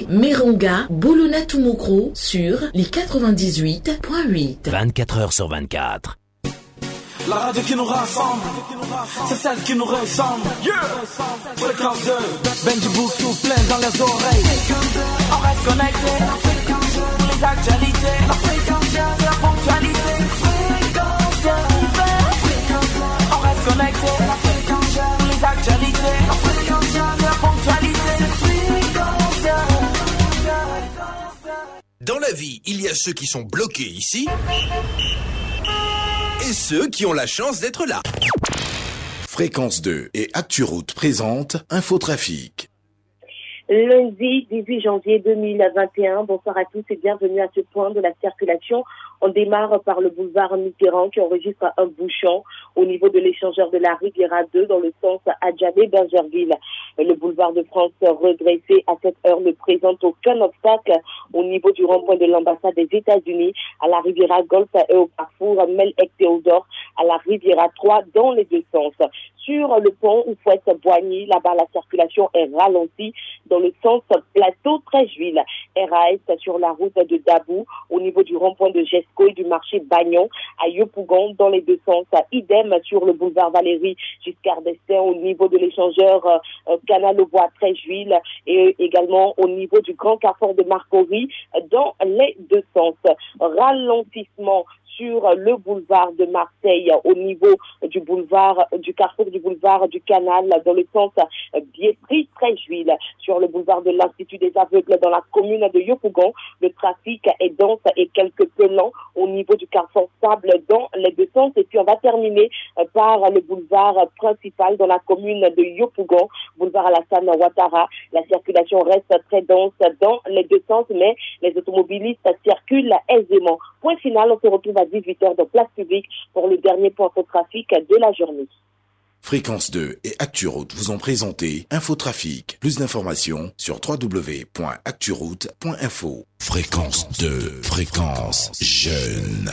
écoutez Meronga Bolona Tumokro sur les 98.8. 24 heures sur 24. La radio qui nous rassemble, c'est celle qui nous ressemble. Yeah. Fréquence 2, Benji Book souffle dans les oreilles. On reste connecté, les actualités, la fréquence, la ponctualité. Fréquence 2, on reste connecté, Dans la vie, il y a ceux qui sont bloqués ici et ceux qui ont la chance d'être là. Fréquence 2 et ActuRoute présente Infotrafic. Lundi 18 janvier 2021, bonsoir à tous et bienvenue à ce point de la circulation. On démarre par le boulevard Mitterrand qui enregistre un bouchon au niveau de l'échangeur de la Riviera 2 dans le sens Adjamé-Bergerville. Le boulevard de France redressé à cette heure ne présente aucun obstacle au niveau du rond-point de l'ambassade des États-Unis à la Riviera Golf et au parcours Melek Théodore à la Riviera 3 dans les deux sens. Sur le pont Oufouette-Boigny, là-bas la circulation est ralentie dans le sens plateau Trècheville. RAS sur la route de Dabou au niveau du rond-point de Gesco et du marché Bagnon à Yopougon dans les deux sens. Idem sur le boulevard Valérie Giscard d'Estaing au niveau de l'échangeur euh, Canal au Bois Trècheville et également au niveau du grand carrefour de Marcory dans les deux sens. Ralentissement sur le boulevard de Marseille au niveau du boulevard du carrefour du boulevard du canal dans le sens biétry trècheville sur le boulevard de l'Institut des aveugles dans la commune de Yopougon. Le trafic est dense et quelque peu lent au niveau du carrefour Sable dans les deux sens. Et puis on va terminer par le boulevard principal dans la commune de Yopougon, boulevard Alassane Ouattara. La circulation reste très dense dans les deux sens, mais les automobilistes circulent aisément. Point final, on se retrouve à 18h de place publique pour le dernier point de trafic de la journée. Fréquence 2 et ActuRoute vous ont présenté Infotrafic. Plus d'informations sur www.acturoute.info. Fréquence 2, fréquence jeune.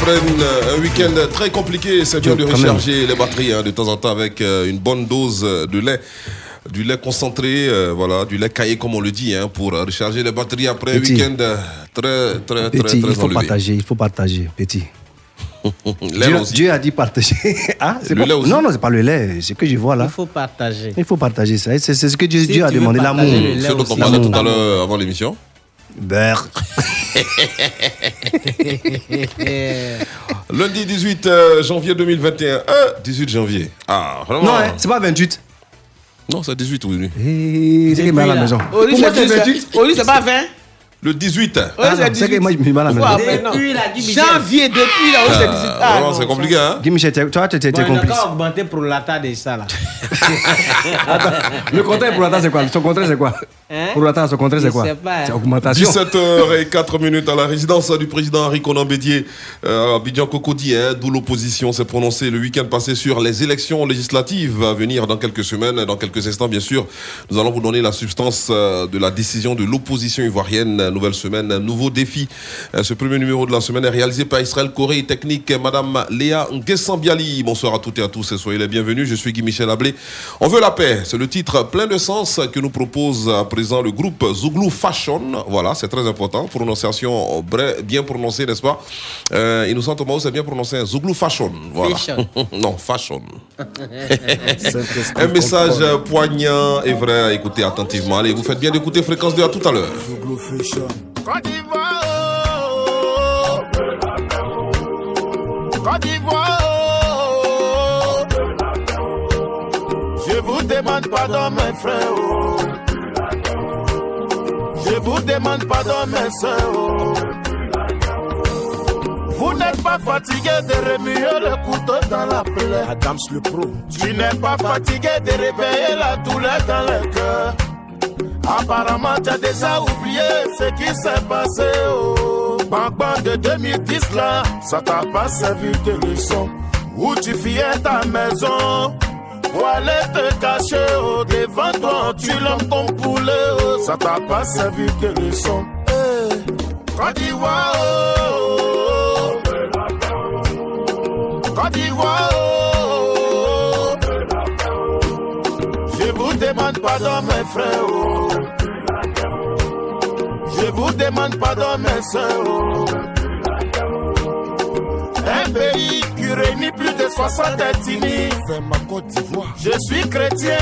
Après une- un week-end très compliqué, c'est dur de recharger les batteries hein, de temps en temps avec euh, une bonne dose de lait. Du lait concentré, euh, voilà, du lait caillé comme on le dit, hein, pour euh, recharger les batteries après un week-end euh, très, très, très, Petit, très il faut enlevé. partager, il faut partager, petit. Dieu, aussi. Dieu a dit partager. ah, c'est Le pas- lait aussi. Non, non, c'est pas le lait, c'est ce que je vois là. Il faut partager. Il faut partager ça. C'est c'est ce que Dieu, Si Dieu a demandé, l'amour. partager le lait Ce dont on parlait tout à l'heure avant l'émission. Beurre. Lundi 18 euh, janvier 2021. Euh, 18 janvier. Ah, vraiment Non, hein, c'est pas 28. Non, c'est 18, oui. Eh, C'est qui à la maison. Au lit, Pour moi, c'est c'est 28. Au lit, c'est pas 20. Le 18. Au lit, Ah, c'est non, C'est que 18. moi, je me mal à la Ouais, maison. mais non. Depuis, il a dit Michel. Janvier, depuis, là, au lit, c'est 18. Ah, vraiment, c'est compliqué, hein Guy Michel, t'es- toi, tu étais Bon, augmenter pour la taille de ça, là. Le contraire pour l'attente, c'est quoi? Son contraire, c'est quoi? Hein? Pour l'attente, son contraire, c'est quoi? C'est augmentation. 17h04 minutes à la résidence du président Henri Conan Bédier euh, à Abidjan Cocody, hein, d'où l'opposition s'est prononcée le week-end passé sur les élections législatives à venir dans quelques semaines, dans quelques instants bien sûr. Nous allons vous donner la substance euh, de la décision de l'opposition ivoirienne. Nouvelle semaine, nouveau défi. Euh, Ce premier numéro de la semaine est réalisé par Israël Corée Technique, Madame Léa Nguessambiali. Bonsoir à toutes et à tous et soyez les bienvenus. Je suis Guy Michel Ablé. On veut la paix, c'est le titre plein de sens que nous propose à présent le groupe Zouglou Fashion. Voilà, c'est très important. Prononciation bref, bien prononcée, n'est-ce pas? Euh, Innocent Thomas, c'est bien prononcé. hein. Zouglou Fashion. Voilà. Fashion. non, Fashion. Un message poignant et vrai à écouter attentivement. Allez, vous faites bien d'écouter Fréquence 2 à tout à l'heure. Côte d'Ivoire. Côte d'Ivoire, je vous demande pardon mes frères, je vous demande pardon mes soeurs. Vous n'êtes pas fatigué de remuer le couteau dans la plaie. Adams le pro. Tu n'es pas fatigué de réveiller la douleur dans le cœur. Apparemment, tu as déjà oublié ce qui s'est passé au Bang de 2010 là. Ça t'a pas servi de leçon. Où tu fuyais ta maison? Pour aller te cacher au devant toi, tu l'aimes comme poulet. oh. Ça t'a pas servi de leçon. Hey. D'Ivoire, oh. Pardon, mes frères. oh. Je vous demande pardon, mes soeurs. oh. Un pays qui réunit plus de 60 ethnies. ma Côte d'Ivoire. Je suis chrétien,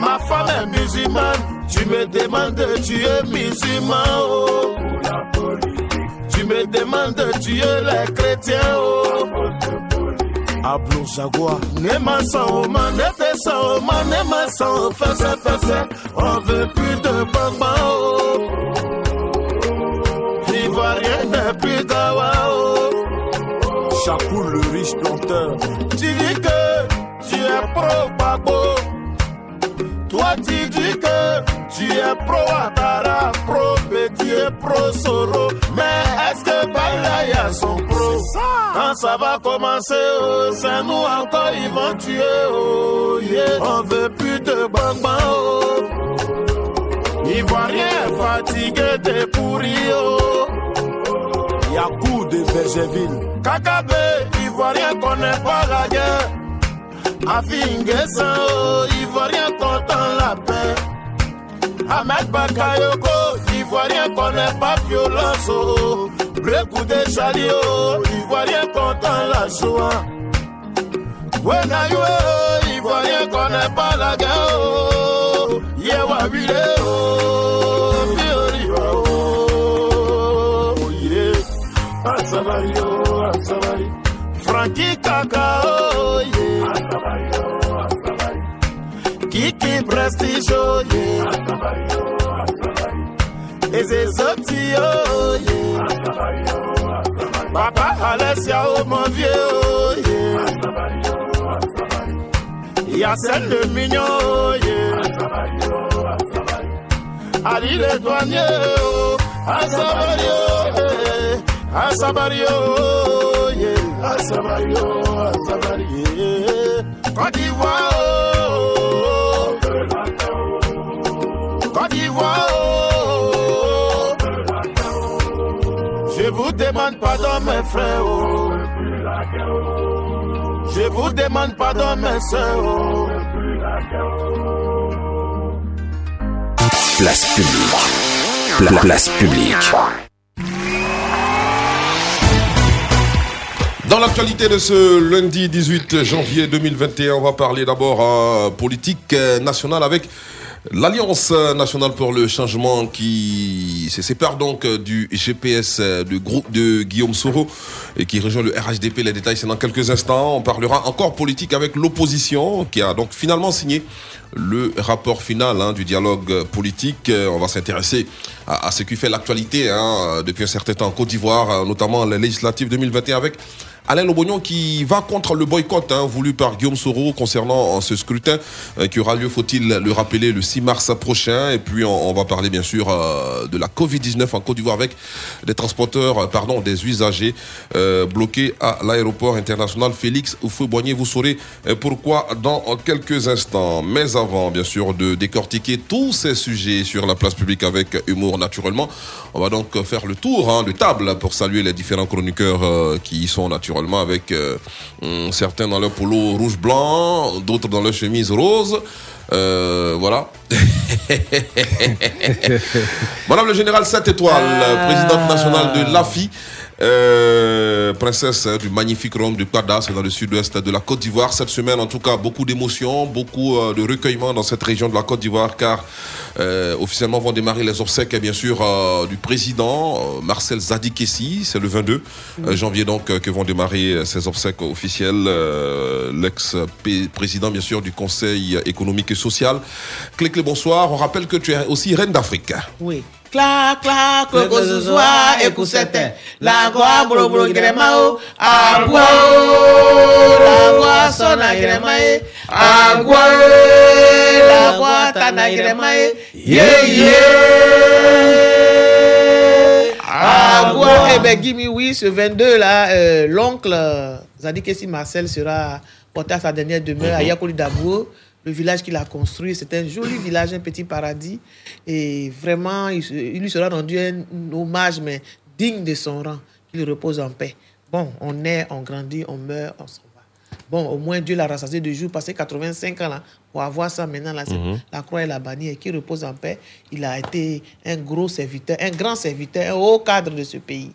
ma femme est musulmane. Tu me demandes, tu es musulman. Oh. Tu me demandes, tu es les chrétiens. Oh. Ablo Jaguar. Nema Saoma, Nete Saoma, Nema Saoma, Fesse, Fesse. On veut plus de Bamba. Oh. Ivoirien n'est plus Gawa. Oh. Chakou le riche planteur. Tu dis que tu es pro Babo. Toi tu dis que tu es pro Atara, pro Petit et pro Soro. Mais est-ce que Balaya sont pro Quand ça va commencer, oh, c'est nous encore ils vont tuer. Oh. On veut plus de bang. Oh. Ivoirien fatigué de pourri. Oh. Yakou de Bergeville. Kakabe, Ivoirien connaît pas la guerre. Afinguesan, oh, Ivoirien content la paix. Ahmed Bakayoko, Ivoirien connaît pas violence. Oh. Brekou de Chali, oh, Ivoirien content la joie. Wenayue, oh, Ivoirien connaît pas la guerre. Yewa oh, yeah. Asabari, Asabari. Frankie Kaka, oh, yeah. Asabari, Prestige, yeah. Asabari. Ezezoti, oh, yeah. Papa Alessia, oh, mon vieux, oh, yeah. Asabari, oh, Asabari. Yacine le mignon, oh, yeah. Ali le douanier, oh, Asabari, oh, yeah. Asabari, oh, yeah. Asabari, oh, Asabari, yeah. Côte d'Ivoire, Je vous demande pardon, mes frères, oh. Je vous demande pardon, mes soeurs, oh. Place publique. Pla- place publique. Dans l'actualité de ce lundi 18 janvier 2021, on va parler d'abord euh, politique euh, nationale avec l'Alliance nationale pour le changement qui se sépare donc du GPS du groupe de Guillaume Soro et qui rejoint le RHDP. Les détails, c'est dans quelques instants. On parlera encore politique avec l'opposition qui a donc finalement signé le rapport final hein, du dialogue politique. On va s'intéresser à, ce qui fait l'actualité hein, depuis un certain temps en Côte d'Ivoire, notamment les législatives 2021 avec Alain Lobognon qui va contre le boycott hein, voulu par Guillaume Soro concernant euh, ce scrutin euh, qui aura lieu, faut-il le rappeler, le 6 mars prochain. Et puis on, va parler bien sûr euh, de la Covid-19 en Côte d'Ivoire avec des transporteurs, pardon, des usagers bloqués à l'aéroport international Félix Houphouët-Boigny. Vous saurez pourquoi dans quelques instants. Mais avant, bien sûr, de décortiquer tous ces sujets sur la place publique avec humour naturellement, on va donc faire le tour hein, de table pour saluer les différents chroniqueurs qui y sont naturellement avec euh, hum, certains dans leur polo rouge-blanc, d'autres dans leur chemise rose. Euh, voilà. Madame le général 7 étoiles, présidente nationale de l'AFI, euh, princesse hein, du magnifique royaume du Kada, c'est dans le sud-ouest de la Côte d'Ivoire. Cette semaine, en tout cas, beaucoup d'émotions, beaucoup euh, de recueillement dans cette région de la Côte d'Ivoire, car euh, officiellement vont démarrer les obsèques, bien sûr, euh, du président euh, Marcel Zadikessi. C'est le 22 euh, janvier, donc, que vont démarrer ces obsèques officielles. Euh, L'ex-président, bien sûr, du Conseil économique et social. Clé-clé, bonsoir. On rappelle que tu es aussi reine d'Afrique. Oui. Clac, clac, coco ce soir, écoutez, la voix, bro, bro, grémao, agua, la voix, son agrémae, agua, la voix, tan agrémae, yeah, yeah, agua. Eh ben, Gimme, oui, ce 22 là, euh, l'oncle euh, Zadikessi Marcel sera porté à sa dernière demeure à Yakoli Dabou le village qu'il a construit. C'est un joli village, un petit paradis. Et vraiment, il, lui sera rendu un, hommage, mais digne de son rang. Qu'il repose en paix. Bon, on naît, on grandit, on meurt, on s'en va. Bon, au moins Dieu l'a rassasié de jours, passé 85 ans là, pour avoir ça maintenant. Là, Mhm. La croix et la bannière, et qu'il repose en paix. Il a été un gros serviteur, un grand serviteur, un haut cadre de ce pays.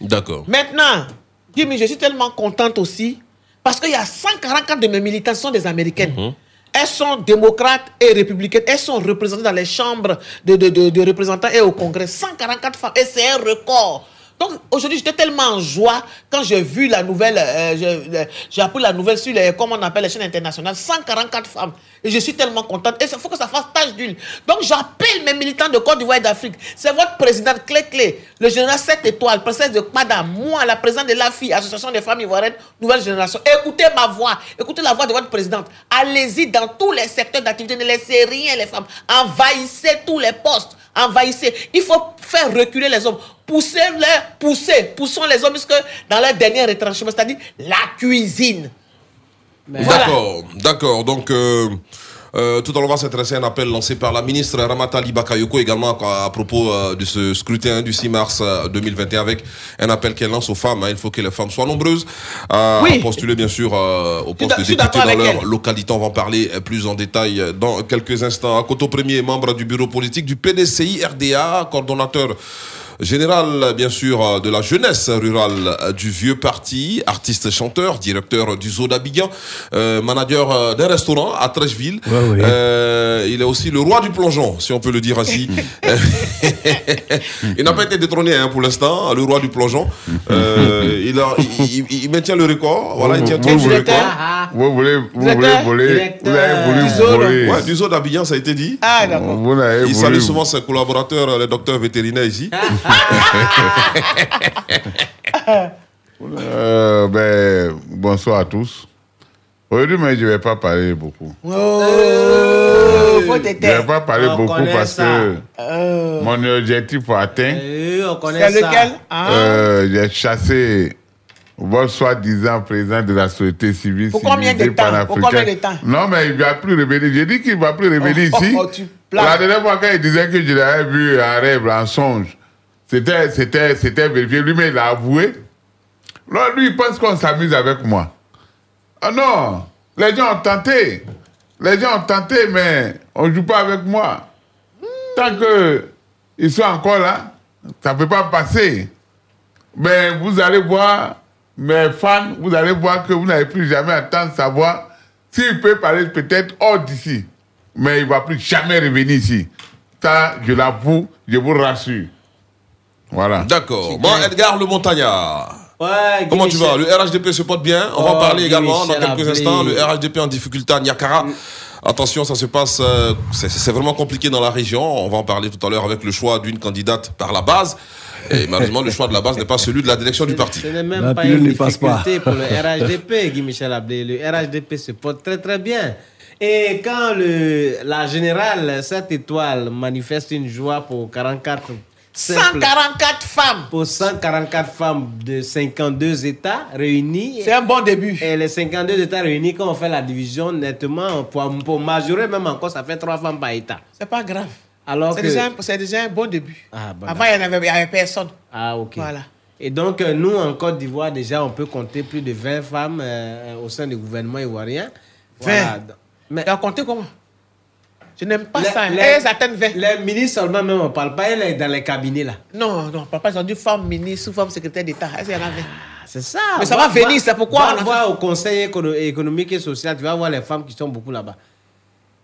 D'accord. Maintenant, Jimmy, je suis tellement contente aussi parce qu'il y a 144 de mes militants sont des Américaines. Mhm. Elles sont démocrates et républicaines. Elles sont représentées dans les chambres de, représentants et au Congrès. 144 femmes. Et c'est un record. Donc aujourd'hui, j'étais tellement en joie quand j'ai vu la nouvelle, euh, j'ai appris la nouvelle sur les, comment on appelle les chaînes internationales, 144 femmes. Et je suis tellement contente. Et il faut que ça fasse tache d'huile. Donc j'appelle mes militants de Côte d'Ivoire et d'Afrique. C'est votre présidente clé clé, le général 7 étoiles, princesse de Kpada, moi, la présidente de l'AFI, Association des femmes ivoiriennes, nouvelle génération. Écoutez ma voix, écoutez la voix de votre présidente. Allez-y dans tous les secteurs d'activité, ne laissez rien les femmes. Envahissez tous les postes, envahissez. Il faut faire reculer les hommes. Poussez-les, poussez, poussons les hommes jusque dans leur dernier retranchement, c'est-à-dire la cuisine. Voilà. D'accord, d'accord. Donc, euh, euh, tout à l'heure, on va s'intéresser à un appel lancé par la ministre Ramata Bakayoko également à, à propos euh, de ce scrutin du 6 mars euh, 2021 avec un appel qu'elle lance aux femmes. hein. Il faut que les femmes soient nombreuses à Oui. postuler, bien sûr, euh, au poste de député dans leur elle? localité. On va en parler plus en détail dans quelques instants. Coto Premier, membre du bureau politique du PDCI RDA, coordonnateur général, bien sûr, de la jeunesse rurale du vieux parti, artiste chanteur, directeur du zoo d'Abidjan, euh, manager euh, d'un restaurant à Trècheville. Euh, il est aussi le roi du plongeon, si on peut le dire ainsi. il n'a pas été détrôné hein, pour l'instant, le roi du plongeon. Euh, il, a, il, il- il maintient le record. Voilà, il tient vous le voulez, record. vous voulez, vous voulez voler, vous avez voulu du zoo, voler. Ouais, du zoo d'Abidjan, ça a été dit. Ah, d'accord. Vous n'avez Il salue souvent ses collaborateurs, les docteurs vétérinaires ici. Euh, ben, bonsoir à tous. Aujourd'hui, mais je ne vais pas parler beaucoup. Oh, faut Je ne vais pas parler On beaucoup parce ça. que Euh, mon objectif est atteint. C'est lequel? Ah. Euh, j'ai chassé votre soi-disant président de la société civile. Pour combien de temps? Pour panafricaine. combien de temps? Non, mais il ne va plus revenir. J'ai dit qu'il ne va plus revenir Oh, ici. oh, oh, tu plaques. La dernière fois, quand il disait que je l'avais vu en rêve, en songe, c'était, c'était, c'était vérifié. Lui-même, il a avoué. Lui, il pense qu'on s'amuse avec moi. Ah non, les gens ont tenté. Les gens ont tenté, mais on ne joue pas avec moi. Tant qu'ils sont encore là, ça ne peut pas passer. Mais vous allez voir, mes fans, vous allez voir que vous n'allez plus jamais entendre savoir s'il peut parler peut-être hors d'ici. Mais il ne va plus jamais revenir ici. Ça, je l'avoue, je vous rassure. Voilà. D'accord. Bon, Edgar Le Montagnard. Ouais, Comment tu vas Le. RHDP se porte bien. On va Oh, en parler également dans quelques instants. Le RHDP en difficulté à Niakara. Attention, ça se passe. euh, c'est vraiment compliqué dans la région. On va en parler tout à l'heure avec le choix d'une candidate par la base. Et malheureusement, le choix de la base n'est pas celui de la direction du parti. Ce n'est même La pas une ne passe pas. difficulté pour le RHDP, Guy Michel Ablé. Le RHDP se porte très très bien. Et quand le, la générale 7 étoiles manifeste une joie pour 44 simples- 144 femmes. pour 144 femmes de 52 États réunis. C'est un bon début. Et les 52 États réunis, quand on fait la division, nettement, pour, pour majorer même encore, ça fait 3 femmes par État. C'est pas grave. Alors C'est que... déjà, un- c'est déjà un bon début. Ah, bon, Avant, il n'y avait, personne. Ah, ok. Voilà. Et donc, euh, nous, en Côte d'Ivoire, déjà, on peut compter plus de 20 femmes euh, au sein du gouvernement ivoirien. 20. Mais Tu as compté comment? Je n'aime pas Les- ça. hein. les- Et certaines veines. Les ministres seulement, même, on parle pas, elle est dans les cabinets là. Non, non, papa, ils ont dit femme ministre ou femme secrétaire d'État. Qu'il y en avait C'est ça. Mais ça va venir, c'est pourquoi Va on voir au Conseil écono- économique et social, tu vas voir les femmes qui sont beaucoup là-bas.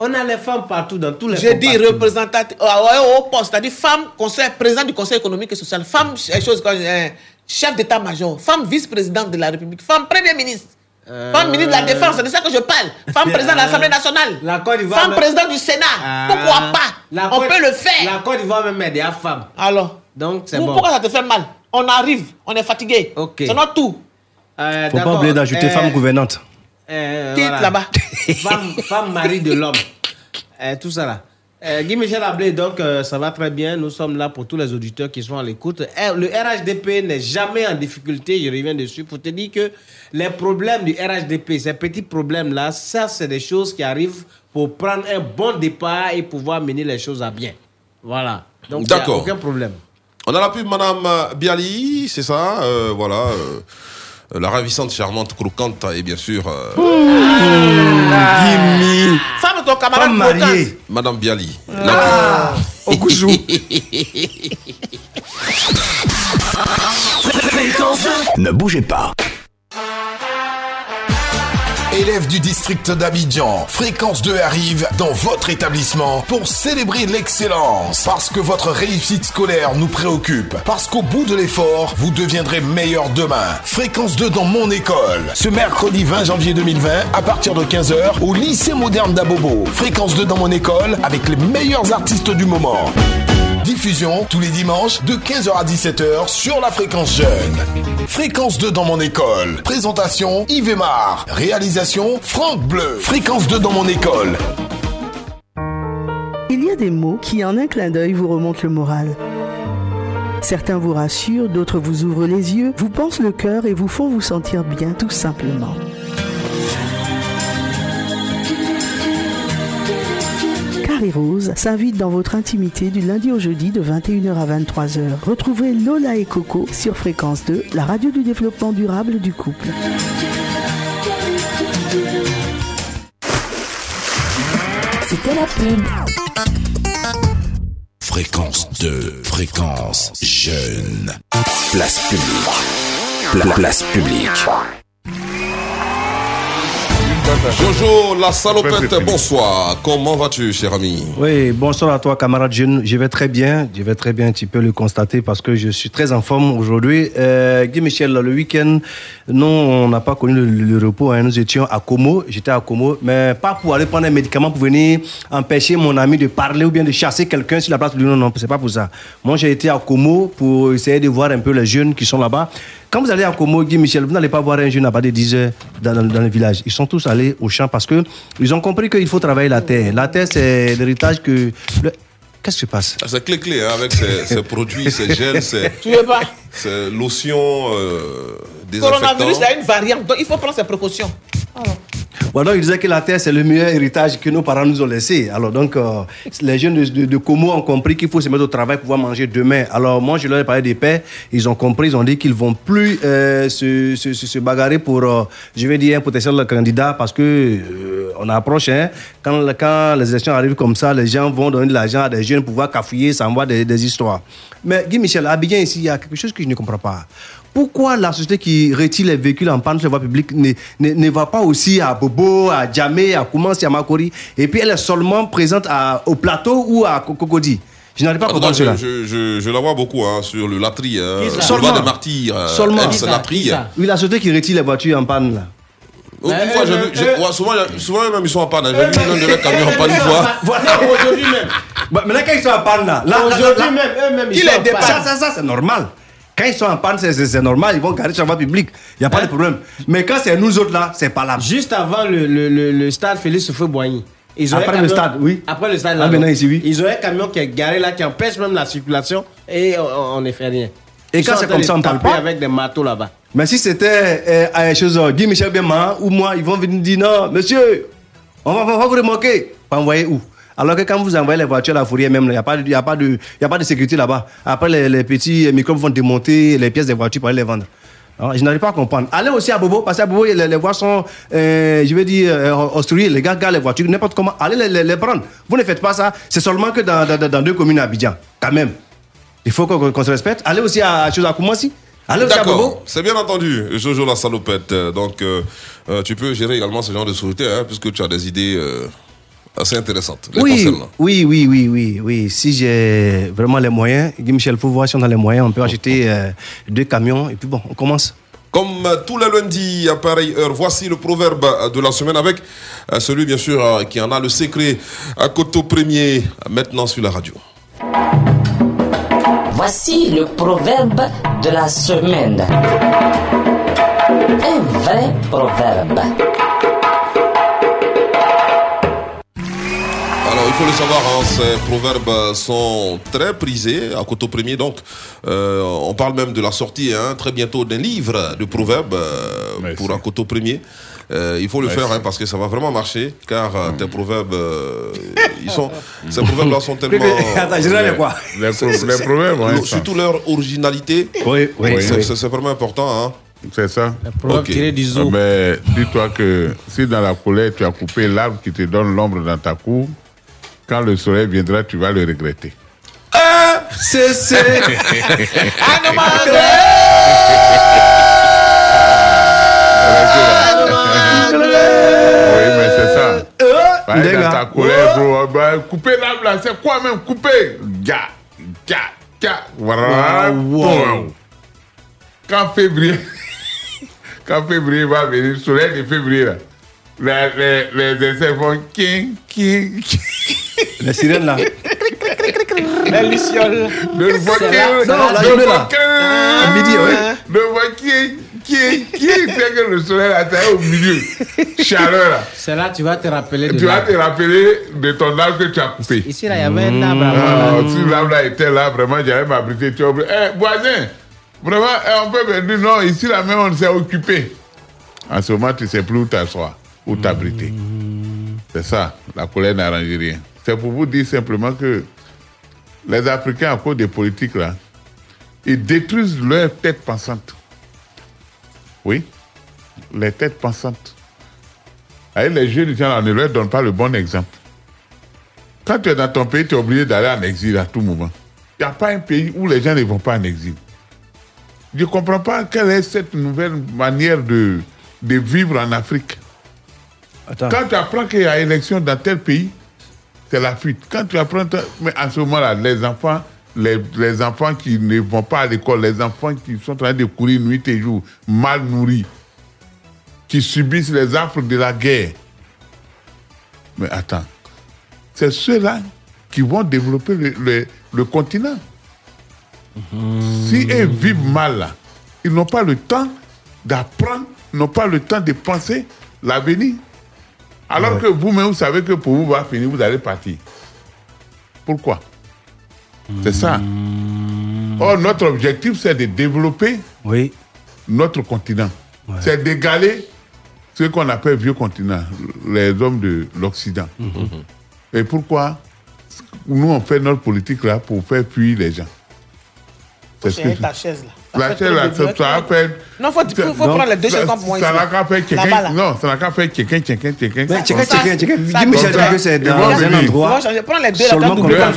On a les femmes partout, dans tous les J'ai dit compartiments. représentative euh, au poste, c'est-à-dire femme conseil, président du Conseil économique et social, femme euh, chose euh, chef d'état-major, femme vice-présidente de la République, femme premier ministre. Femme ministre de la Défense, c'est de ça que je parle. Femme président de l'Assemblée nationale. La Côte d'Ivoire. Femme même- président du Sénat. Ah. Pourquoi pas? La On Côte- peut le faire. La Côte d'Ivoire même est des femmes. Alors Donc c'est bon. Pourquoi ça te fait mal? On arrive, on est fatigué. Ok. C'est notre tout. Euh, Faut pas oublier d'ajouter Euh, femme gouvernante. euh, Quitte là-bas. femme, femme mari de l'homme. Euh, tout ça là. Euh, Guy Michel Ablé, donc euh, ça va très bien. Nous sommes là pour tous les auditeurs qui sont à l'écoute. Euh, Le RHDP n'est jamais en difficulté, je reviens dessus, pour te dire que les problèmes du RHDP, ces petits problèmes-là, ça, c'est des choses qui arrivent pour prendre un bon départ et pouvoir mener les choses à bien. Voilà. Donc, il y a aucun problème. On a la pub, Madame Bialy, c'est ça euh, Voilà. Euh, la ravissante, charmante, croquante et bien sûr. euh, Femme, ton camarade Femme croquante. mariée. Madame Bialy. Ah. Au goujou. Ne bougez pas. Élèves du district d'Abidjan, Fréquence 2 arrive dans votre établissement pour célébrer l'excellence. Parce que votre réussite scolaire nous préoccupe. Parce qu'au bout de l'effort, vous deviendrez meilleur demain. Fréquence 2 dans mon école. Ce mercredi 20 janvier 2020, à partir de 15h, au lycée moderne d'Abobo. Fréquence 2 dans mon école avec les meilleurs artistes du moment. Tous les dimanches de 15h à 17h sur la fréquence jeune. Fréquence 2 dans mon école. Présentation Yves Aymar. Réalisation Franck Bleu. Fréquence 2 dans mon école. Il y a des mots qui, en un clin d'œil, vous remontent le moral. Certains vous rassurent, d'autres vous ouvrent les yeux, vous pensent le cœur et vous font vous sentir bien, tout simplement. Carré Rose s'invite dans votre intimité du lundi au jeudi de 21h à 23h. Retrouvez Lola et Coco sur Fréquence 2, la radio du développement durable du couple. C'était la pub. Fréquence 2, fréquence jeune. Place publique. Pla- place publique. Jojo, la salopette, bonsoir. Comment vas-tu, cher ami? Oui, bonsoir à toi, camarade jeune. Je vais très bien. Je vais très bien. Tu peux le constater parce que je suis très en forme aujourd'hui. Euh, Guy Michel, le week-end, nous, on n'a pas connu le, le repos. hein. Nous étions à Como. J'étais à Como, mais pas pour aller prendre un médicament pour venir empêcher mon ami de parler ou bien de chasser quelqu'un sur la place. Non, non, c'est pas pour ça. Moi, j'ai été à Como pour essayer de voir un peu les jeunes qui sont là-bas. Quand vous allez à Como, Guy Michel, vous n'allez pas voir un jeune à bas de 10 heures dans, dans- dans le village. Ils sont tous allés au champ parce que ils ont compris qu'il faut travailler la terre. La terre, c'est l'héritage que. le- Qu'est-ce qui se passe? Ah, C'est clé-clé, hein, avec ces, ces produits, ces gels, ces, Tu veux pas? ces lotions euh. Coronavirus, il y a une variante, donc il faut prendre ses précautions. Voilà, il disait que la terre, c'est le meilleur héritage que nos parents nous ont laissé. Alors, donc, euh, les jeunes de, de, Como ont compris qu'il faut se mettre au travail pour pouvoir manger demain. Alors, moi, je leur ai parlé des paix. Ils ont compris, ils ont dit qu'ils vont plus euh, se, bagarrer pour, euh, je vais dire, un potentiel candidat parce que on approche. Hein, quand, les élections arrivent comme ça, les gens vont donner de l'argent à des jeunes pour pouvoir cafouiller, ça envoie des, des histoires. Mais Guy Michel, à Abidjan, ici, il y a quelque chose que je ne comprends pas. Pourquoi la société qui retire les véhicules en panne sur la voie publique ne, ne, ne va pas aussi à Bobo, à Djamé, à Koumansi, à Makori, et puis elle est seulement présente à- au plateau ou à Cocody Je n'arrive pas à comprendre cela. je, je, je, la vois beaucoup hein, sur le Latri, hein, sur le des martyrs, euh, Seulement. ex-Latri. Oui, la société qui retire les voitures en panne, là. Une fois, j'ai vu, j'ai- ouais, souvent, souvent, même, ils sont en panne. J'ai vu l'un de leurs camions en panne une fois. Voilà, aujourd'hui même. Bah, maintenant, quand ils sont en panne, là. là, là, Aujourd'hui là, même, eux-mêmes, ils sont en panne. Ça, ça, ça, c'est normal. Quand ils sont en panne, c'est- normal. Ils vont garer sur la voie publique. Il n'y a pas de problème. Mais quand c'est nous autres, là, c'est pas là. Juste avant le, le, le, le stade Félix Houphouët-Boigny. Ils ont Après le stade, oui. Après le stade, Ah, là, maintenant, ici, oui. Ils ont un camion qui est garé là, qui empêche même la circulation et on ne fait rien. Et Ils quand c'est comme ça, on parle taper pas avec des marteaux là-bas. Mais si c'était euh, à une chose, Guy Michel Biema ou moi, ils vont venir dire non, monsieur, on va, on va vous remorquer. Pas envoyer où? Alors que quand vous envoyez les voitures à la fourrière, même, il n'y a, pas de- y a, pas de- y a pas de sécurité là-bas. Après, les, les petits microbes vont démonter les pièces des voitures pour aller les vendre. Alors, je n'arrive pas à comprendre. Allez aussi à Bobo, parce qu'à Bobo, les, les voies sont, euh, je vais dire, euh, obstruées. Les gars gardent les voitures, n'importe comment. Allez les, les- les prendre. Vous ne faites pas ça. C'est seulement que dans, dans- dans deux communes à Abidjan. Quand même. Il faut qu'on qu'on se respecte. Allez aussi à à Koumassi. Allez aussi à Bobo. D'accord, c'est bien entendu, Jojo la salopette. Euh, Donc, euh, tu peux gérer également ce genre de société, hein, puisque tu as des idées euh, assez intéressantes. les Oui, concernant. oui, oui, oui, oui, oui. Si j'ai vraiment les moyens, Guy Michel, faut voir si on a les moyens, on peut acheter euh, deux camions et puis bon, on commence. Comme euh, tous les lundis à pareille heure, voici le proverbe euh, de la semaine avec celui, bien sûr, qui en a le secret à Coteau Premier, maintenant sur la radio. Voici le proverbe de la semaine. Un vrai proverbe. Il faut le savoir, hein, ces proverbes sont très prisés à Coteau Premier. Donc, euh, on parle même de la sortie hein, très bientôt d'un livre de proverbes euh, pour un Coteau Premier. Euh, il faut le Merci. faire hein, parce que ça va vraiment marcher, car euh, tes proverbes, euh, ils sont, ces proverbes-là sont tellement. Attends, je dirais quoi Les, pro- les ça. surtout leur originalité. Oui, oui, c'est oui. c'est- vraiment important. Hein. C'est ça. proverbe tiré du zoo. Ah, Mais dis-toi que si dans la colère tu as coupé l'arbre qui te donne l'ombre dans ta cour, quand le soleil viendra, tu vas le regretter. C'est, c'est. Oui, mais c'est ça. Dans ta colère, bro. Bah, couper l'arbre là, c'est quoi même couper Ga, ga, ga. Voilà. Wow. Quand février, quand février va venir, le soleil de février là, les, les, les insectes vont king, king, king. Les sirènes là. Les lucioles. Le là, le. À midi, ouais. Le voix king, king, king. C'est que le soleil c'est au milieu. Chaleur là. C'est là tu vas te rappeler de Tu vas te rappeler de ton arbre que tu as coupé. Ici, là, il y avait un arbre Ah, si l'arbre là était là, vraiment, j'allais m'abriter. Tu as oublié. Eh, voisin, vraiment, eh, on peut me dire non, ici là même, on s'est occupé. En ce moment, tu ne sais plus où t'asseoir, où t'abriter. C'est ça, la colère n'arrange rien. C'est pour vous dire simplement que les Africains, à cause des politiques là, ils détruisent leur tête pensante. Oui, les têtes pensantes. Les jeunes gens, on ne leur donne pas le bon exemple. Quand tu es dans ton pays, tu es obligé d'aller en exil à tout moment. Il n'y a pas un pays où les gens ne vont pas en exil. Je ne comprends pas quelle est cette nouvelle manière de, de vivre en Afrique. Quand tu apprends qu'il y a élection dans tel pays, c'est la fuite. Quand tu apprends, mais en ce moment-là, les enfants, les, les enfants qui ne vont pas à l'école, les enfants qui sont en train de courir nuit et jour, mal nourris, qui subissent les affres de la guerre. Mais attends, c'est ceux-là qui vont développer le, le- le continent. Si ils vivent mal, là, ils n'ont pas le temps d'apprendre, ils n'ont pas le temps de penser l'avenir. Alors que vous-même, vous savez que pour vous va finir, vous allez partir. Pourquoi? C'est ça. Or, notre objectif, c'est de développer notre continent. C'est d'égaler ce qu'on appelle vieux continent, les hommes de l'Occident. Et pourquoi Nous, on fait notre politique là pour faire fuir les gens? C'est ce que ta chaise là. La fait chaise là, ça, bruit. ça appelle. Non, faut, faut, faut prendre les deux chaises comme moi ici. Ça n'a qu'à faire Là-bas, quelqu'un. Non, ça n'a qu'à faire quelqu'un, quelqu'un, quelqu'un. Checker, checker. ça- Dis Michel c'est dans un endroit. Prends les deux là, comme là.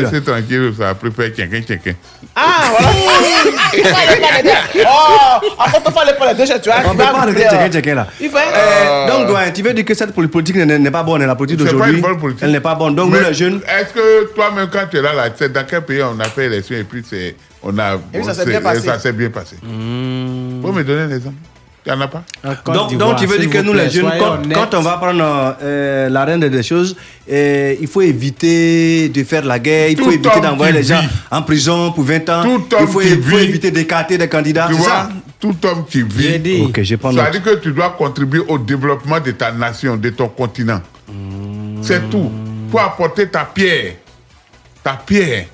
rester tranquille, ça faire quelqu'un, quelqu'un. Ah, voilà. Il fallait pas les deux. Oh, après, il fallait pas les deux chaises, tu vois. On il peut checker, euh, checker là. Il fait. Euh, donc, ouais, tu veux dire que cette poli- politique n'est- pas bonne, la politique C'est pas d'aujourd'hui, une bonne politique. elle n'est pas bonne. Donc, nous, les jeunes, Est-ce que toi-même, quand tu es là, là c'est dans quel pays on a fait élection et puis c'est, on a. Et ça s'est bien passé. Ça s'est bien passé. Vous me donner l'exemple Il n'y en a pas donc, donc, tu veux dire que nous, les jeunes, quand, quand on va prendre euh, la reine des choses, euh, il faut éviter de faire la guerre, il faut éviter d'envoyer les gens vit. en prison pour 20 ans. Tout il homme faut, qui il faut vit. éviter d'écarter des candidats. Tu vois, ça? tout homme qui vit, Ok, je prends ça veut dire que tu dois contribuer au développement de ta nation, de ton continent. C'est tout. Pour apporter ta pierre. Ta pierre.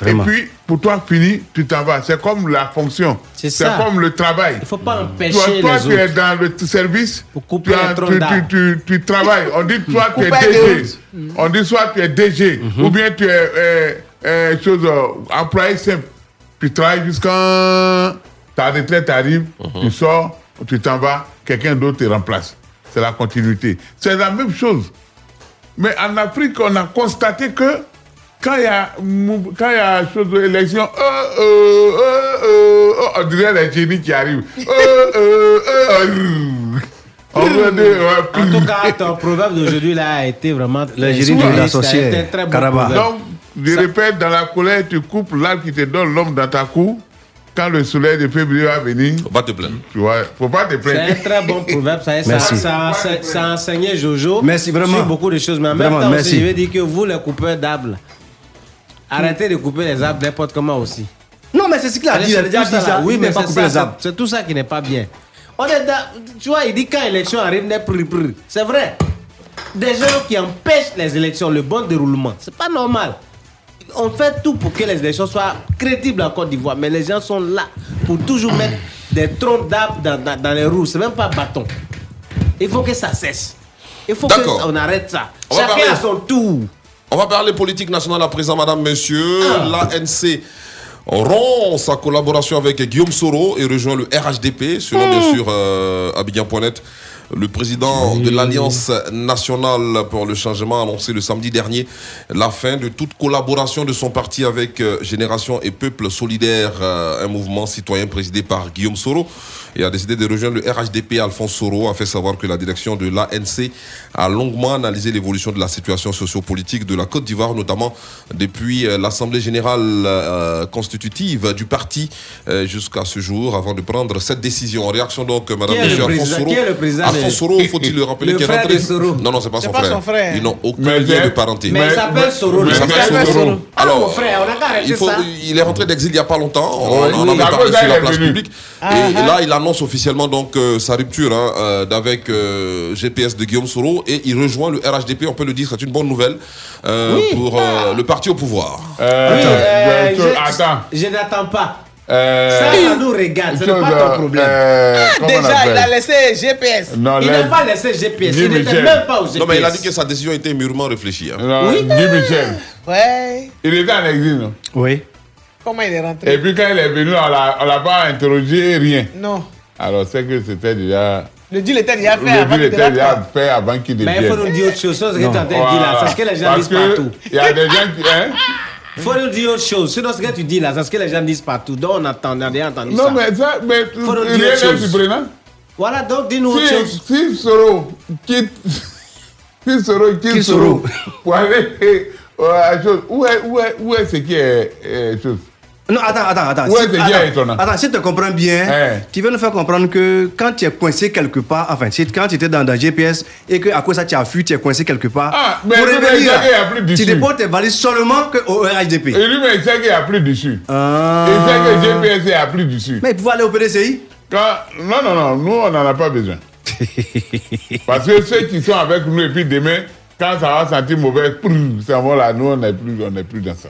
Vraiment. Et puis, pour toi, fini, tu t'en vas. C'est comme la fonction. C'est ça. comme le travail. Il ne faut pas empêcher Toi, toi les tu es dans le service, couper tu, as- les troncs tu, d'arbres. tu, tu, tu travailles. On dit toi tu es DG. On dit soit tu es DG, ou bien tu es euh, euh, chose, euh, employé simple. Tu travailles jusqu'à ta retraite arrive, tu sors, tu t'en vas, quelqu'un d'autre te remplace. C'est la continuité. C'est la même chose. Mais en Afrique, on a constaté que quand il y a, quand il y a chose d'élection, euh, euh, euh, euh, on dirait les génies qui arrivent. Euh, euh, euh, En tout cas, ton proverbe d'aujourd'hui là a été vraiment. Le génie de la ça a sorcière, été un très bon Karaba. proverbe. Donc, je répète, dans la colère, tu coupes l'arbre qui te donne l'homme dans ta cour. Quand le soleil de février va venir, Faut pas te plaindre. tu vois, faut pas te C'est plaindre. un très bon proverbe. Ça, ça, Merci. ça, ça, ça a enseigné Jojo Merci, vraiment. sur beaucoup de choses. Mais en Vraiment, même temps, merci. aussi, je vais dire que vous, les coupeurs d'arbres, arrêtez de couper les arbres n'importe comment aussi. Non, mais c'est ce qu'il a dit. Il a déjà dit ça. Oui, mais pas ça, les arbres. c'est- tout ça qui n'est pas bien. On est dans- tu vois, il dit quand l'élection arrive, n'est plus plus. C'est vrai. Des gens qui empêchent les élections, le bon déroulement, c'est pas normal. On fait tout pour que les élections soient crédibles en Côte d'Ivoire, mais les gens sont là pour toujours mettre des troncs d'arbres dans, dans- dans les roues. C'est même pas bâton. Il faut que ça cesse. Il faut qu'on arrête ça. On Chacun à son tour. On va parler politique nationale à présent, madame, monsieur. Ah. L'ANC rompt sa collaboration avec Guillaume Soro et rejoint le RHDP, selon bien Hmm. sûr euh, Abidjan.net. Le président de l'Alliance nationale pour le changement a annoncé le samedi dernier la fin de toute collaboration de son parti avec euh, Génération et Peuple Solidaire, euh, un mouvement citoyen présidé par Guillaume Soro, et a décidé de rejoindre le RHDP. Alphonse Soro a fait savoir que la direction de l'ANC a longuement analysé l'évolution de la situation sociopolitique de la Côte d'Ivoire, notamment depuis euh, l'Assemblée générale euh, constitutive du parti euh, jusqu'à ce jour, avant de prendre cette décision. En réaction donc, Madame Qui est le Monsieur Alphonse président- Soro. qui est le président Alphonse Soro, faut-il le rappeler, Le qui est frère rentré. de Soro. Non, non, c'est pas son pas frère. son frère. Ils n'ont aucun Mais lien de parenté. Mais il s'appelle Soro. Il le s'appelle. Soro. Ah, Alors, mon frère, on a qu'à arrêter il, faut, ça. il est rentré d'exil il n'y a pas longtemps. On, Oui, on en À parlé sur la est place publique. Ah, et ah. là, il annonce officiellement donc euh, sa rupture hein, euh, avec euh, GPS de Guillaume Soro et il rejoint le RHDP. On peut le dire, c'est une bonne nouvelle euh, pour euh, le parti au pouvoir. Euh, Oui, euh, je- je- attends. Je n'attends pas. Euh, Ça, ça nous regarde. Ce n'est pas ton problème. euh, on Déjà, il a laissé GPS. Non, Il n'a pas laissé GPS. Il n'était même pas au GPS. Non, mais il a dit que sa décision était mûrement réfléchie. hein. Non, Oui. Guy Michel. Ouais. Il était en exil, non? Oui. Comment il est rentré? Et puis quand il est venu, on l'a on l'a pas interrogé, rien. Non. Alors c'est que c'était déjà. Le deal était déjà fait Le avant deal qu'il était déjà fait avant qu'il Mais devienne. il faut nous dire autre chose. C'est ce que tu es en train de dire là. C'est ce que les gens Parce disent que partout. Il y a des gens qui. Hein? Il faut nous dire autre chose. Sinon, ce que tu dis là, c'est ce que les gens disent partout. Donc, on attend, on a déjà entendu Non, ça. mais ça, mais Faut nous dire autre chose. surprenant. Voilà, donc dis-nous autre Si, chose. si Soro quitte. Si Soro quitte Qui Soro pour aller euh, à chose, où est, où est, où est ce qui est euh, chose? Non, attends, attends, attends. Ouais, Si- c'est attends, bien étonnant. Attends, si tu te comprends bien, Ouais. tu veux nous faire comprendre que quand tu es coincé quelque part, enfin, si- quand tu étais dans, dans GPS et que à cause de ça tu as fui, tu es coincé quelque part, Ah, mais pour revenir, tu déposes tes valises seulement que au RHDP. Et lui, mais il sait qu'il n'y a plus dessus. Ah. Il sait que GPS il n'y a plus dessus. Mais il pouvait aller au PDCI Quand... Non, non, non, nous, on n'en a pas besoin. Parce que ceux qui sont avec nous, et puis demain, quand ça va sentir mauvais, là, nous, on n'est plus, on n'est plus dans ça.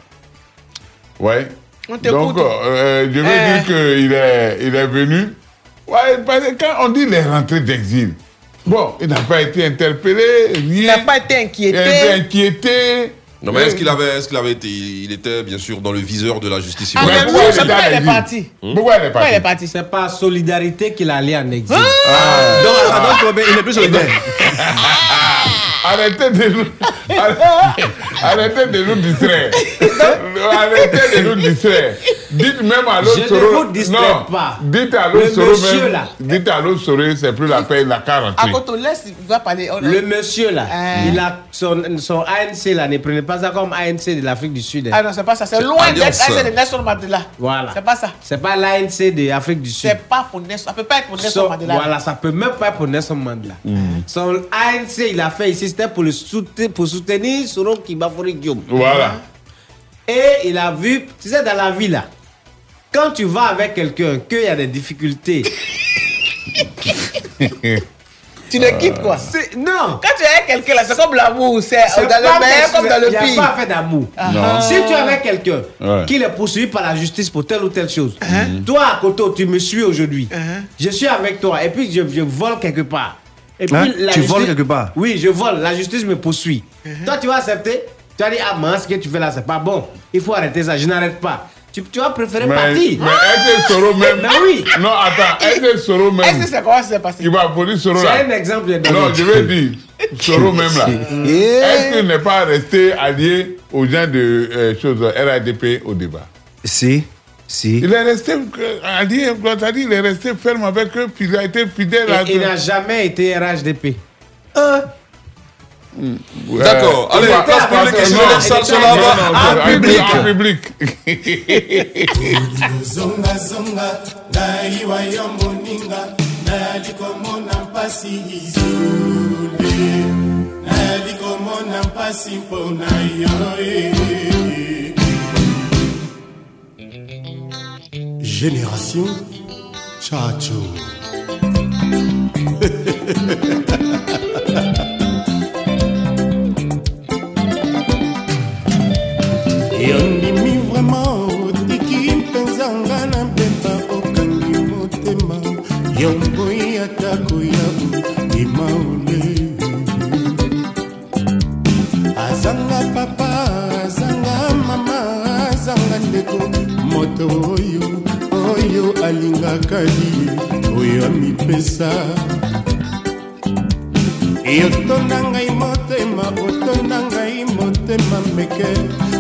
Ouais. On. Donc, euh, je veux Euh. dire qu'il est, il est venu. Ouais, parce que quand on dit les rentrées d'exil, bon, il n'a pas été interpellé, rien. Il n'a pas été Il a été inquiété. inquiété. Non, mais est-ce qu'il avait, est-ce qu'il avait été, il était bien sûr dans le viseur de la justice Ah, ivoirienne? pourquoi oui, il c'est est pourquoi il est parti? Pourquoi il est Pourquoi il est parti? C'est par solidarité qu'il allait en exil. Ah. Donc, alors, donc, il n'est plus solidaire. Arrêtez de nous, arrêtez de nous distraire. Arrêtez de nous distraire. Dites même à l'autre Soro. non, pas. Dites à Le l'autre Soro monsieur, même. là. Dites à l'autre Soro, c'est plus la peine, la À quarantaine. côté, on laisse, il va parler. On- Le monsieur là, Ah. il a son, son ANC là, ne prenez pas ça comme ANC de l'Afrique du Sud. hein. Ah non, c'est pas ça. C'est loin d'être c'est de Nelson Mandela. Voilà. C'est pas ça. C'est pas l'ANC de l'Afrique du Sud. C'est pas pour Nelson. Ça peut pas être pour Nelson Son- Mandela. voilà, ça peut même pas être pour Nelson Mandela. Son ANC, il a fait ici, pour, le soutenir, pour soutenir Soro Kibafori Guillaume. Voilà. Et il a vu, tu sais, dans la vie là, quand tu vas avec quelqu'un, qu'il y a des difficultés, Tu le quittes quoi? c'est- non! Quand tu es avec quelqu'un là, c'est comme l'amour. C'est C'est dans pas le meilleur comme dans le Il n'y a pire. pas fait d'amour. Non. Si tu es avec quelqu'un Ouais. qui est poursuivi par la justice pour telle ou telle chose, Uh-huh. toi à côté, tu me suis aujourd'hui, je suis avec toi et puis je, je vole quelque part. Et Hein? Tu voles quelque part? Oui, je vole. La justice me poursuit. Uh-huh. Toi, tu vas accepter Tu vas dire, ah, mince, ce que tu fais là, c'est pas bon. Il faut arrêter ça. Je n'arrête pas. Tu, tu vas préférer Mais, partir. mais est-ce que Soro même. Mais oui. Non, attends, est-ce que Soro même. Est-ce que c'est comment ça s'est passé? Il va Soro là. C'est un exemple de Non, je vais dire, Soro même là. Est-ce qu'il n'est pas resté allié aux gens de euh, choses RADP au débat? Si, si. Il est resté euh, c'est-à-dire il est resté ferme avec eux, puis il a été fidèle à Et il n'a jamais été RHDP. D'accord. Allez, place publique, les salles sont là-bas. En public. En public. zonga zonga mpasi izule mpasi mpona yo eh. Génération chacho. Yondimi vraimen otiki mpenza nga na mbemba okangi motema. Yo mboi atako ya imaule azanga papa azanga mama azanga ndeko moto oyo oyo alingaka ye oyo amipesa. Yotonda ngai motema otonda ngai motema meke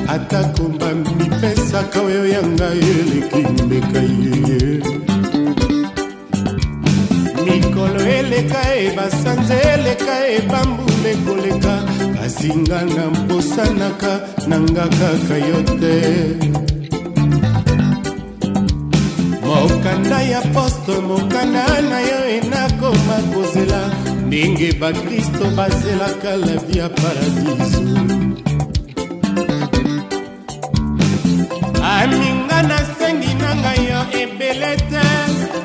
atako bamipesaka oyo ya ngai eleki mbeka yeye mikolo eleka e basanza eleka e bambula ekoleka kasi nga na mposanaka na nga kaka yo te mokanda ya poste mokanda na yo enakoma kozela. Ndenge bakristo bazelaka la vi ya paradiso. Aminga nasengi na ngai yo ebele te.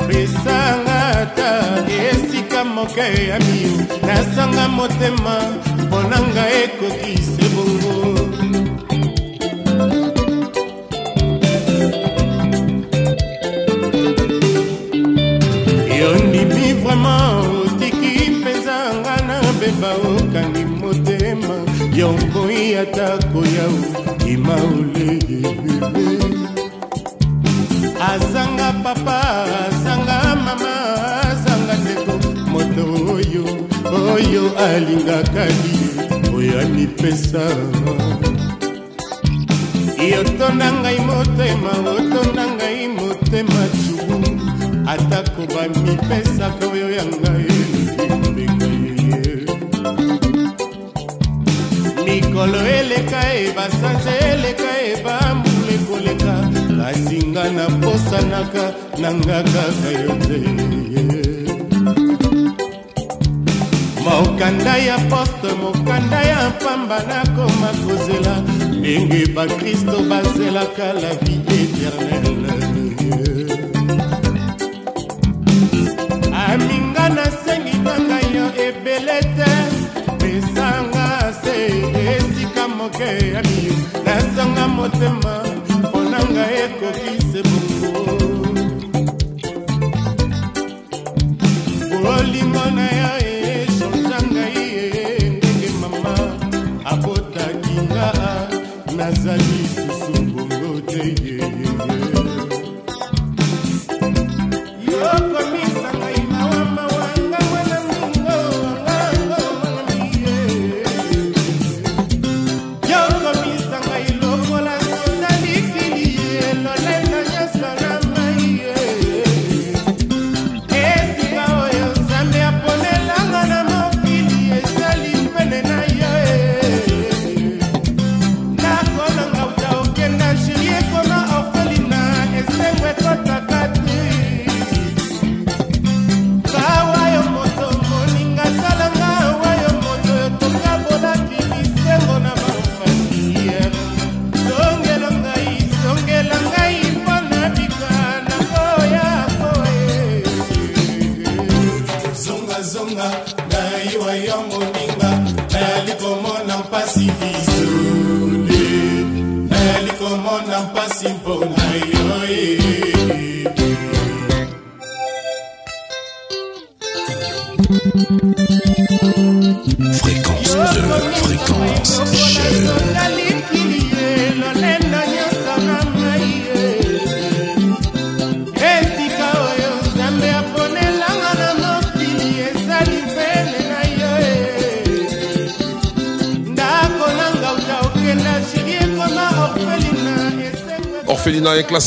Pesanga ata esika moke ya miyo nasanga motema mpo na ngai ekoki se ndimi vraimen otiki mpenza nga na beba okangi motema? Yo ngoi atako yau imaole azanga papa azanga mama azanga ndeko moto oyo oyo alingaka li oyo amipesa yotonda ngai motema otonda ngai motema cubu atako bamipesaka oyo ya ngai mbeka yeye mikolo eleka e basanza eleka e bambula ekoleka kasi nga naposanaka na nga kaka yo te. Mokanda ya poste mokanda ya pamba nakoma kozela. Ndenge bakristo bazelaka la vie éternele motema mpona ngai ekoki se bongo olingo na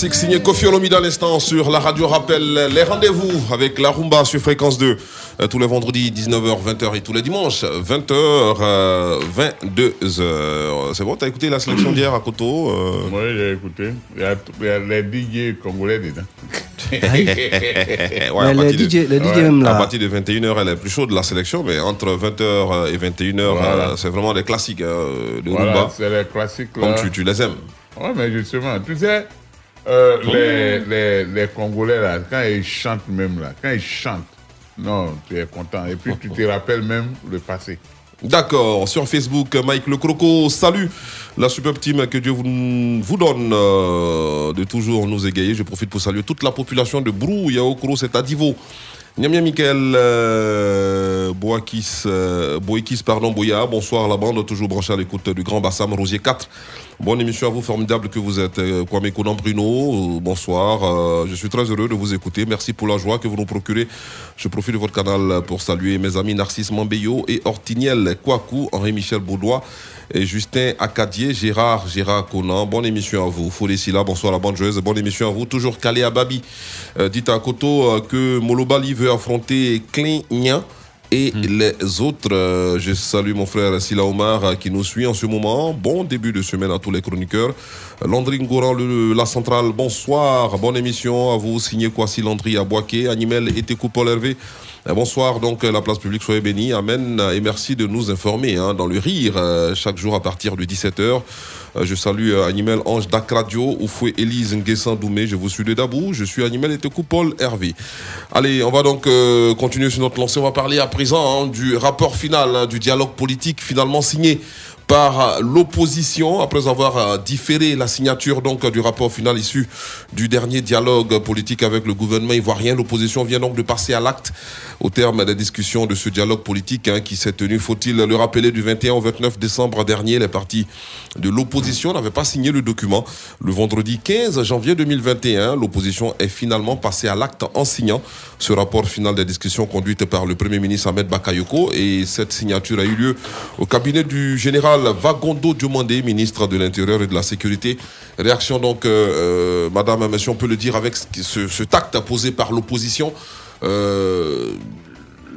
classique signé Kofi Olomide à l'instant sur la radio rappelle les rendez-vous avec la rumba sur fréquence 2 euh, tous les vendredis 19h 20h et tous les dimanches 20h euh, 22h. C'est bon, t'as écouté la sélection d'hier à Koto euh Oui, j'ai écouté. Il y a, il y a les DJ congolais dedans. Ouais, Mais à partir de- DJ même À partir de 21h, elle est plus chaude la sélection, mais entre 20h et 21h, Voilà. euh, c'est vraiment des classiques euh, de Voilà, rumba. c'est les classiques Comme tu, tu les aimes. Ouais, mais justement, tu sais, euh, les, les, les Congolais, là, quand ils chantent même, là, quand ils chantent, non, tu es content. Et puis, tu te rappelles même le passé. D'accord, sur Facebook, Mike Le Croco, salut la superbe team, que Dieu vous, vous donne euh, de toujours nous égayer. Je profite pour saluer toute la population de Brou, Yaokro, c'est Adivo. Niamia Michael euh, Boakis, euh, Boakis, pardon, Boya, bonsoir la bande, toujours branché à l'écoute du Grand Bassam Rosier 4. Bonne émission à vous, formidable que vous êtes. Euh, Kwame Konan Bruno, bonsoir. Je suis très heureux de vous écouter. Merci pour la joie que vous nous procurez. Je profite de votre canal pour saluer mes amis Narcisse Mambeyo et Ortiniel Kouakou, Henri-Michel Baudois et Justin Acadier, Gérard, Gérard Conan. Bonne émission à vous. Folie Silla, bonsoir la bande joueuse. Bonne émission à vous. Toujours calé à Babi. Euh, dites à Koto euh, que Molobali veut affronter Clignan et les autres. Euh, je salue mon frère Silla Omar euh, qui nous suit en ce moment. Bon début de semaine à tous les chroniqueurs. Landry Ngoran, le- la centrale, bonsoir. Bonne émission à vous. Signé Kwasi Landry à Boaké. Animel et Paul Hervé. Euh, Bonsoir, donc euh, la place publique, soyez bénis, amen, et merci de nous informer hein, dans le rire, euh, chaque jour à partir de 17h. Euh, je salue euh, Animel Ange Dak Radio, Oufoué Élise Nguessan Doumé, je vous suis de Dabou, je suis Animel et Paul Hervé. Allez, on va donc continuer sur notre lancée, on va parler à présent hein, du rapport final, hein, du dialogue politique finalement signé par l'opposition après avoir euh, différé la signature donc du rapport final issu du dernier dialogue politique avec le gouvernement ivoirien. L'opposition vient donc de passer à l'acte au terme des discussions de ce dialogue politique hein, qui s'est tenu, faut-il le rappeler, du 21 au 29 décembre dernier. Les partis de l'opposition n'avaient pas signé le document. Le vendredi 15 janvier 2021, l'opposition est finalement passée à l'acte en signant ce rapport final des discussions conduites par le Premier ministre Ahmed Bakayoko et cette signature a eu lieu au cabinet du général Vagondo Diomandé, ministre de l'Intérieur et de la Sécurité. Réaction donc, euh, euh, madame, monsieur, on peut le dire avec ce tact posé par l'opposition. Euh,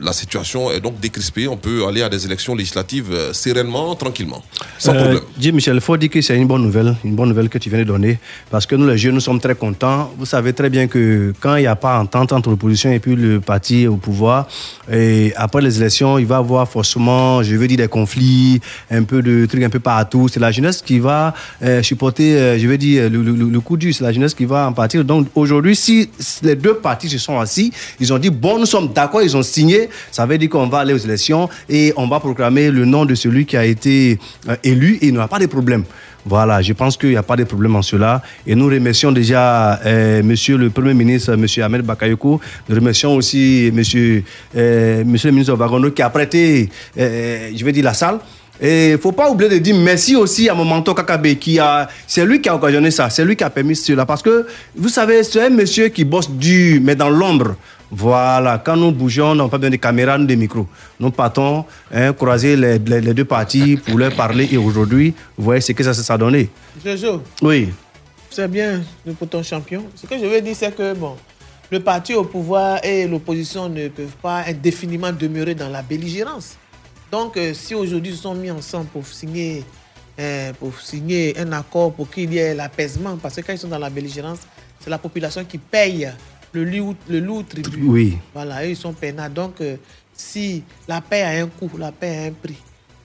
la situation est donc décrispée. On peut aller à des élections législatives euh, sereinement, tranquillement, sans Euh, problème. Dis Michel, il faut dire que c'est une bonne nouvelle, une bonne nouvelle que tu viens de donner, parce que nous les jeunes, nous sommes très contents. Vous savez très bien que quand il n'y a pas entente entre l'opposition et puis le parti au pouvoir, et après les élections, il va y avoir forcément, je veux dire, des conflits, un peu de trucs un peu partout. C'est la jeunesse qui va euh, supporter, je veux dire, le, le- le coup dur. C'est la jeunesse qui va en partir. Donc aujourd'hui, si les deux partis se sont assis, ils ont dit bon, nous sommes d'accord, ils ont signé. Ça veut dire qu'on va aller aux élections et on va proclamer le nom de celui qui a été euh, élu et il n'y aura pas de problème. Voilà, je pense qu'il n'y a pas de problème en cela. Et nous remercions déjà euh, Monsieur le Premier ministre, Monsieur Ahmed Bakayoko. Nous remercions aussi Monsieur, euh, Monsieur le ministre Vagono qui a prêté, euh, je vais dire, la salle. Et il ne faut pas oublier de dire merci aussi à Momento Kakabe, qui a, c'est lui qui a occasionné ça, c'est lui qui a permis cela. Parce que, vous savez, c'est un monsieur qui bosse dur, mais dans l'ombre. Voilà, quand nous bougeons, on n'a pas besoin de caméras ni de micros. Nous partons hein, croiser les, les- les deux parties pour leur parler. Et aujourd'hui, vous voyez ce que ça s'est donné. Jojo, Oui. c'est bien pour ton champion. Ce que je veux dire, c'est que bon, le parti au pouvoir et l'opposition ne peuvent pas indéfiniment demeurer dans la belligérance. Donc, euh, si aujourd'hui ils sont mis ensemble pour signer, euh, pour signer un accord pour qu'il y ait l'apaisement, parce que quand ils sont dans la belligérance, c'est la population qui paye le lourd, le tribut. Oui. Voilà, eux, ils sont peinards. Donc, euh, si la paix a un coût, la paix a un prix.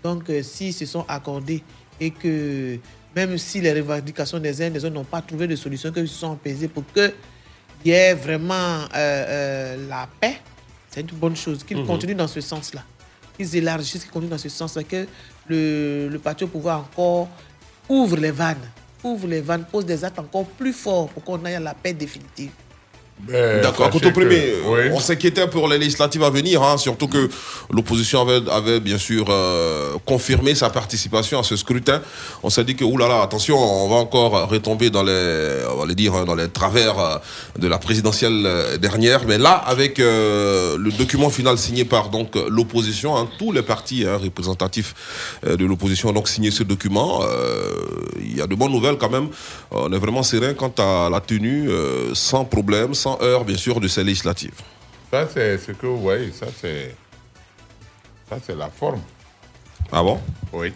Donc, s'ils se sont accordés et que même si les revendications des uns et des autres n'ont pas trouvé de solution, qu'ils se sont apaisés pour qu'il y ait vraiment la paix, c'est une bonne chose. Qu'ils Mhm. continuent dans ce sens-là. Qu'ils élargissent, qu'ils continuent dans ce sens-là, que le, le parti pouvoir encore ouvre les vannes, ouvre les vannes, pose des actes encore plus forts pour qu'on aille à la paix définitive. Ben, D'accord. Quant au premier, oui. on s'inquiétait pour les législatives à venir, hein, surtout que l'opposition avait, avait bien sûr euh, confirmé sa participation à ce scrutin. On s'est dit que, oulala, attention, on va encore retomber dans les, on va le dire, hein, dans les travers euh, de la présidentielle euh, dernière. Mais là, avec euh, le document final signé par donc l'opposition, hein, tous les partis hein, représentatifs euh, de l'opposition ont donc signé ce document. Euh, Il y a de bonnes nouvelles quand même. On est vraiment serein quant à la tenue, euh, sans problème, sans heurts, bien sûr, de ces législatives. Ça, c'est ce que vous voyez. Ça, c'est. Ça, c'est la forme. Ah bon? Oui.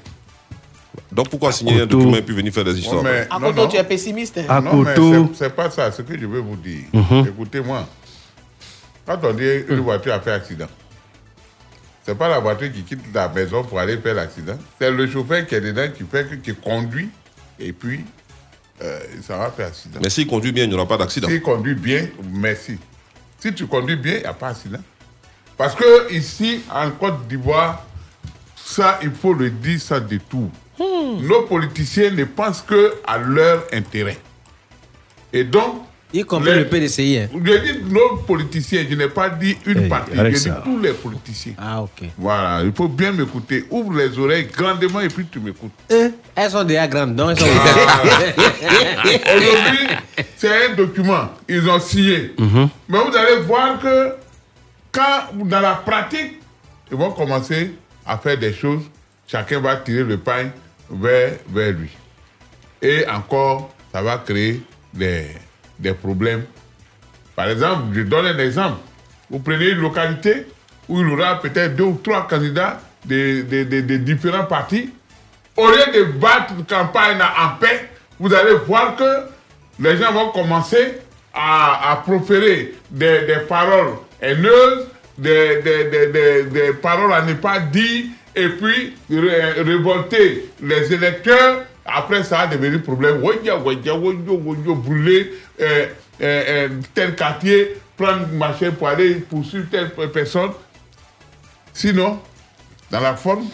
Donc pourquoi signer un document et puis venir faire des histoires? Ouais, mais- À non, Koto, non. tu es pessimiste. hein? À non, mais c'est- pas ça. Ce que je veux vous dire. Mhm. Écoutez-moi. Quand on dit une voiture a fait accident, c'est pas la voiture qui quitte la maison pour aller faire l'accident. C'est le chauffeur qui est dedans qui fait que, qui conduit et puis euh, ça va faire accident. Mais s'il conduit bien, il n'y aura pas d'accident. S'il conduit bien, merci. Si tu conduis bien, il n'y a pas d'accident. Parce que ici, en Côte d'Ivoire, ça, il faut le dire sans détour. Nos politiciens ne pensent que à leur intérêt. Et donc. Y compris le PDCI. hein. Je dis nos politiciens, je n'ai pas dit une Hey, partie, je dis tous les politiciens. Ah, ok. Voilà, il faut bien m'écouter. Ouvre les oreilles grandement et puis tu m'écoutes. Elles sont déjà grandes, donc elles sont. Aujourd'hui, c'est un document. Ils ont signé. Mais vous allez voir que quand, dans la pratique, ils vont commencer à faire des choses. Chacun va tirer le pain vers, vers lui. Et encore, ça va créer des, des problèmes. Par exemple, je donne un exemple. Vous prenez une localité où il y aura peut-être deux ou trois candidats de, de- de- différents partis. Au lieu de battre une campagne en paix, vous allez voir que les gens vont commencer à, à proférer des, des paroles haineuses, des, des- des- paroles à ne pas dire, et puis ré- révolter les électeurs. Après, ça va devenir problème. Ouya, ouya, ouya, brûler euh, euh, euh, tel quartier, prendre machin pour aller poursuivre telle personne. Sinon, dans la forme,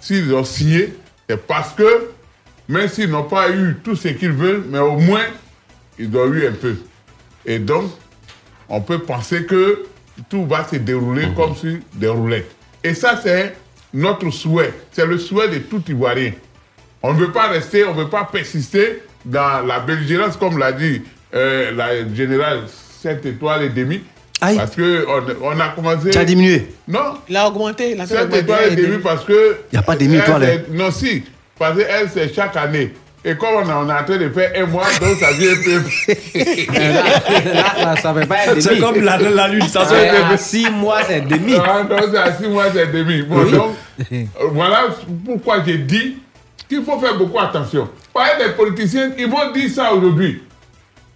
s'ils ont signé, c'est parce que, même s'ils n'ont pas eu tout ce qu'ils veulent, mais au moins, ils ont eu un peu. Et donc, on peut penser que tout va se dérouler comme sur des roulettes. Et ça, c'est notre souhait. C'est le souhait de tout Ivoirien. On ne veut pas rester, on ne veut pas persister dans la belligérance, comme l'a dit euh, la générale 7 étoiles et demi. Parce qu'on on a commencé. Ça a diminué. Non. Il a augmenté. Il a 7 étoiles et demi parce que. Il y a pas c'est- Non, si. Parce qu'elle, c'est chaque année. Et comme on est, en train de faire un mois, donc ça vient un peu. Ça fait pas être C'est comme la- la lune, ça se Ouais, fait- à six mois, c'est demi. Ah, non, c'est à 6 mois, c'est demi. Bon, Oui. donc, euh, voilà pourquoi j'ai dit qu'il faut faire beaucoup attention. Par exemple, les politiciens, ils vont dire ça aujourd'hui.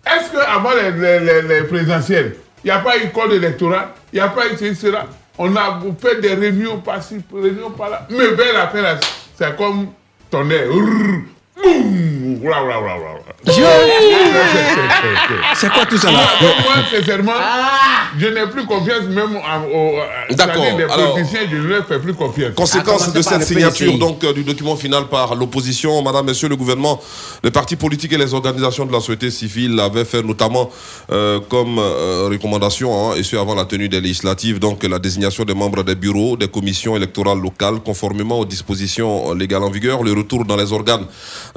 Est-ce qu'avant les, les, les, les présidentielles, il n'y a pas eu code électoral, il n'y a pas eu ceci, cela? On a fait des réunions par-ci, réunions par-là. Mais vers la fin, là, c'est comme tonnerre. Voilà. C'est quoi tout ça là? Moi, sincèrement, je n'ai plus confiance même en- au. à- D'accord, Les politiciens, je ne leur fais plus confiance. Conséquence de cette signature donc euh, du document final par l'opposition, Madame, Monsieur, le gouvernement, les partis politiques et les organisations de la société civile avaient fait notamment euh, comme euh, recommandation, hein, et ce avant la tenue des législatives, donc la désignation des membres des bureaux, des commissions électorales locales, conformément aux dispositions légales en vigueur, le retour dans les organes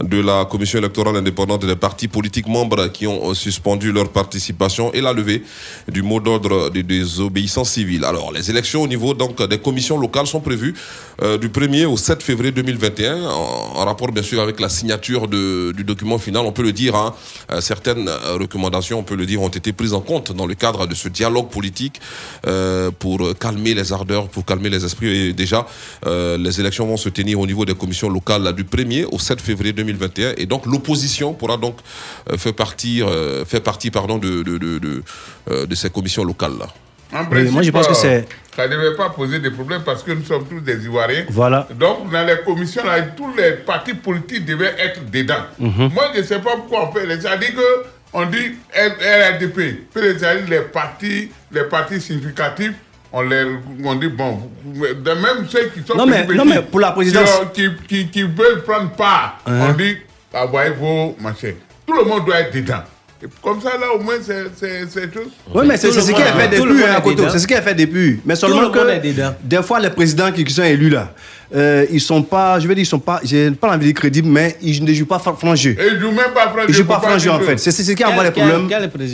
de la commission électorale indépendante des partis politiques membres qui ont euh, suspendu leur participation et la levée du mot d'ordre de désobéissance civile. Alors, les élections au niveau donc des commissions locales sont prévues euh, du 1er au 7 février 2021, en, en rapport bien sûr avec la signature du document final. On peut le dire, hein, euh, certaines recommandations, on peut le dire, ont été prises en compte dans le cadre de ce dialogue politique pour calmer les ardeurs, pour calmer les esprits. Et déjà, les élections vont se tenir au niveau des commissions locales du 1er au 7 février 2021. Et donc, l'opposition pourra donc euh, faire partie, euh, faire partie pardon, de, de, de, de, euh, de ces commissions locales-là. En Oui, principe, moi, je pense que c'est- Ça ne devait pas poser de problème parce que nous sommes tous des Ivoiriens. Voilà. Donc, dans les commissions, là, tous les partis politiques devaient être dedans. Mhm. Moi, je ne sais pas pourquoi on fait. C'est-à-dire que on dit c'est-à-dire les partis, les partis significatifs, on, les, on dit bon, de même ceux qui sont Non, mais- petits, non, mais pour la présidence- Qui, qui, qui- qui veulent prendre part, Hein? on dit envoyez vos machins. Tout le monde doit être dedans. Et Comme ça, là, au moins, c'est- tout. Oui, mais c'est ce monde qui est est- fait tout le depuis, monde hein. C'est ce qui est fait depuis. Mais Tout seulement le monde est que dedans. des fois, les présidents qui, qui sont élus là, euh, ils sont pas, je veux dire, ils sont pas, j'ai pas envie de dire crédibles, mais ils ne jouent pas fran- franc jeu. Ils jouent même pas franc Ils jeu, jouent pas franc jeu en fait. C'est c'est ce qui envoie les problèmes.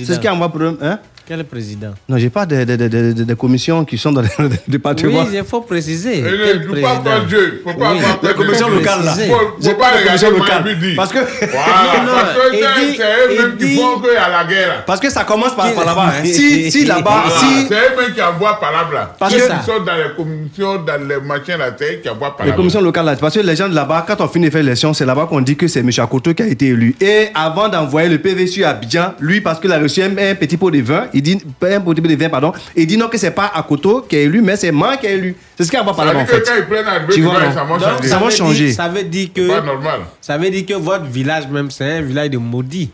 C'est ce qui envoie problème. Hein? Quel président Non, j'ai pas des, des, des, des, des- des commissions qui sont dans les Oui, départements. il faut préciser. Et Quel ne joue pas franc jeu. Faut pas Oui, avoir La commission faut locale là. Faut, J'ai faut pas de regarder locale. Parce que, Voilà, Non, parce que il c'est eux-mêmes il qui dit- font qu'il y a la guerre. parce que ça commence par, par là-bas. hein. Si, si là-bas, Voilà, si C'est eux-mêmes qui envoient par là-bas. Parce Ceux que- qui sont dans les commissions, dans les machins là, c'est eux qui envoient par les là-bas. commissions locales là, parce que les gens de là-bas, quand on finit de faire l'élection, c'est là-bas qu'on dit que c'est M. Akoto qui a été élu. Et avant d'envoyer le PV sur Abidjan, lui, parce qu'il a reçu un, un petit pot de vin, il dit, un petit pot de vin, pardon, il dit non que c'est pas Akoto qui est élu, mais c'est moi qui est élu. C'est ce qu'il par Ça là-bas veut en fait. Tu vois, non ça va Donc, changer. Ça va veut changer. dire- ça veut dire que. Pas normal. Ça veut dire que votre village même, c'est un village de maudits.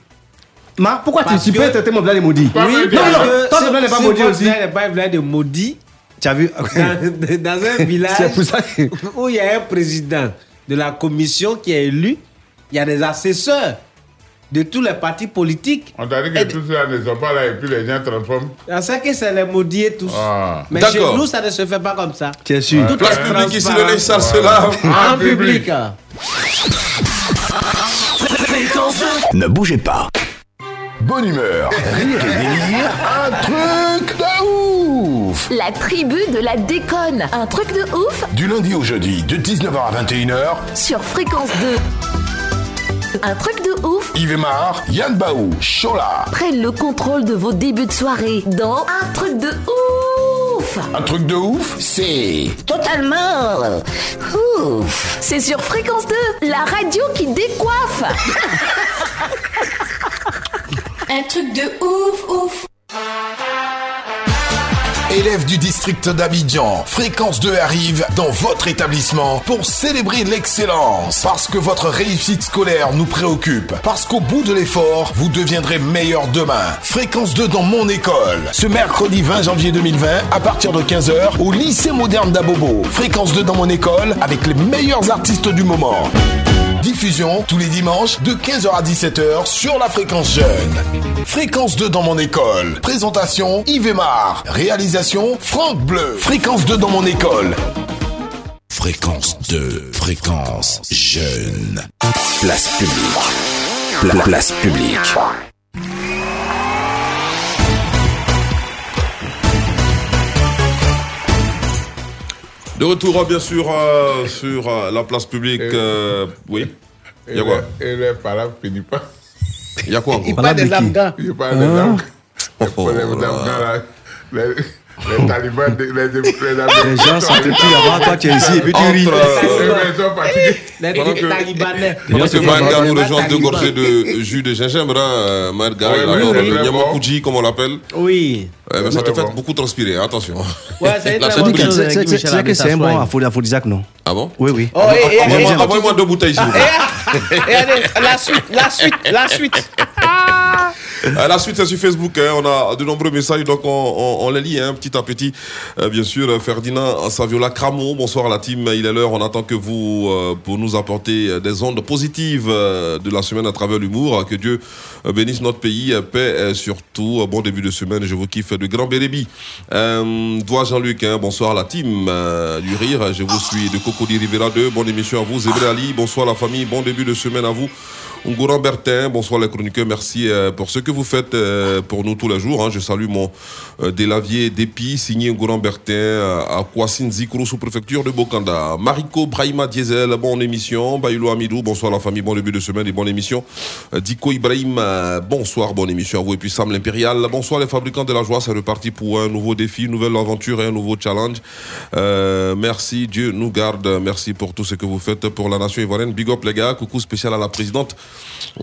Ma, pourquoi tu, Parce tu que- peux traiter mon village de maudit Pas Oui, non, non, ton village n'est pas maudit aussi. village n'est pas un village de maudits, Tu as vu? dans, dans un village C'est pour ça que- où il y a un président de la commission qui est élu, il y a des assesseurs de tous les partis politiques. On t'a dit que tous ceux-là ne sont pas là et puis les gens transforment. On sait que c'est les maudits et tous. Ah. Mais chez nous, ça ne se fait pas comme ça. Es sûr Tout Place publique ici, le c'est là. En public. Ne bougez pas. Bonne humeur, rire et délire, un truc de ouf La tribu de la déconne. Un truc de ouf Du lundi au jeudi, de 19h à 21h, sur Fréquence 2. Un truc de ouf Yves Emar, Yann Baou, Chola. prennent le contrôle de vos débuts de soirée dans Un truc de ouf Un truc de ouf, c'est... Totalement ouf C'est sur Fréquence 2, la radio qui décoiffe Un truc de ouf, ouf. Élèves du district d'Abidjan, Fréquence 2 arrive dans votre établissement pour célébrer l'excellence. Parce que votre réussite scolaire nous préoccupe. Parce qu'au bout de l'effort, vous deviendrez meilleur demain. Fréquence 2 dans mon école. Ce mercredi 20 janvier 2020, à partir de 15h, au lycée moderne d'Abobo. Fréquence 2 dans mon école avec les meilleurs artistes du moment. Diffusion tous les dimanches de 15h à 17h sur la fréquence jeune. Fréquence 2 dans mon école. Présentation Yves Emar. Réalisation Franck Bleu. Fréquence 2 dans mon école. Fréquence 2, fréquence jeune. Place publique. Pla- place publique. De retour, bien sûr, euh, sur euh, la place publique. euh, oui. Et Il y a quoi? Et les parents finissent pas. Il y a quoi encore? Il parle des Afghans. Il parle des. Afghans. Les- les Afghans, là, les- talibans, les, les, les, Les gens sont petits là-bas, toi tu es ici et puis tu ris. Euh. Les Talibanais. Pendant que nous rejoint deux gorgées de jus de gingembre, hein, c'est le très Nyamakuji, comme on l'appelle. Oui. Ouais, mais ça te fait bon. beaucoup transpirer, attention. Ouais, c'est que c'est un bon aphrodisiaque, non? Ah bon? Oui, oui. Oh, et, et, Envoie-moi envoie-moi deux bouteilles, s'il vous plaît. et- regardez, la suite, la suite, la suite. La suite, c'est sur Facebook. hein. On a de nombreux messages, donc on, les lit hein, petit à petit. Euh, bien sûr, Ferdinand Saviola Cramo, bonsoir à la team. Il est l'heure. On attend que vous, euh, pour nous apporter euh, des ondes positives de la semaine à travers l'humour. Que Dieu bénisse notre pays. Paix euh, surtout. Bon début de semaine. Je vous kiffe de grand bérébi. Euh, Doigt Jean-Luc, hein, bonsoir à la team du rire. Je vous suis de Cocody Rivera 2. Bonne émission à vous. Zébré Ali, bonsoir la famille. Bon début de semaine à vous. Ngouran Bertin, bonsoir les chroniqueurs, merci euh, pour ce que vous faites euh, pour nous tous les jours. hein. Je salue mon euh, délavier d'épi, signé Ngouran Bertin à Kouassine Zikro, sous-préfecture de Bokanda. Mariko Brahima Diesel, bonne émission. Baïlo Amidou, bonsoir la famille, bon début de semaine et bonne émission. Diko Ibrahim, bonsoir, bonne émission à vous. Et puis Sam l'Impérial, bonsoir les fabricants de la joie, c'est reparti pour un nouveau défi, une nouvelle aventure et un nouveau challenge. Merci, Dieu nous garde, merci pour tout ce que vous faites pour la nation ivoirienne. Big up les gars, coucou spécial à la présidente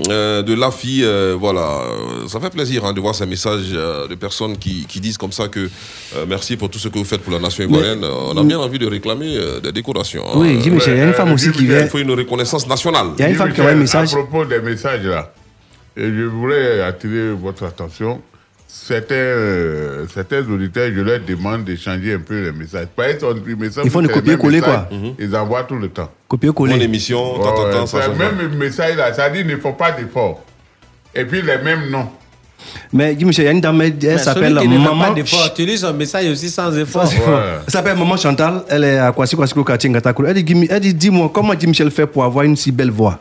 euh, de l'AFI. euh, voilà, ça fait plaisir hein, de voir ces messages euh, de personnes qui, qui disent comme ça que euh, merci pour tout ce que vous faites pour la nation ivoirienne. On a bien envie de réclamer euh, des décorations. hein. Oui, Jim Michel, il y a une femme aussi qui vient. Il faut une reconnaissance nationale. Il y a une femme qui envoie un message. À propos des messages là, et je voulais attirer votre attention. Certains, euh, certains auditeurs, je leur demande de changer un peu les messages. En message, Ils font mêmes copier-coller, quoi. Mhm. Ils envoient tout le temps. Copier-coller. Mon émission, tant, tant, Ouais, tant, ça c'est change le même message là, ça dit ne faut pas d'effort. Et puis les mêmes noms. Mais Guy Michel, il y a une dame, elle s'appelle Maman. tu lis son message aussi sans effort. Elle s'appelle Maman Chantal, elle est à Kwasi Kwasi Quartier Ngatakoulou. Elle dit, dit, dis-moi, comment Guy Michel fait pour avoir une si belle voix?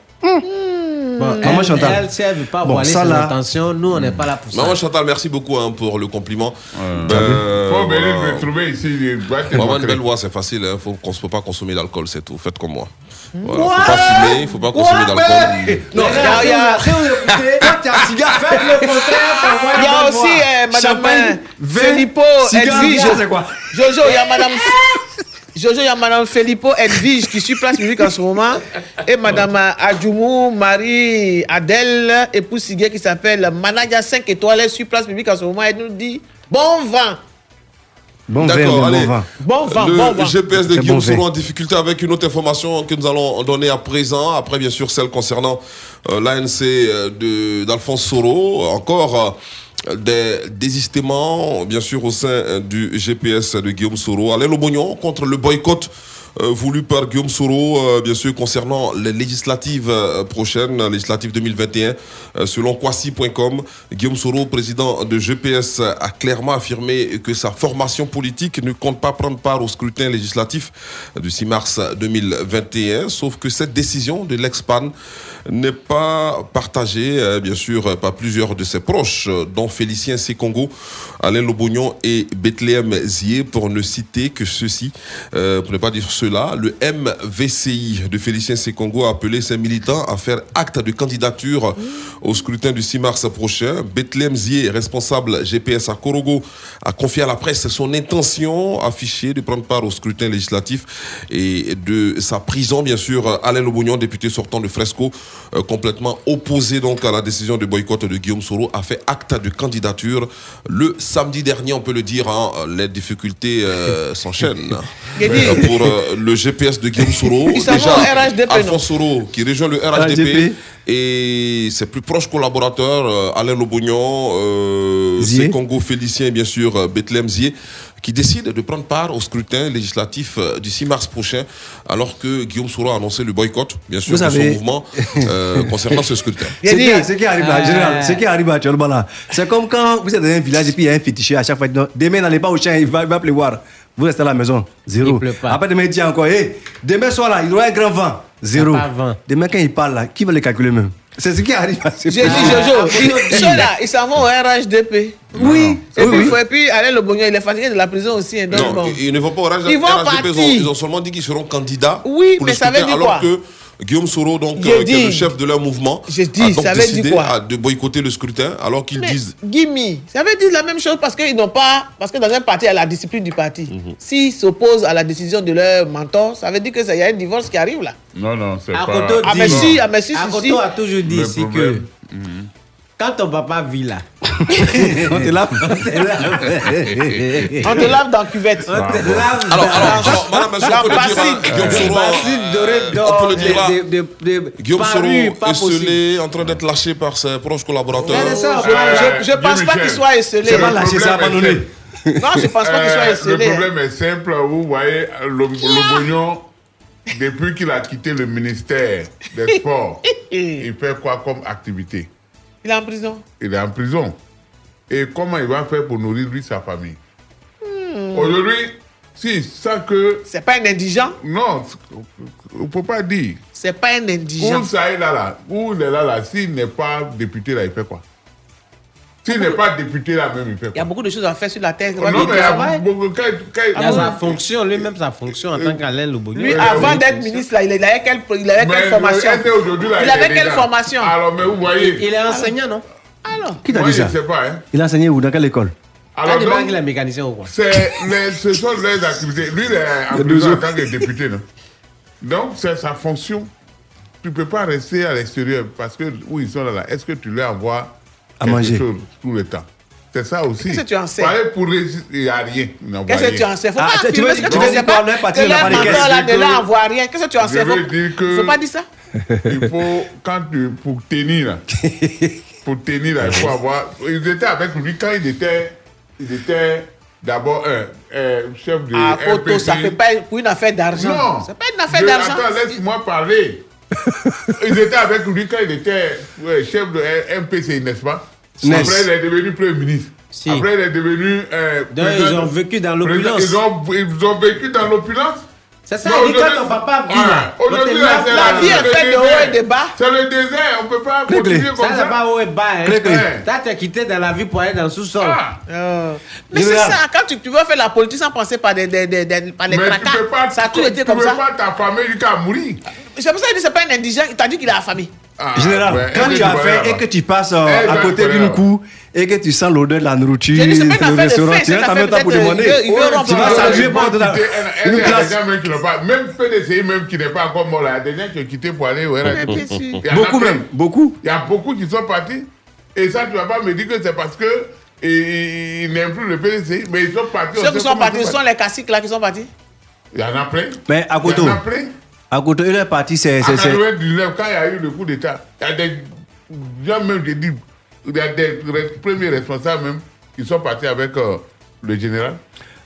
Bon, Maman elle, Chantal. elle, si elle veut pas Bon, voiler ça, ses là- intentions, nous, on n'est pas là pour ça. Maman Chantal, merci beaucoup hein, pour le compliment. Ben, Faut venir me trouver ici. Maman, une montrer. belle voix, c'est facile. Faut qu'on ne peut pas consommer d'alcool, c'est tout. Faites comme moi. Voilà, faut pas fumer, il faut pas consommer d'alcool. Non, il y a- il y a- Il y a aussi euh, Madame euh, Filippo Edwige. Jojo, il y a Madame. Jojo, il y a Madame Filippo Edwige qui suit place publique en ce moment. Et Madame Adjoumou Marie Adèle, épouse Siguet qui s'appelle Manadia 5 étoiles, suit place publique en ce moment. Elle nous dit bon vent. Bon vin, D'accord, bon allez. Bon vent, le bon vent. GPS de Guillaume bon en difficulté avec une autre information que nous allons donner à présent. Après, bien sûr, celle concernant euh, l'ANC euh, d'Alphonse Soro. Encore euh, des désistements, bien sûr, au sein euh, du GPS de Guillaume Soro. Alain Lobognon contre le boycott voulu par Guillaume Soro, euh, bien sûr, concernant les législatives euh, prochaines, euh, législatives 2021. Euh, selon Kwasi.com, Guillaume Soro, président de GPS, a clairement affirmé que sa formation politique ne compte pas prendre part au scrutin législatif du 6 mars 2021, sauf que cette décision de l'ex-PAN n'est pas partagée, euh, bien sûr, par plusieurs de ses proches, euh, dont Félicien Sekongo, Alain Lobognon et Bethléem Zier, pour ne citer que ceux-ci, euh, pour ne pas dire cela. Le MVCI de Félicien Sekongo a appelé ses militants à faire acte de candidature au scrutin du 6 mars prochain. Bethléem Zier, responsable GPS à Korogo, a confié à la presse son intention affichée de prendre part au scrutin législatif et de sa prison, bien sûr. Alain Lobognon, député sortant de Fresco, euh, complètement opposé donc à la décision de boycott de Guillaume Soro, a fait acte de candidature le samedi dernier, on peut le dire. hein, les difficultés euh, s'enchaînent. Pour euh, le GPS de Guillaume Soro, déjà RHDP, Alphonse Soro qui rejoint le RHDP, RHDP. et ses plus proches collaborateurs, euh, Alain Lobognon, euh. Congo Félicien, bien sûr, euh, Bethléem Zier, qui décident de prendre part au scrutin législatif euh, du 6 mars prochain, alors que Guillaume Soro a annoncé le boycott, bien sûr, Vous de savez- son mouvement euh, concernant ce scrutin. Ce qui, ce qui arrive là, Ah. général, ce qui arrive actuellement là, c'est comme quand vous êtes dans un village et puis il y a un féticheur à chaque fois. Demain, n'allez pas au champ, il va, il va pleuvoir. Vous restez à la maison, zéro. Il pleut pas. Après, demain, il dit encore, hey, demain soir là, il y aura un grand vent, zéro. Pas vent. Demain, quand il parle là, qui va le calculer même? C'est ce qui arrive à ce J'ai dit Jojo, ils- ceux-là, ils s'en vont au RHDP. Oui, Et oui, puis, oui. et puis Alain Lobognon, il est fatigué de la prison aussi. hein, donc Non, bon. ils, ne vont pas au RHDP, Ils vont RHDP, partir. ils, ont, ils ont seulement dit qu'ils seront candidats Oui, pour mais le ça veut dire alors quoi? que Guillaume Soro, donc, euh, qui est le chef de leur mouvement, a donc ça veut dire décidé quoi à- de boycotter le scrutin, alors qu'ils disent Gimme, ça veut dire la même chose parce qu'ils n'ont pas. Parce que dans un parti, il y a la discipline du parti. Mhm. S'ils s'opposent à la décision de leur mentor, ça veut dire qu'il y a un divorce qui arrive là. Non, non, c'est pas... Akoto Ah, mais si, ah, mais si, si, si. a toujours dit ici que problème. Quand ton papa vit là, On te lave. On te lave dans la cuvette. on te lave Alors, dans- alors, alors, madame, monsieur, on peut le dire, hein, on peut le dire là, de- de- de- de- Guillaume Soro esselé, en train d'être lâché par ses proches collaborateurs. Mais c'est ça, Je, je, je pense pas qu'il soit esselé. C'est pas lâché, c'est abandonné. Non, je pense pas qu'il soit Euh, esselé. le problème est simple, vous voyez, le, le Bognon, depuis qu'il a quitté le ministère des Sports, il fait quoi comme activité? Il est en prison. Il est en prison. Et comment il va faire pour nourrir lui sa famille? Hmm. Aujourd'hui, si ça que... C'est pas un indigent? Non, il ne faut pas dire. C'est pas un indigent. Où ça est là, là, où il est là, là, s'il n'est pas député là, il fait quoi? S'il n'est pas député là même, il fait Il y a beaucoup de choses à faire sur la terre. Non, mais il y a beaucoup- quand- quand- Il a sa fonction, lui-même sa fonction en tant qu'Alain Lobognon. Lui, avant d'être ministre, là, il il avait quelle, il avait quelle formation? Il avait quelle formation? Alors, mais vous voyez. Il est enseignant, non? Alors, Qui t'a dit je ça? ne sais pas. Hein. Il a enseigné où? Dans quelle école? Alors, il donc, est mécanicien ou quoi? c'est les- ce sont les activités. Lui, il est en prison en tant que député. non? Donc, c'est sa fonction. Tu ne peux pas rester à l'extérieur parce que où ils sont là, là est-ce que tu leur envoies À manger. chose tout le temps C'est ça aussi. Qu'est-ce que tu en sais? Pareil, pour réussir, il n'y a rien. Qu'est-ce que tu en sais? Faut Ah, pas tu- veux- ce que tu tu veux ne dire pas. on est parti Que de là, Je veux- envoie rien. Qu'est-ce que tu en Je sais? veux Faut dire que- faut pas dire ça. Il faut, quand tu, pour tenir, là, pour tenir, là, il faut avoir. Ils étaient avec lui quand il était, il était d'abord un euh, chef de. Ah, Koto, ça fait pas pour une affaire d'argent. Non. C'est pas une affaire Je- d'argent. Attends, laisse-moi parler. Ils étaient avec lui quand il était ouais, chef de MPC, n'est-ce pas? Ness. Après, il est devenu Premier ministre. Après, il est devenu. euh, Donc, ils ont vécu dans l'opulence. Ils ont, ils ont vécu dans l'opulence. C'est ça, il dit quand Ouais, là. Aujourd'hui, donc là, la- la vie est faite de haut et de bas. C'est le désert, on peut pas Clé, continuer comme Ça, ça. c'est pas haut et bas. hein. Clé, clé. Toi, tu as quitté dans la vie pour aller dans le sous-sol. Euh, Mais c'est ça, quand tu, tu veux faire la politique sans penser par, des, des, des, des- par les Mais tu tracas, peux pas, ça a toujours été tu comme peux ça. pas t'affamer jusqu'à mourir. C'est pour ça qu'il dit c'est pas un indigent, il t'a dit qu'il a affamé. Général, ouais, quand tu as bonheur, et que tu passes euh, Elle à est côté du d'une cour et que tu sens l'odeur de la nourriture, dit, le restaurant, tu affaire même pas pour demander. il veut- il veut rompre Tu vas la- saluer pour une il y a place. des gens même qui n'ont pas. Même PDCI, même qui n'est pas encore mort là, il y a des gens qui ont quitté pour aller. Il Beaucoup même, beaucoup. Il y a beaucoup qui sont partis. Et ça, tu vas pas me dire que c'est parce que ils n'aiment plus le PDCI, mais ils sont partis. Ceux qui sont partis, ce sont les caciques là qui sont partis. Il y en a plein. Mais à Il côté, y en a plein. À côté, il est parti, c'est. En c'est- c'est- 99, quand il y a eu le coup d'État, il y a des gens même, il y a des premiers responsables même qui sont partis avec euh, le général.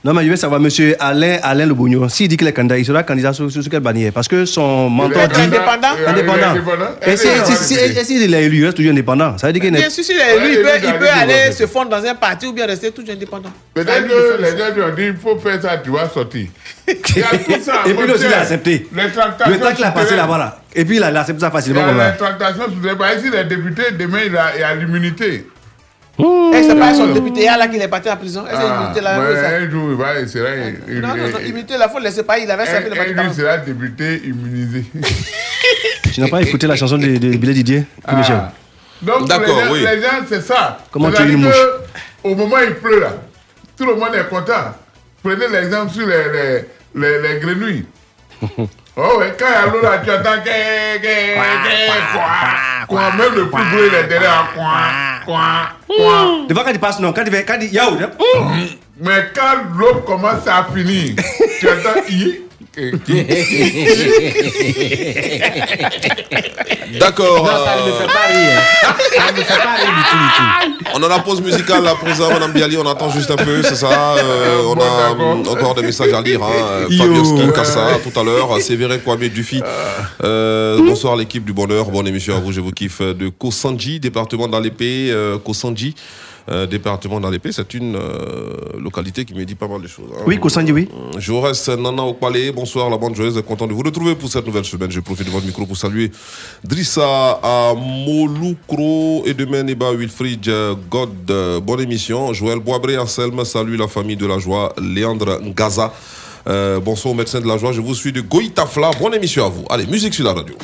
Non, mais je veux savoir, monsieur Alain, Alain Le Bougnon, s'il dit qu'il est candidat, il sera candidat sur, sur, sur quelle bannière? Parce que son mentor dit. indépendant. Il est Indépendant. indépendant. Et s'il est élu, il reste toujours indépendant. Ça veut dire qu'il Bien sûr, s'il est élu, il peut, il il aller se fondre dans un parti ou bien rester toujours indépendant. Peut-être que les gens lui ont dit il faut faire ça, tu vas sortir. Il. Et puis lui aussi, il a accepté. Le temps qu'il a passé là-bas, là. Et puis il a il accepté ça Il facilement les tractations souterraines. Par ici, les députés, demain, il il a l'immunité. Et c'est pas son député là qu'il est parti en prison. Est-ce Ah, là ouais, un jour, il va, il sera. il- Non, non, non, il- immunité là, faut le laisser pas. Il avait servi le parti. un jour, il sera député immunisé. Tu n'as pas écouté la chanson de, de Billet Didier Qui Ah. Donc, D'accord, les gens, oui. les gens, c'est ça. Comment tuer une que, mouche Au moment où il pleut, là, tout le monde est content. Prenez l'exemple sur les, les, les, les grenouilles. Oh ouais, quand il y a l'eau là, tu entends que, que, que, quoi, quoi, même le plus bleu, il est derrière, quoi. Des fois, quand il passe, non, quand il fait. Quand il. Yaou, Mais quand l'eau commence à finir, tu entends i. D'accord. Non, ça ne me fait pas rire. Ça ne me fait pas rire du tout, du tout. On a la pause musicale à présent, Madame Bialy, on attend juste un peu, c'est ça. Euh, on a hum, encore des messages à lire. Hein. Yo. Fabioski Kassa tout à l'heure, Sévérin Kwame Dufy. Euh, bonsoir l'équipe du bonheur, bonne émission à vous, je vous kiffe. De Kosanji, département dans l'épée, euh, Kosanji. Euh, département dans l'épée, c'est une euh, localité qui me dit pas mal de choses. hein. Oui, Kosanji, oui. Je reste Nana au palais. Bonsoir, la bande joyeuse. Content de vous retrouver pour cette nouvelle semaine. Je profite de votre micro pour saluer Drissa à Moloukro et demain Neba Wilfried euh, God. Euh, Bonne émission. Joël Boabré Anselme. Salut la famille de la joie. Léandre Ngaza. Euh, bonsoir au médecin de la joie. Je vous suis de Goïtafla. Bonne émission à vous. Allez, musique sur la radio.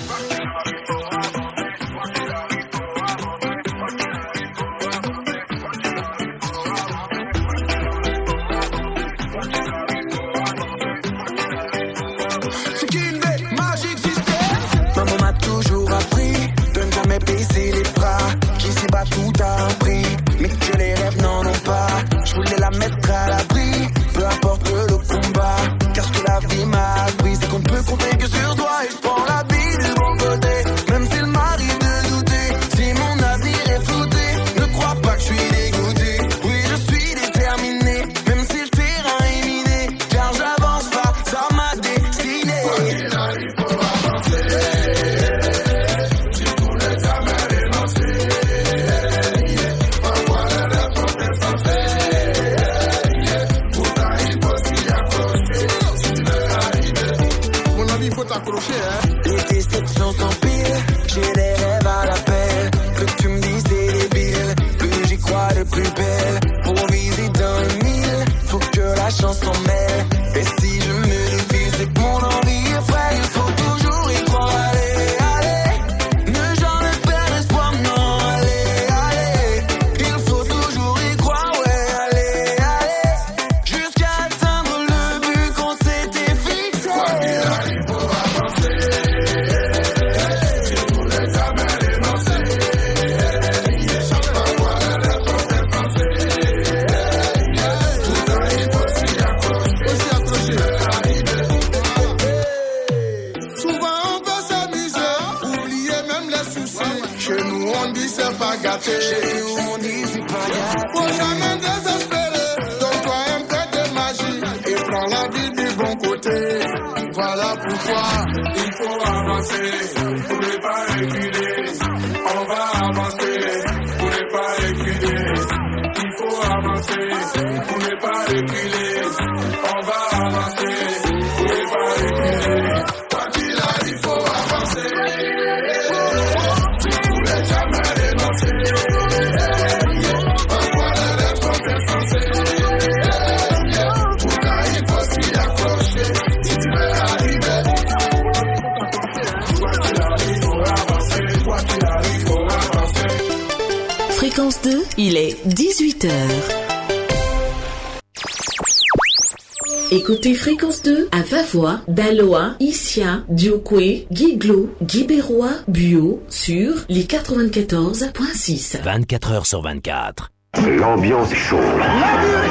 Daloa, Issia, Diokwe, Guiglo, Guibérois, Buo sur les 94.6. 24 heures sur 24. L'ambiance est chaude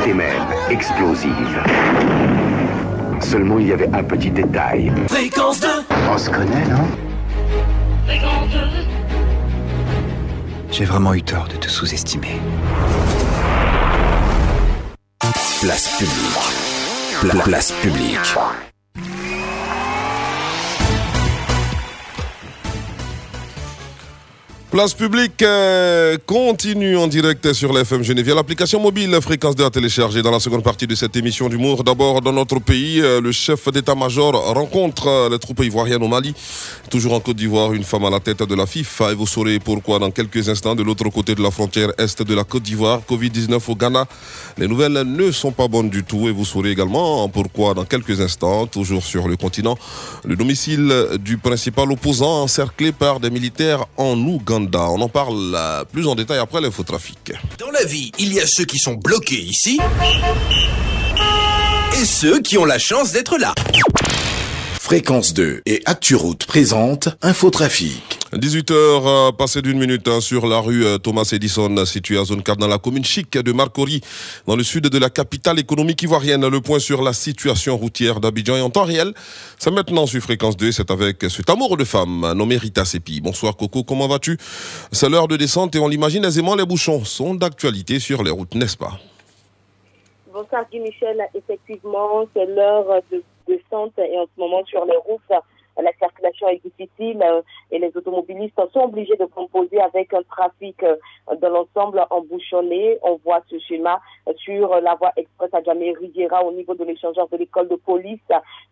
et même explosive. Seulement il y avait un petit détail. Fréquence 2 On se connaît, non? J'ai vraiment eu tort de te sous-estimer. Place publique. Pla- place publique. Place publique euh, continue en direct sur l'FM Genève. l'application mobile Fréquence 2 à télécharger dans la seconde partie de cette émission d'humour. D'abord, dans notre pays, euh, le chef d'état-major rencontre euh, les troupes ivoiriennes au Mali. Toujours en Côte d'Ivoire, une femme à la tête de la FIFA. Et vous saurez pourquoi dans quelques instants, de l'autre côté de la frontière est de la Côte d'Ivoire, Covid-19 au Ghana. Les nouvelles ne sont pas bonnes du tout. Et vous saurez également pourquoi dans quelques instants, toujours sur le continent, le domicile du principal opposant encerclé par des militaires en Ouganda. On en parle euh, plus en détail après l'infotrafic. Dans la vie, il y a ceux qui sont bloqués ici et ceux qui ont la chance d'être là. Fréquence 2 et ActuRoute présente Infotrafic. 18h euh, passé d'une minute hein, sur la rue euh, Thomas Edison, située à zone 4 dans la commune chic de Marcory, dans le sud de la capitale économique ivoirienne. Le point sur la situation routière d'Abidjan et en temps réel. C'est maintenant sur Fréquence 2, c'est avec cet amour de femme nommé Rita Sepi. Bonsoir Coco, comment vas-tu? C'est l'heure de descente et on l'imagine aisément, les bouchons sont d'actualité sur les routes, n'est-ce pas? Bonsoir Guy Michel, effectivement, c'est l'heure de et en ce moment sur les routes, la circulation est difficile euh, et les automobilistes sont obligés de composer avec un trafic euh, dans l'ensemble embouchonné. On voit ce schéma sur la voie express à Djamé Riviera au niveau de l'échangeur de l'école de police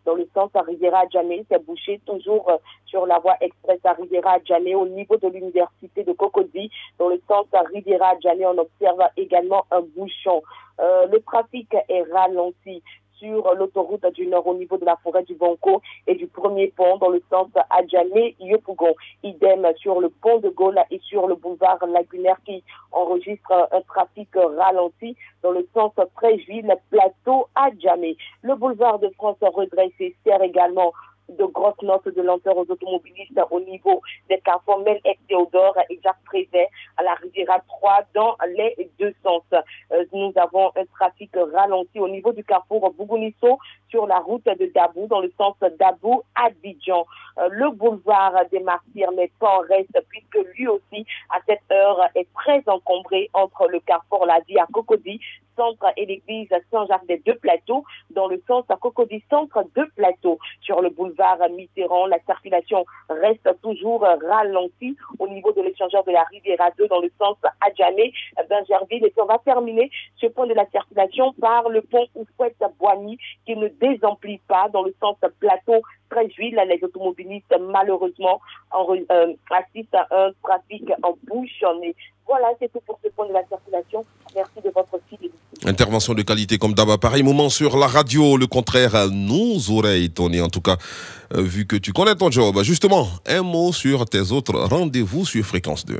dans le sens à Riviera à Djamé. C'est bouché toujours euh, sur la voie express à Riviera à au niveau de l'université de Cocody dans le sens à Riviera à. On observe également un bouchon. Euh, le trafic est ralenti sur l'autoroute du Nord au niveau de la forêt du Banco et du premier pont dans le sens Adjamé-Yopougon. Idem sur le pont de Gaulle et sur le boulevard lagunaire qui enregistre un trafic ralenti dans le sens Fréjville, plateau Adjamé. Le boulevard de France redressé sert également de grosses notes de lenteur aux automobilistes au niveau des carrefours Mel et Théodore et Jacques Prévert à la Riviera 3 dans les deux sens. Euh, nous avons un trafic ralenti au niveau du carrefour Bougounisso sur la route de Dabou dans le sens Dabou Abidjan. Euh, le boulevard des Martyrs n'est pas en reste puisque lui aussi à cette heure est très encombré entre le carrefour Ladi à Cocody centre et l'église Saint-Jacques des deux plateaux dans le sens à Cocody centre deux plateaux sur le boulevard Mitterrand la circulation reste toujours ralentie au niveau de l'échangeur de la Riviera 2 dans le sens Adjamé Bingerville et on va terminer ce point de la circulation par le pont Oufouette Boigny qui ne désemplit pas dans le sens plateau Treichville les automobilistes malheureusement en, euh, assistent à un trafic embouchonné voilà, c'est tout pour ce point de la circulation. Merci de votre fidélité. Intervention de qualité comme d'hab à pareil moment sur la radio. Le contraire nous aurait étonné, en tout cas, euh, vu que tu connais ton job. Justement, un mot sur tes autres rendez-vous sur Fréquence 2.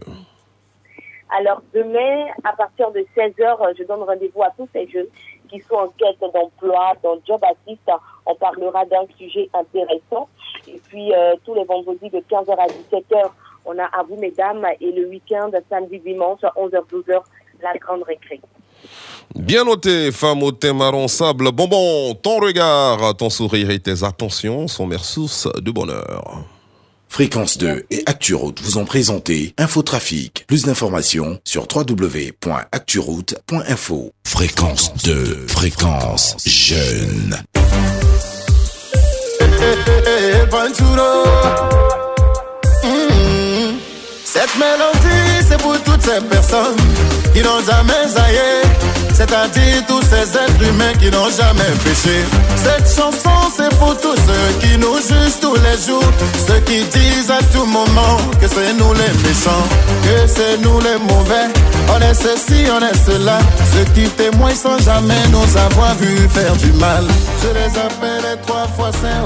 Alors, demain, à partir de 16h, je donne rendez-vous à tous ces jeunes qui sont en quête d'emploi, dans Job Assist. On parlera d'un sujet intéressant. Et puis, euh, tous les vendredis de 15h à 17h, on a à vous, mesdames, et le week-end, samedi, dimanche, 11h, 12h, la grande récré. Bien noté, femme au thé marron sable. Bonbon, ton regard, ton sourire et tes attentions sont mes sources de bonheur. Fréquence 2 et ActuRoute vous ont présenté Infotrafic. Plus d'informations sur www.acturoute.info. Fréquence 2, fréquence jeune. Cette mélodie, c'est pour toutes ces personnes qui n'ont jamais aillé. C'est-à-dire tous ces êtres humains qui n'ont jamais péché. Cette chanson, c'est pour tous ceux qui nous jugent tous les jours. Ceux qui disent à tout moment que c'est nous les méchants, que c'est nous les mauvais. On est ceci, on est cela. Ceux qui témoignent sans jamais nous avoir vu faire du mal. Je les appelle les trois fois saint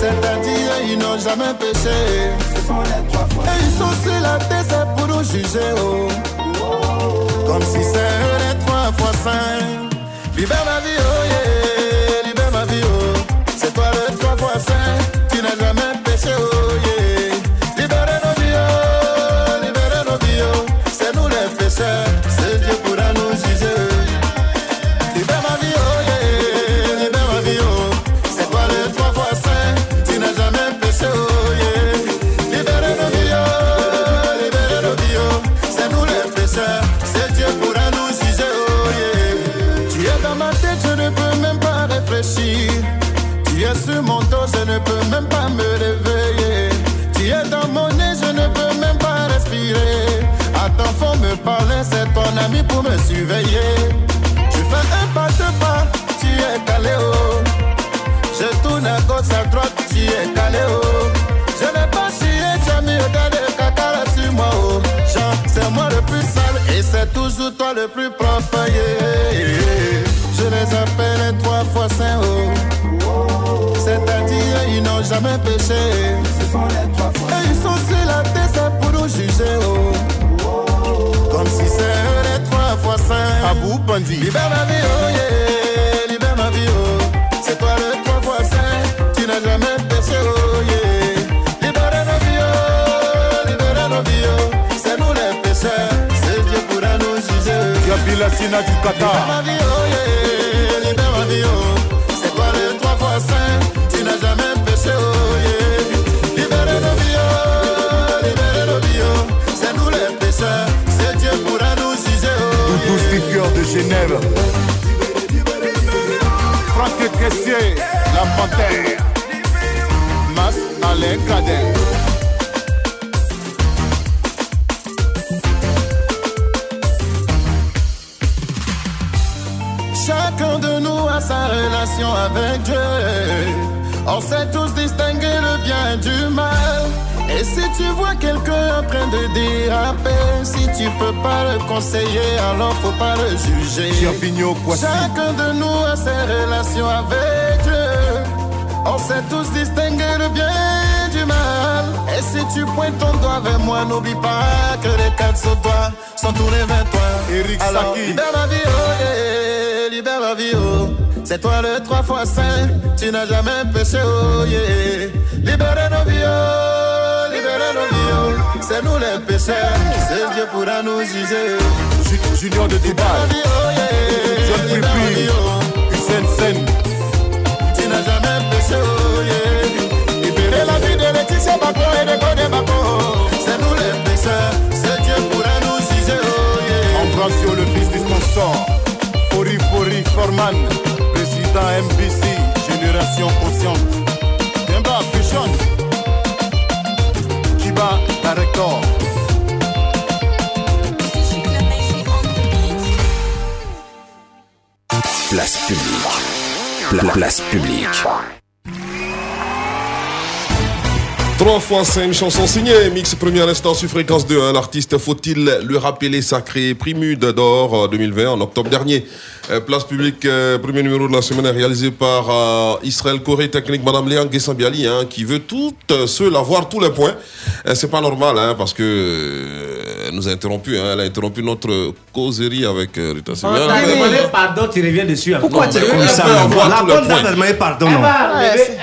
C'est-à-dire ils n'ont jamais péché. Ce sont les trois fois. Et ils sont sur la tête, c'est pour nous juger. Oh. Comme si c'est eux les trois fois saints. Me parler, c'est ton ami pour me surveiller. Je fais un pas de pas, tu es calé, oh. Je tourne à gauche, à droite, tu es calé, oh. Je n'ai pas chié, tu as mis autant de caca là sur moi, oh. Jean, c'est moi le plus sale et c'est toujours toi le plus propre, yeah, yeah, yeah. Je les appelle les trois fois saints, oh. C'est-à-dire, ils n'ont jamais péché. Ce sont les trois fois Et ils sont sur la tête, c'est pour nous juger, oh. Saints. Abou Bandi. Libère ma vie, oh yeah. Libère ma vie, oh. C'est toi le trois fois saint. Tu n'as jamais péché, oh yeah. Libère nos vies, oh. Libère nos vies, oh. C'est nous les pécheurs. C'est Dieu pourra nous juger. Yabila Sina du Qatar. Libère ma vie, oh yeah. Libère ma vie, oh. C'est toi le trois fois saint. Tu n'as jamais péché, oh Genève. Franck Caissier, la panthère. Mas Alain Cadel. Chacun de nous a sa relation avec Dieu. On sait tous distinguer le bien du mal. Et si tu vois quelqu'un en train de déraper, si tu peux pas le conseiller, alors faut pas le juger. Chacun de nous a ses relations avec Dieu. On sait tous distinguer le bien du mal. Et si tu pointes ton doigt vers moi, n'oublie pas que les quatre sur toi sont tournés vers toi. Eric Alors, Saki. libère ma vie, oh yeah, libère ma vie, oh. C'est toi le trois fois saint, tu n'as jamais péché, oh yeah. Libère nos vies, oh, oh. C'est nous les pécheurs, c'est Dieu pourra nous juger. Ju- Junior de Dubaï. John Pripi. Hussein Sen. Tu n'as jamais péché, oh yeah. Libérer la vie de Laetitia Bako et de Godé Bako. C'est nous les pécheurs, c'est Dieu pourra nous juger, oh yeah. Ambrosio, le fils du sponsor. Fori Fori Forman. Président MBC. Génération consciente. Demba Place publique. Pla- place publique. Trois fois cinq chansons signées, mix premier instant sur fréquence 2. hein. L'artiste, faut-il le rappeler, sacré, Primude d'or euh, 2020 en octobre dernier. Euh, place publique, euh, premier numéro de la semaine réalisé par euh, Israël Corée Technique, Madame Léa Guessambiali, hein, qui veut toutes euh, ceux avoir tous les points. Euh, C'est pas normal, hein, parce que euh, elle nous a interrompu, hein, elle a interrompu notre causerie avec euh, Rita a- demandé pardon, tu reviens dessus. Pourquoi tu es comme ça La bonne dame a demandé pardon, Elle va lever-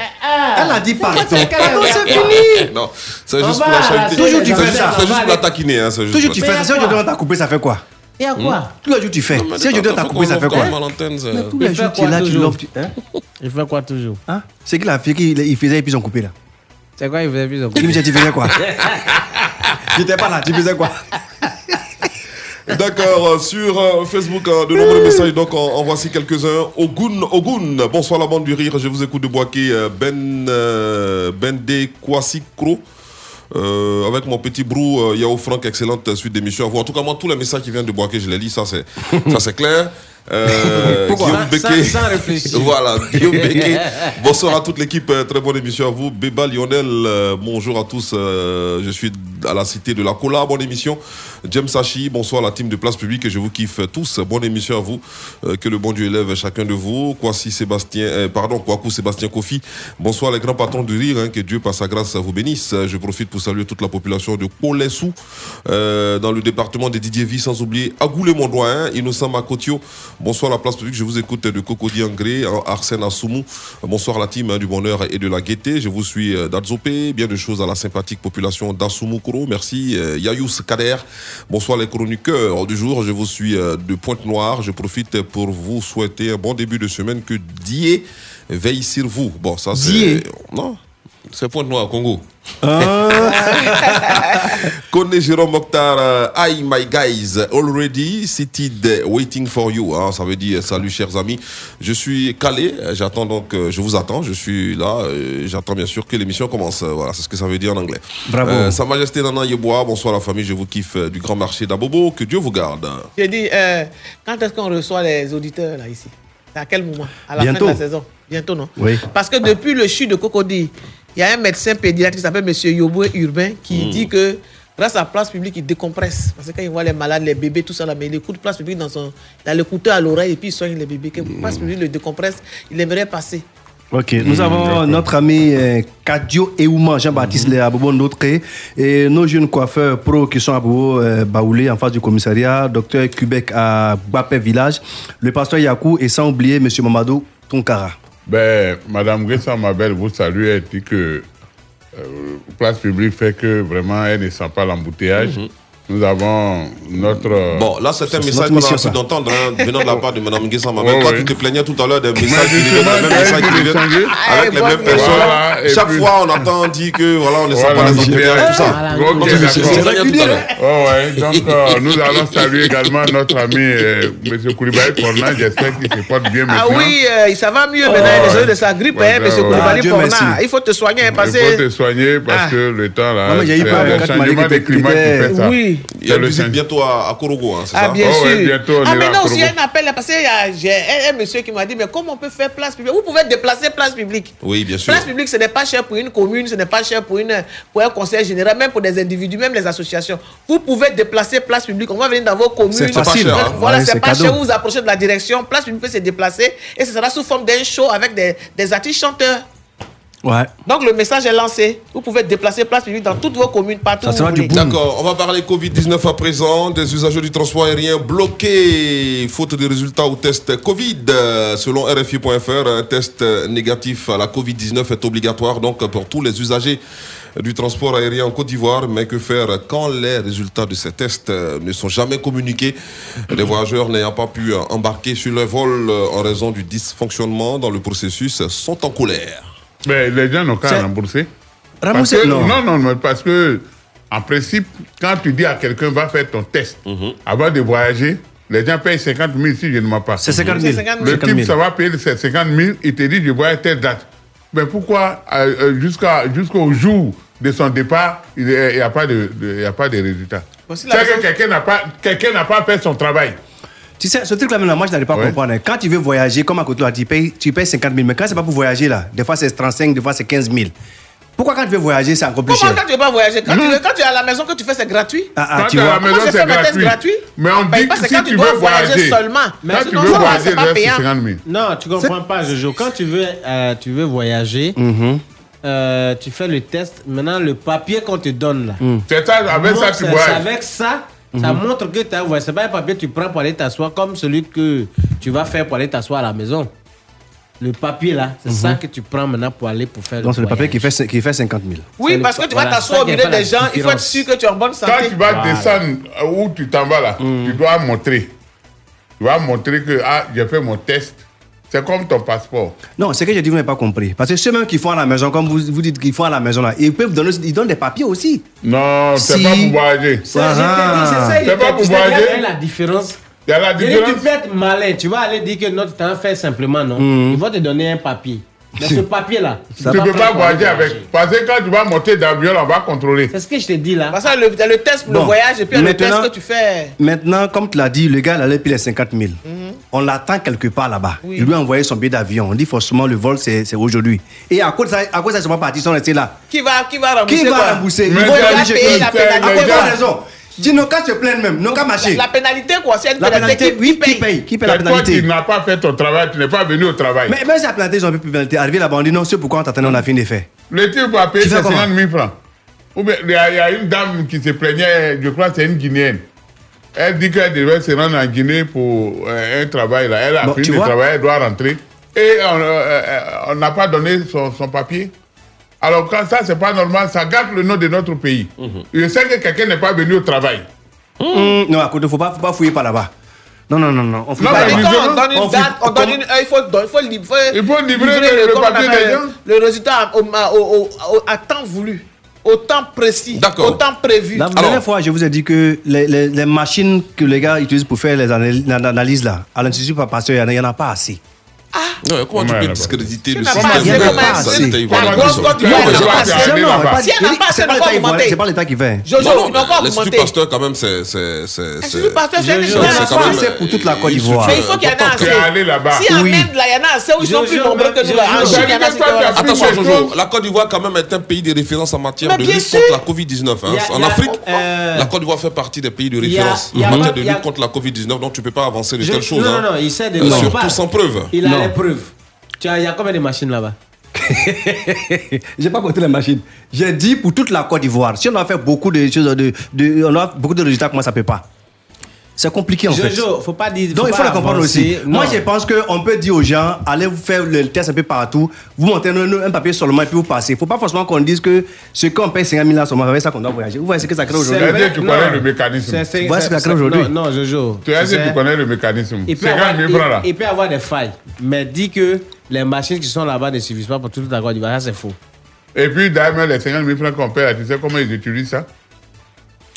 Elle a dit pardon. Pardon, c'est fini. Non, c'est juste pour la charité. Toujours tu C'est fais juste- ça. C'est juste pour la taquiner. Hein, Toujours tu fais ça. Si on t'a coupé, ça fait quoi? Il y a quoi? Tous les jours tu fais. Non, Si aujourd'hui on t'a faut coupé, qu'on ça fait quoi? à. Mais tous les jours tu es là, tu toujours? l'offres. tu- hein? Il fait quoi toujours? Hein? C'est qu'il a fait qu'il il faisait et puis ils ont coupé là. C'est quoi il faisait plus Il me dit, tu faisais quoi? J'étais pas là, tu faisais quoi? D'accord, euh, sur euh, Facebook, euh, de nombreux messages, donc en, en voici quelques-uns. Ogun, Ogun, bonsoir la bande du rire, je vous écoute de Boaké, euh, Ben, ben de Kwasikro. Euh, avec mon petit brou euh, Yao Franck, excellente suite d'émission à vous. En tout cas, moi, tous les messages qui viennent de Boaké, je les lis, ça c'est, ça c'est clair. Euh, Pourquoi? Guillaume Sans- Becquet. sans réfléchir. voilà, Guillaume Becquet. Bonsoir à toute l'équipe, euh, très bonne émission à vous. Béba Lionel, euh, bonjour à tous. euh, je suis à la cité de la Cola, bonne émission. James Sachi, bonsoir la team de Place Publique, je vous kiffe tous. Bonne émission à vous. Euh, que le bon Dieu élève chacun de vous. Kwasi Sébastien, euh, pardon, Kwaku Sébastien Kofi. Bonsoir les grands patrons du rire, hein, que Dieu par sa grâce vous bénisse. Je profite pour saluer toute la population de Kolesou, euh, dans le département de Didier Vie, sans oublier Agoulé Mondouin, Innocent Makotio. Bonsoir la place publique, je vous écoute de Cocody Angré, Arsène Assoumou. Bonsoir la team hein, du bonheur et de la gaieté. Je vous suis euh, d'Adzopé. Bien de choses à la sympathique population d'Assoumou-Koro. Merci. Euh, Yayous Kader. Bonsoir les chroniqueurs du jour. Je vous suis euh, de Pointe-Noire. Je profite pour vous souhaiter un bon début de semaine. Que Dieu veille sur vous. Bon, ça c'est. Non, c'est Pointe-Noire, Congo. Kone Jérôme Mokhtar, euh, hi my guys, already seated, waiting for you. hein, ça veut dire salut chers amis. Je suis calé, euh, j'attends donc, euh, je vous attends, je suis là, euh, j'attends bien sûr que l'émission commence. Euh, Voilà, c'est ce que ça veut dire en anglais. Bravo. Euh, Sa Majesté Nana Yeboah, bonsoir la famille, je vous kiffe euh, du grand marché d'Abobo, que Dieu vous garde. J'ai dit, euh, quand est-ce qu'on reçoit les auditeurs là ici? C'est à quel moment? À la Bientôt. fin de la saison Bientôt, non? Oui. Parce que depuis le chute de Cocody, il y a un médecin pédiatre qui s'appelle M. Yoboué Urbain qui Mm. dit que grâce à Place Publique, il décompresse. Parce que quand il voit les malades, les bébés, tout ça, là, mais il écoute Place Publique dans son. Il a l'écouteur à l'oreille et puis il soigne les bébés. Que Place Publique le décompresse, il aimerait passer. Ok, nous Hmm, avons notre ami euh, Kadio Eouma, Jean-Baptiste Hmm. mm à Bobo Notre et nos jeunes coiffeurs pro qui sont à Bobo euh, Baoulé en face du commissariat, docteur Kubek à Bapé Village, le pasteur Yakou et sans oublier M. Mamadou Tonkara. Ben, Madame Gressa Mabel vous salue. Elle dit que euh, place publique fait que vraiment elle ne sent pas l'embouteillage. Nous avons notre. Bon, là, c'est un message qu'on a envie d'entendre hein, venant de la part de Mme Nguessa Mabel. Ouais, Toi, ouais. tu te plaignais tout à l'heure des messages qui viennent, les mêmes messages qui avec les mêmes personnes. voilà, et Chaque puis- fois, on entend dire que voilà, on ne sent Voilà, pas les c'est embouteillages, bien. tout ça. Voilà, Donc, ok, c'est-. Oh ouais, donc euh, nous allons saluer également notre ami euh, M. Koulibaly Porna. J'espère qu'il se porte bien Ah maintenant. oui, euh, ça va mieux Oh, maintenant. Il est désolé de sa grippe, hein, ouais. Koulibaly Ah, merci. Il faut te soigner, hein, parce Il faut te que. soigner parce Ah. que le temps là. Mais le changement des climats qui fait ça. Oui. Il y a une le visite bientôt à, à Korogo, hein, c'est Ah, ça? bien Oh, sûr. ouais, bientôt, on ah, maintenant aussi, il y a Korogo. un appel là, parce qu'il y a j'ai un, un monsieur qui m'a dit Mais comment on peut faire place publique? Vous pouvez déplacer place publique. Oui, bien sûr. Place publique, ce n'est pas cher pour une commune, ce n'est pas cher pour, une, pour un conseil général, même pour des individus, même les associations. Vous pouvez déplacer place publique. On va venir dans vos communes. C'est facile, pas cher, hein. Voilà, Ouais, c'est c'est pas cadeau. cher. Vous vous approchez de la direction. Place publique peut se déplacer et ce sera sous forme d'un show avec des, des artistes chanteurs. Ouais. Donc le message est lancé. Vous pouvez déplacer place publique dans toutes vos communes, partout où vous voulez. D'accord, on va parler Covid-19 à présent. Des usagers du transport aérien bloqués faute de résultats au test Covid. Euh, Selon RFI.fr, un test négatif à la Covid-19 est obligatoire donc pour tous les usagers du transport aérien en Côte d'Ivoire. Mais que faire quand les résultats de ces tests euh, ne sont jamais communiqués? Les voyageurs n'ayant pas pu euh, embarquer sur le vol en raison du dysfonctionnement dans le processus sont en colère. Mais les gens n'ont qu'à rembourser. Rembourser, que- non. non, non, mais parce que, en principe, quand tu dis à quelqu'un, va faire ton test, Mhm. avant de voyager, les gens payent 50 000 si je ne mens pas. C'est 50 000. C'est 50 000. Le 50 type, 000. ça va payer ces 50 000, il te dit, je vois telle date. Mais pourquoi, euh, euh, jusqu'à, jusqu'au jour de son départ, il n'y a, pas de, de- il y a pas de résultat? C'est que quelqu'un n'a pas, quelqu'un n'a pas fait son travail. Tu sais, ce truc-là, maintenant, moi, je n'arrive pas à Ouais. comprendre. hein. Quand tu veux voyager, comme à côté, là, tu payes, tu payes 50 000. Mais quand c'est pas pour voyager, là, des fois c'est 35, des fois c'est 15 000. Pourquoi quand tu veux voyager, c'est encore plus Comment cher? quand tu veux pas voyager? Quand, tu veux- quand tu es à la maison, que tu fais, c'est gratuit Ah, ah, Quand tu tu es à la maison, c'est gratuit. gratuits? Mais on paye dit pas, que si quand tu tu dois veux voyager voyager, seulement. Mais quand tu veux ça, c'est voyager, pas payant. 50 000. Non, tu comprends pas, Jojo. Quand tu veux, euh, tu veux voyager, Mhm. euh, tu fais le test. Maintenant, le papier qu'on te donne là. C'est ça, avec ça, tu c'est- voyages. c'est Avec ça, ça montre que tu as voyagé. C'est pas un papier que tu prends pour aller t'asseoir comme celui que tu vas faire pour aller t'asseoir à la maison. Le papier là, c'est ça que tu prends maintenant pour aller pour faire Donc c'est le papier qui fait, qui fait 50 000. Oui, parce que tu vas t'asseoir au milieu des gens, il faut être sûr que tu es en bonne santé. Quand tu vas Voilà. descendre euh, où tu t'en vas là, tu dois montrer. Tu vas montrer que ah, j'ai fait mon test. C'est comme ton passeport. Non, c'est que je dis, vous n'avez pas compris. Parce que ceux mêmes qui font à la maison, comme vous, vous dites qu'ils font à la maison, là, ils peuvent donner, ils donnent des papiers aussi. Non, c'est Si. pas pour voyager. C'est- c'est ça, pas pour voyager. il y a la différence. Il y a la différence. tu peux être malin, tu vas aller dire que non, tu t'en fais simplement, non? Mhm. Ils vont te donner un papier. Mais ce papier-là, Tu ne peux pas voyager avec. Parce que quand tu vas monter d'avion, on va contrôler. C'est ce que je t'ai dit là. Parce que le, le test pour Bon. le voyage et puis le test que tu fais. Maintenant, comme tu l'as dit, le gars, il allait payer les 50 000. on l'attend quelque part là-bas. Oui. Il lui a envoyé son billet d'avion. On dit forcément le vol, c'est c'est aujourd'hui. Et à cause de ça, à cause de ça, ils sont pas partis, ils sont restés là. Qui va, qui va rembourser Qui va quoi? rembourser? Ils vont chez la pénalité. Après, ils ont raison. Dis, n'ont qu'à se plaindre même, n'ont qu'à marcher. La pénalité, quoi C'est une La pénalité, qui- oui, qui paye Qui paye la toi pénalité qui n'as pas fait ton travail, tu n'es pas venu au travail. Mais même si la pénalité, ils ont pu pénalité. Arrivé là-bas, on dit non, c'est pourquoi on t'attendait, on a fini les faits. Le type a payé Tu fais ses comment? 50 000 francs. Ou bien, il y, a, il y a une dame qui se plaignait, je crois que c'est une Guinéenne. Elle dit qu'elle devait se rendre en Guinée pour euh, un travail. Là. Elle a Bon, fini tu le vois? travail, elle doit rentrer. Et on euh, euh, on n'a pas donné son, son papier. Alors quand ça, c'est pas normal, ça gâte le nom de notre pays. Mhm. Je sais que quelqu'un n'est pas venu au travail. Hum, non, à côté, faut pas, faut pas fouiller par là-bas. Non, non, non, non. On fouille Non, pas mais on donne une On date, on donne une, il faut, il faut, il faut, Il faut livrer le- le papier des gens. Le résultat au, au, au, au- à temps voulu, au temps précis, au temps prévu. La dernière fois, je vous ai dit que les, les- les machines que les gars utilisent pour faire les analy- l'analyse là, à l'Institut Pasteur, il n'y en a pas assez. Ouais, comment tu peux discréditer le système de. Non, non, Si elle n'a pas elle l'État pas augmenté. c'est pas l'État qui fait. Jojo, Non, non, il pas l'Institut augmenté. Pasteur, quand même, c'est. c'est- c'est- L'Institut c'est- Pasteur, c'est pour toute la Côte d'Ivoire. Mais il faut qu'il y en ait assez. Si en. Inde, là, il y en a assez, où ils sont plus nombreux que nous. là. En Jojo, Chine, il y en a assez. toi, tu as pris Attention, des Jojo, la Côte d'Ivoire, quand même, est un pays de référence en matière de lutte contre la Covid-19. hein. En Afrique, euh, la Côte d'Ivoire fait partie des pays de référence en matière de lutte contre la Covid-19, donc tu ne peux pas avancer de telles choses. non, non, non, il sait de quoi il Surtout sans preuve. Les preuves. Tu as- Il y a combien de machines là-bas? J'ai pas compté les machines. J'ai dit pour toute la Côte d'Ivoire. Si on a fait beaucoup de choses, de, de- on a beaucoup de résultats, comment ça peut pas? C'est compliqué en fait. Jojo, faut pas dire. Donc il faut le comprendre aussi. Moi Non. je pense qu'on peut dire aux gens, allez vous faire le test un peu partout, vous montez un, un papier seulement et puis vous passez. Il ne faut pas forcément qu'on dise que ce qu'on paye 50 000 là seulement, avec ça qu'on doit voyager. Vous voyez ce que ça crée C'est aujourd'hui C'est-à-dire que tu Non. connais le mécanisme. C'est- c'est- Voilà ce c'est- qu'il y a c'est- aujourd'hui? Non, non, Jojo. Tu as dit que tu connais le mécanisme. Il peut, 50 avoir, 000 francs là. il, il peut avoir des failles, mais dit que les machines qui sont là-bas ne suffisent pas pour toute la Côte d'Ivoire, ça c'est faux. Et puis, d'ailleurs, les 50 000 francs qu'on paye, là, tu sais comment ils utilisent ça?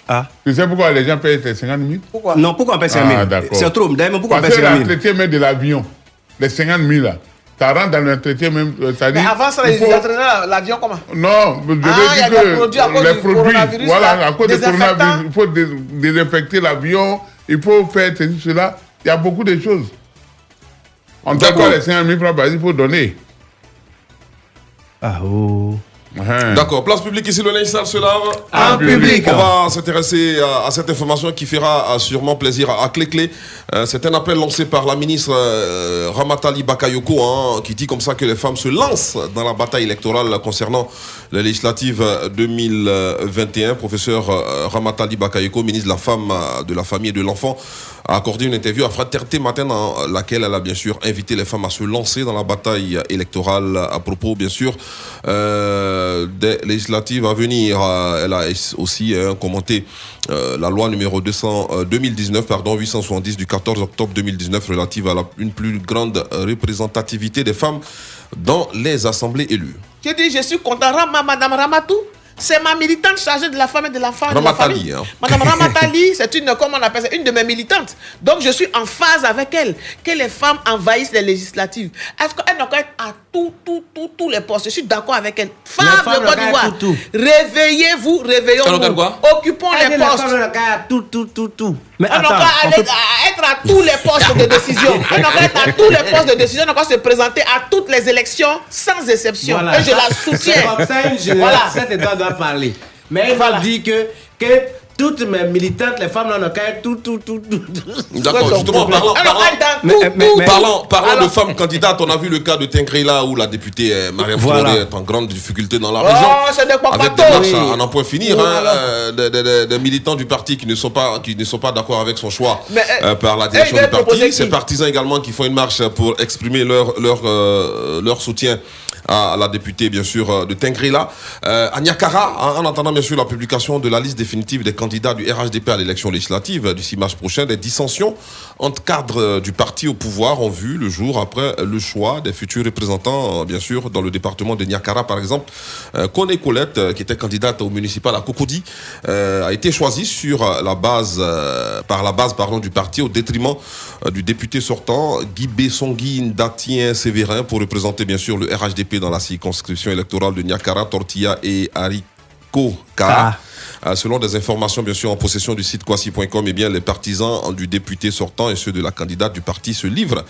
Ah. Tu sais pourquoi les gens payent ces 50 000 Pourquoi? Non, pourquoi on paye 50 000 Ah. C'est trop. D'ailleurs, pourquoi on Parce paye que 50 000 l'entretien même de l'avion, les 50 000 là, ça rentre dans l'entretien même. euh, ça Mais avant ça, il ils faut- entraînaient l'avion comment? Non, je veux Ah, a dire des produits à que cause les du produits, voilà, là, à cause du désinfectants. coronavirus, il faut dé- désinfecter l'avion, il faut faire ceci, cela. Il y a beaucoup de choses. On ne pas les 50 000 francs, il faut donner. Ah oh. D'accord, place publique ici, le linge sale se lave. En public. On va s'intéresser à, à cette information qui fera euh, sûrement plaisir à, à Clé Clé. Euh, c'est un appel lancé par la ministre euh, Ramatali Bakayoko hein, qui dit comme ça que les femmes se lancent dans la bataille électorale concernant les législatives 2021. Professeur euh, Ramatali Bakayoko, ministre de la Femme, euh, de la Famille et de l'Enfant, a accordé une interview à Fraternité Matin dans laquelle elle a bien sûr invité les femmes à se lancer dans la bataille électorale à propos bien sûr euh, des législatives à venir. Euh, Elle a aussi euh, commenté euh, la loi numéro 200, euh, 2019 pardon 870 du 14 octobre 2019 relative à la, une plus grande représentativité des femmes dans les assemblées élues. J'ai dit, je suis content. Rama, Madame Ramatou, c'est ma militante chargée de la femme et de la Ramatali, famille. hein. Madame Ramatali, c'est une, comment on appelle ça, une de mes militantes. Donc je suis en phase avec elle. Que les femmes envahissent les législatives. Est-ce qu'elles qu'à être à tout, tout, tout, tous les postes Je suis d'accord avec elle. Femmes de Côte d'Ivoire, réveillez-vous, réveillons-nous. Occupons Elle les postes. tout, tout, tout, tout. Mais On n'a attends, on aller peut- à être à tous les postes de décision. On n'a qu'à être à tous les postes de décision. On n'a qu'à se présenter à toutes les élections sans exception. Voilà. Et je la soutiens. C'est comme ça, une Voilà. État doit parler. Mais il va dire que, que toutes mes militantes, les femmes, être tout, tout, tout, tout. tout. D'accord, justement, parlant, parlant- dans Parlant, de femmes candidates, on a vu le cas de Tinkrela où la députée euh, Mariam Voilà. Traoré est en grande difficulté dans la Oh, région. des Avec des marches à, à n'en point finir, hein, euh, des, militants du parti qui ne sont pas, qui ne sont pas d'accord avec son choix euh, par la eh, direction du parti. Ses partisans également qui font une marche pour exprimer leur, leur, leur soutien à la députée, bien sûr, euh, de Tingrela. Euh, à Niakara, hein, en attendant, bien sûr, la publication de la liste définitive des candidats du RHDP à l'élection législative euh, du 6 mars prochain, des dissensions entre cadres euh, du parti au pouvoir ont vu le jour après le choix des futurs représentants, bien sûr, dans le département de Niakara, par exemple. Kone Colette, qui était candidate au municipal à Cocody, euh, a été choisie sur la base, euh, par la base, pardon, du parti au détriment du député sortant, Guy Bessongui Ndatien Sévérin, pour représenter, bien sûr, le RHDP dans la circonscription électorale de Niakara, Tortilla et Hariko Kara. Euh, selon des informations bien sûr en possession du site quasi.com, eh bien les partisans du député sortant et ceux de la candidate du parti se livrent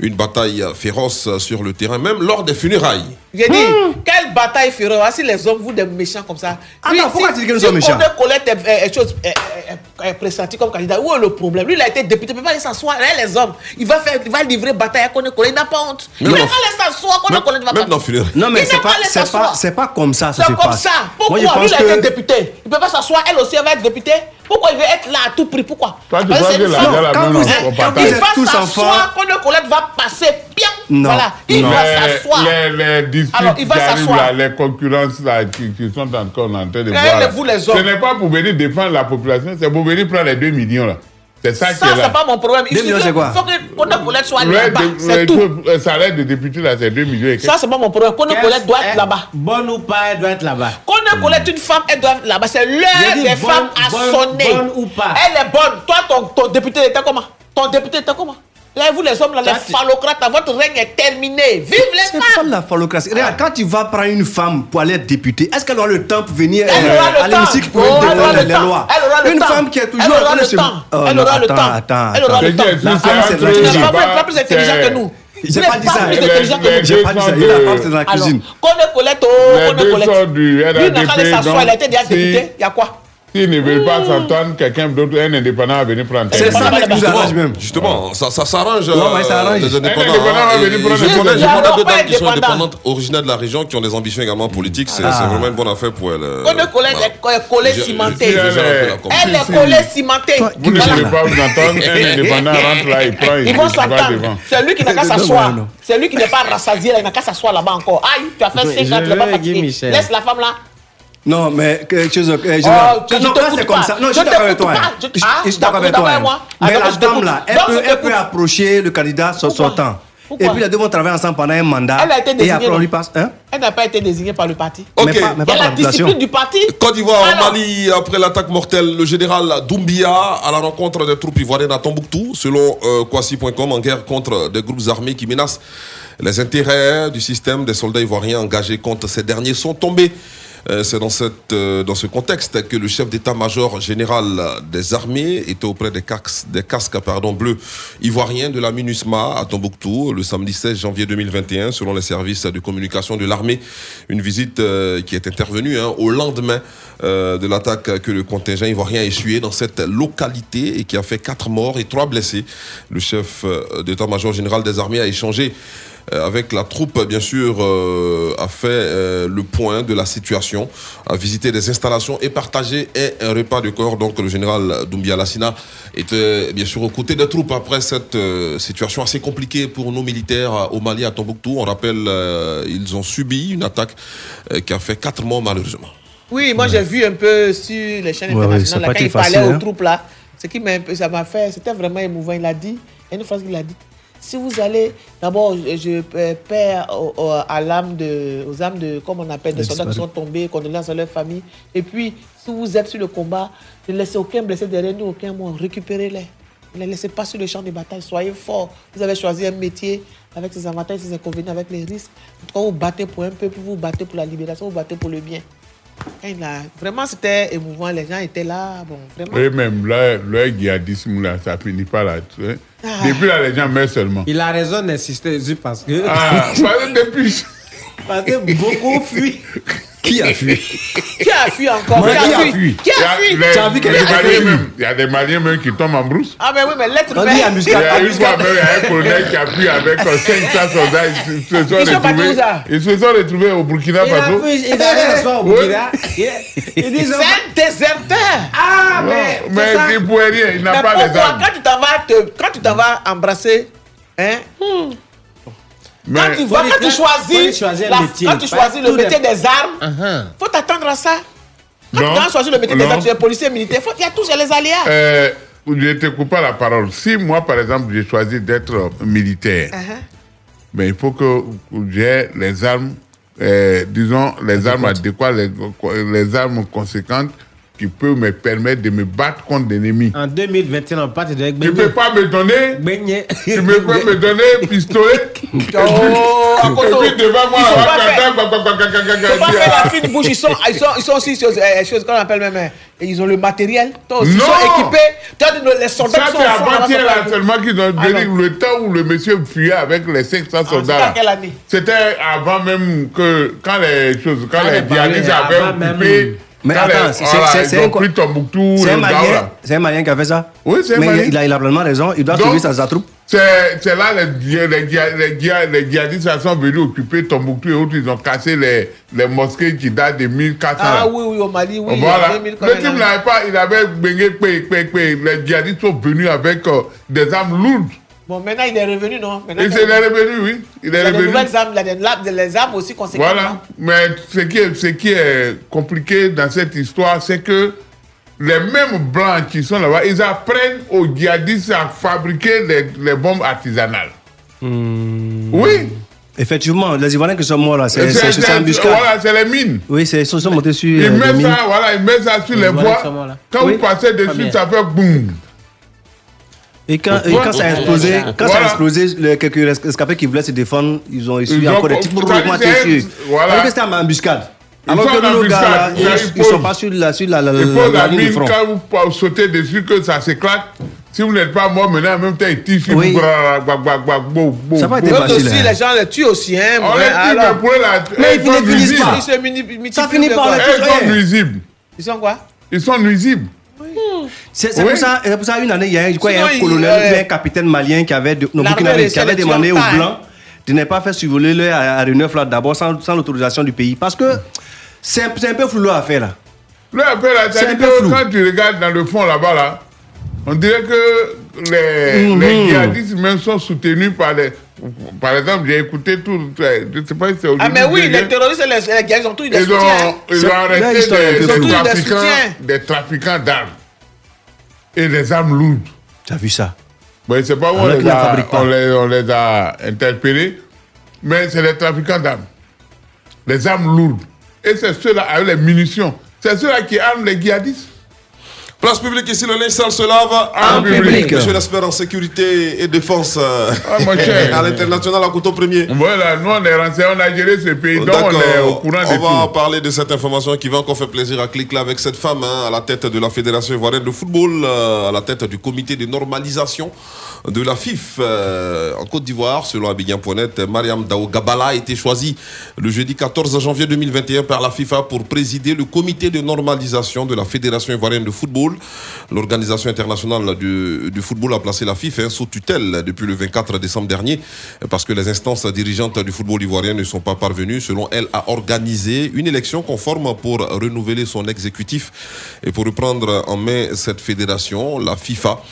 une bataille féroce sur le terrain, même lors des funérailles. J'ai dit, quelle bataille féroce. Ah, Si les hommes, vous des méchants comme ça. Ah non, pourquoi tu dis que nous sommes méchants Si Colette est, est, est, chose- est- est- est pressenti comme candidat, où est le problème? Lui, il a été député, il ne peut pas aller s'asseoir. Là, les hommes, il va, faire, il va livrer bataille à Kone Colette. Il n'a pas honte. Il Même ne va dans- pas aller s'asseoir. Kone Colette va Même pas. dans funérailles. Non, mais Il c'est pas, pas pas, pas comme ça, C'est comme passe. ça. Pourquoi Moi, je lui, il a été que. député Il ne peut pas s'asseoir. Elle aussi, elle va être députée. Pourquoi il veut être là à tout prix? Pourquoi? Toi, tu que la Quand vous êtes- tous s'asseoir. Kone Colette va passer bien. Non. Voilà. Il Non. va s'asseoir. Les, les disputes Alors, il va là, les concurrences là, qui, qui sont encore en train de voir. là, vous, les Ce n'est pas pour venir défendre la population, c'est pour venir prendre les 2 millions là. C'est ça, Ça, qui est là. c'est pas mon problème. Il Deux millions, suffit- c'est quoi? faut que Kone Colette soit Le, là-bas. C'est tout. le salaire de député là, c'est 2 millions et Ça, c'est pas mon problème. Kone Colette doit être là-bas. Bonne ou pas, elle doit être là-bas. Kone Colette, une femme, elle doit être là-bas. C'est l'heure des femmes à sonner. bonne ou pas? Elle est bonne. Toi, ton, ton député était comment? Ton député était comment? Là, vous, les hommes, là, les phallocrates, là, votre règne est terminé. Vive les C'est femmes pas de la phallocratie. Regarde, quand tu vas prendre une femme pour aller être députée, est-ce qu'elle aura le temps pour venir Elle euh, aura le à l'hémicycle temps. pour Oh, elle aura défendre le les temps. lois? Elle aura le Une temps. femme qui est toujours Elle en aura train de le se. temps. Oh, Elle aura le attends, temps. Attends, Elle aura le temps. La femme, c'est c'est la cuisine. pas, pas plus intelligent c'est- que nous. J'ai pas dit ça. plus Les- intelligent que les nous. J'ai pas dit ça. Il a la femme, c'est dans la cuisine. Colette, oh, Kone deux Colette. Lui, n'a s'asseoir. Il a été déjà donc, si- député. Il y a quoi? S'ils ne veulent pas s'entendre, quelqu'un d'autre, un indépendant va venir prendre. C'est ça qui nous arrange même. Justement, ça, ça s'arrange. Ouais, ouais, ça euh, arrange. Les indépendants. Un indépendant va venir prendre je connais, je indépendant. connais deux pas dames qui sont indépendant. indépendantes, originaires de la région, qui ont des ambitions également politiques. C'est Ah. vraiment une bonne affaire pour elles. euh, voilà. est je- je- Elle est- collée cimentée. Vous ne voulez pas vous entendre, un indépendant rentre là, il prend, il Ils il vont va s'entendre. devant. C'est lui qui n'a qu'à s'asseoir. C'est lui qui n'est pas rassasié il n'a qu'à s'asseoir là-bas encore. Aïe, tu as fait Oui, 5 ans, tu n'es pas veux fatigué. Laisse la femme là. Non, mais quelque chose. euh, Oh, je Non, là, écoute c'est comme pas. ça. Non, je Je suis d'accord avec toi. hein. Je- Je Ah, je suis d'accord avec toi. avec moi. hein. Ah, Mais donc la dame là, elle peut elle peut approcher le candidat so- sortant. Pourquoi? Et puis les deux vont travailler ensemble pendant un mandat. Elle a été Et désignée, après on non lui passe. Hein? Elle n'a pas été désignée par le parti. Ok. Mais pas, mais Il y pas a par la discipline du parti. Côte d'Ivoire, Alors. Mali, après l'attaque mortelle, le général Doumbia à la rencontre des troupes ivoiriennes à Tombouctou, selon euh, Kwasi.com, en guerre contre des groupes armés qui menacent les intérêts du système. Des soldats ivoiriens engagés contre ces derniers sont tombés. Euh, C'est euh, dans ce contexte que le chef d'état-major général des armées était auprès des casques, des casques bleus ivoiriens de la MINUSMA à Tombouctou le samedi 16 janvier 2021, selon les services de communication de l'armée. Une visite euh, qui est intervenue hein, au lendemain de l'attaque que le contingent ivoirien a essuyé dans cette localité et qui a fait quatre morts et trois blessés. Le chef d'état-major général des armées a échangé avec la troupe, bien sûr, euh, a fait euh, le point de la situation, a visité des installations et partagé un, un repas de corps. Donc le général Doumbia Lassina était bien sûr aux côtés des troupes après cette euh, situation assez compliquée pour nos militaires euh, au Mali, à Tombouctou. On rappelle, euh, ils ont subi une attaque euh, qui a fait quatre morts malheureusement. Oui, moi j'ai vu un peu sur les chaînes Ouais, internationales là, quand il parlait facile, aux hein. troupes là. Ce qui m'a un peu, ça m'a fait, c'était vraiment émouvant. Il a dit, il y a une phrase qu'il a dit. Si vous allez, d'abord, je, euh, perds à l'âme de, aux âmes de, comme on appelle, des soldats qui sont tombés, condoléances à leur famille. Et puis, si vous êtes sur le combat, ne laissez aucun blessé derrière nous, aucun mort, récupérez-les. Ne les laissez pas sur le champ de bataille, soyez forts. Vous avez choisi un métier avec ses avantages, ses inconvénients, avec les risques. Quand vous battez pour un peuple, vous battez pour la libération, vous battez pour le bien. Il a- Vraiment, c'était émouvant. Les gens étaient là. Bon, vraiment. Et même là, le djihadisme, là, ça finit pas là. tu sais. Ah. Depuis là, les gens meurent seulement. Il a raison d'insister dessus parce que. Ah, parce que depuis. parce que beaucoup fuient. Qui a fui? Qui a fui encore? Mais Qui a fui? Qui Il y a fui? les- les fui même- Il y a des Maliens même qui tombent en brousse. Ah, mais oui, mais l'être humain. Il y a une fois même, il y a un colonel qui a pris avec euh, 500 soldats. Ils se, sont Ils sont retrouvés. Ils se sont retrouvés au Burkina Il a Faso. pu, il a s'asseoir au. Burkina. Il- Il dit C'est un déserteur. Ah, mais. mais il ne pouvait rien, il n'a pas les pourquoi armes. quand tu t'en vas, te- quand tu t'en vas embrasser, hein, Mais quand tu, quand tu choisis, la- métier. quand tu choisis le métier des armes, Uh-huh. faut t'attendre à ça. Quand Non. tu vas choisir le métier des armes, tu es policier militaire, faut, il y a tous il les aléas. euh, je te coupe pas la parole. Si moi, par exemple, j'ai choisi d'être euh, militaire, Uh-huh. mais il faut que j'ai les armes, euh, disons, les armes adéquates, les, les armes conséquentes qui peut me permettre de me battre contre l'ennemi. En 2021, on part de Tu ne peux pas me donner. Tu ne peux pas me donner pistolet. Oh, devant moi, Ils sont pas fait- pas la fine bouche, ils sont, ils sont, ils sont aussi sur euh, choses qu'on appelle même. euh, et ils ont le matériel. Toi aussi, ils Non. sont équipés. Toi, les soldats Ça, sont avant-hier là, seulement qu'ils ont Ah, donné le temps où le monsieur fuyait avec les 500 soldats. c'était avant même que, quand les choses, quand les les avant avaient même- occupé, Mais attends, c'est ils un Malien, c'est un Malien qui a fait ça Oui, c'est un Mais Malien. il a, il a pleinement raison. Il doit Donc, trouver sa, sa troupe. C'est c'est là les, les, dji- les, dji- les djihadistes sont venus occuper Tombouctou et autres. Ils ont cassé les, les mosquées qui datent de 1400. Ah oui, oui, au Mali, oui. voilà. en 2000, quand Le type n'avait pas, il avait. Les djihadistes sont venus avec euh, des armes lourdes. Bon, maintenant, il est revenu, non? Maintenant, il il est revenu, oui. Il il est a des revenu. armes, il a des, des- les armes aussi conséquentes. Voilà. Mais ce qui, est, ce qui est compliqué dans cette histoire, c'est que les mêmes blancs qui sont là-bas, ils apprennent aux djihadistes à fabriquer les, les bombes artisanales. Oui. Effectivement, les Ivoiriens qui sont morts là, c'est C'est- embuscade. Voilà, c'est les mines. Oui, c'est- ils sont, montés sur Ils euh, des mettent mines. ça, voilà, ils mettent ça sur les sont voies. Quand Oui. vous passez dessus, ça fait boum. Et quand, et quand ça a explosé, quand ça a Voilà. explosé, les quelques rescapés qui voulaient se défendre, ils ont essuyé Ils encore des petits mouvements dessus. voilà. Alors que c'était en embuscade. Ils Alors sont que nous, gars, ils, ils ils sont pas sur la, sur la, la, la, faut la la ligne du front. quand vous sautez dessus, que ça s'éclate. Si vous n'êtes pas mort maintenant, en même temps, il tire sur Oui. vous. Ça a pas été facile, aussi, hein. les gens les tuent aussi, hein. On les tue, mais pour la. Mais ils ils sont ne finissent pas. Ils se multiplient, Ça finit par les Ils sont nuisibles. Ils sont quoi? Ils sont nuisibles. C'est c'est Oui. pour ça, pour ça une année, il y a, crois, il y a Sinon, un il- colonel, ou un capitaine malien qui avait, de- non, qui à demandé aux Blancs de ne pas faire survoler le AR9 là d'abord sans, sans l'autorisation du pays. Parce que c'est un, peu flou à faire là. Là, après, là, C'est un peu flou. quand tu regardes dans le fond là-bas, là, on dirait que les, les djihadistes même sont soutenus par les. Par exemple, j'ai écouté tout. Je ne sais pas si c'est Ah, mais oui, les terroristes et les, les ont tous des Ils soutiens. ont, ils ont arrêté des, trafiquants, des trafiquants d'armes et des armes lourdes. Tu as vu ça? Mais c'est pas où on les, a, les, on les a interpellés, mais c'est les trafiquants d'armes. Les armes lourdes. Et c'est ceux-là avec les munitions. C'est ceux-là qui arment les djihadistes. Place publique ici, le linge sale se lave En public. Monsieur l'espère en sécurité et défense euh, Ah, à l'international à couteau premier. Voilà, nous on est rentrés, on a géré ce pays, donc on est au courant On de va tout. parler de cette information qui va encore faire plaisir à clic là avec cette femme hein, à la tête de la Fédération ivoirienne de football, euh, à la tête du comité de normalisation de la FIF euh, en Côte d'Ivoire. Selon Abidjan.net, Mariam Dao Gabala a été choisie le jeudi 14 janvier 2021 par la FIFA pour présider le comité de normalisation de la Fédération ivoirienne de football. L'organisation internationale du, football a placé la FIFA sous tutelle depuis le 24 décembre dernier parce que les instances dirigeantes du football ivoirien ne sont pas parvenues, selon elle, à organiser une élection conforme pour renouveler son exécutif et pour reprendre en main cette fédération, la FIFA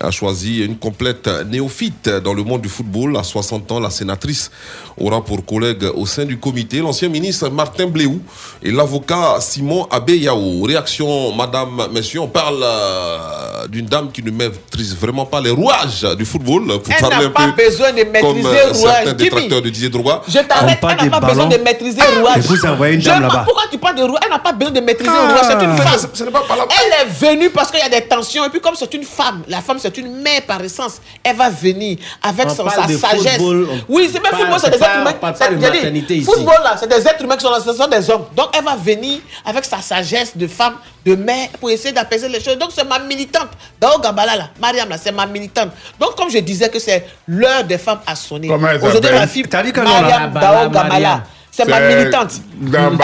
a choisi une complète néophyte dans le monde du football. À 60 ans, la sénatrice aura pour collègue au sein du comité l'ancien ministre Martin Bléou et l'avocat Simon Abeyao. Réaction, madame, messieurs, on parle euh, d'une dame qui ne maîtrise vraiment pas les rouages du football. Pour Elle parler n'a un pas peu besoin de comme maîtriser euh, le certains détracteurs de Didier Drogba. Je t'arrête, parle elle n'a pas besoin de maîtriser le rouage. Et vous envoyez une dame là-bas. Pourquoi tu parles de rouage Elle n'a pas besoin de maîtriser Ah. le rouage, c'est une femme. Ce n'est pas la Elle est venue parce qu'il y a des tensions. Et puis, comme c'est une femme, la femme, c'est une mère par essence. Elle va venir avec On son, parle sa de sagesse. football, oui, c'est même football, c'est des pas- êtres humains. on parle C'est- pas de dit, ici. Football, là, c'est des êtres humains qui sont là, ce sont des hommes. Donc, elle va venir avec sa sagesse de femme, de mère, pour essayer d'apaiser les choses. Donc, c'est ma militante. Dao Gambala, là, Mariam, là, c'est ma militante. Donc, comme je disais que c'est l'heure des femmes à sonner. Aujourd'hui, la fille. Mariam Dao Gambala. C'est ma militante.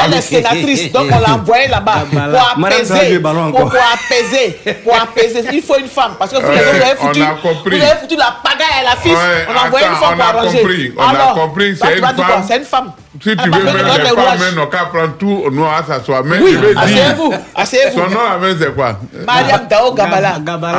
Elle est sénatrice, donc on l'a envoyée là-bas pour apaiser. Pour, pour apaiser. Pour apaiser. Il faut une femme. Parce que vous, les autres, vous avez on foutu, a compris. vous avez foutu la pagaille à la fille. Ouais, on a envoyé une femme on pour a arranger. compris, on a Alors, compris, bah, c'est une femme. C'est une femme. Si tu veux même les femmes, on qu'à prendre tout, nous à s'asseoir. Mais Oui, je vais dire, asseyez-vous. Asseyez-vous. son nom même c'est quoi Mariam Dao. Gabala.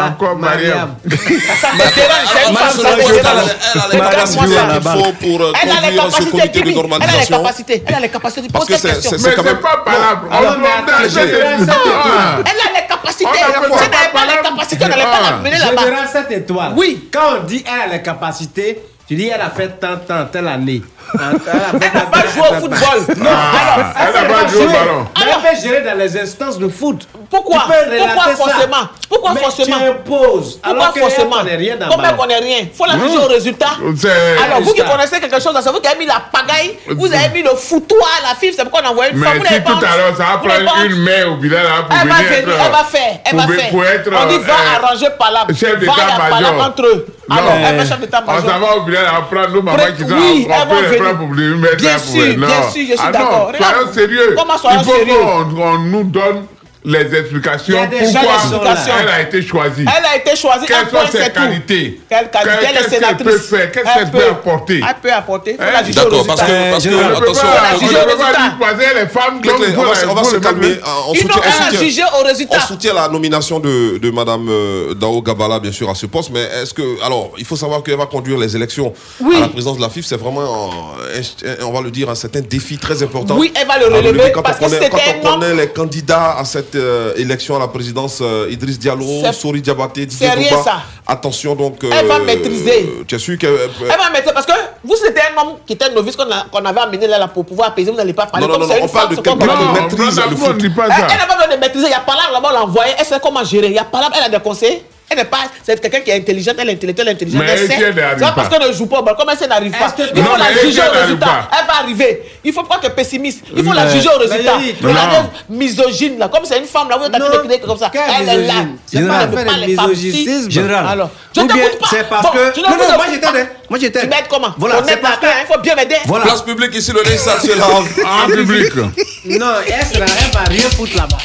Encore Mariam. Ça me dérange, ça me Elle dérange. a les capacités faut pour euh, Elle a les conduire ce capacités, comité de Kimi. Elle a les normalisation. capacités. Elle a les capacités. Parce que c'est- Mais c'est pas On doit. Ah. Elle a les capacités. Si elle pas n'avait pas les capacités, on n'allait pas la mener là-bas. Général 7 étoiles. Oui. Quand on dit elle a les capacités, Tu dis, elle a fait tant, tant, telle année. Elle n'a pas joué au football. Non, Ah, elle n'a pas joué au ballon. Mais elle peut gérer dans les instances de foot. Pourquoi? Tu peux relater Pourquoi ça. forcément? Pourquoi Mais forcément? tu imposes. Pourquoi forcément? Comment elle ballon. connaît rien? Faut la juger au résultat. Alors, vous qui connaissez quelque chose, c'est vous qui avez mis la pagaille, vous avez mis le foutoir, la fille, c'est pourquoi on envoie une Mais femme. N'avez tout pas à l'heure, ça va prendre une main au là, pour Elle va venir elle va faire, elle va faire. on dit va euh, arranger par là. chef a d'état-major. Alors, elle va chef On s'en va Prête- qui sont oui, les frères pour mettre Bien sûr, bien sûr, je suis Ah d'accord. soyons sérieux. Comment soyons Il faut sérieux? qu'on on nous donne les explications pourquoi explications. elle a été choisie. Elle a été choisie. Quelles sont ses qualités? Quelle qualité? Elle est Qu'est-ce qu'elle peut faire? Qu'est-ce Elle qu'elle peut apporter? Elle peut apporter. Hein? D'accord, parce résultat. que, parce que On ne peut attention, pas- juger les femmes. Donc on va, se- on va calmer. Ah, On soutient, on soutient- jugé au résultat. on soutient la nomination de, de Madame euh, Dao Gabala, bien sûr, à ce poste. Mais est-ce que. Alors, il faut savoir qu'elle va conduire les élections Oui. à la présidence de la FIF. C'est vraiment, on va le dire, un certain défi très important. Oui, elle va le À relever quand parce on que quand on connaît les candidats à cette euh, élection à la présidence, euh, Idriss Diallo, Sori Diabaté, Didier c'est rien, ça. Attention, donc. Elle va euh, maîtriser. Tu es sûr qu'elle. Elle va mettre parce que vous c'était un homme qui était novice qu'on avait amené là, là pour pouvoir apaiser. Vous n'allez pas parler Non, comme non, c'est on une parle femme. de c'est quelqu'un comme- qui Non, maîtrise non, le foot. Elle ça. elle n'a pas besoin de maîtriser. Il y a pas là, là-bas, on l'a envoyé. Elle sait comment gérer. Il y a pas là, elle a des conseils. Elle n'est pas, c'est quelqu'un qui est intelligente, elle est intellectuelle, intelligente. Mais elle sait. elle n'arrive C'est pas parce qu'elle ne joue pas au ballon. Comme elle n'arrive pas. Que- Il faut Non, la juger au résultat. Elle va arriver. Il faut pas être pessimiste. Il faut la Mais- juger au résultat. La dites misogyne là. Comme c'est une femme là, vous êtes habitué comme ça. Elle est là. C'est pas de les un femmes. Général. Alors, je t'écoute pas. c'est parce que- Non, non, moi, j'étais- moi, j'étais- Tu m'aides comment? Voilà, c'est parce la main, Il faut bien m'aider. Voilà. Place publique ici, le nez sale, c'est là. En public. Non, elle sera- elle va rien foutre là-bas?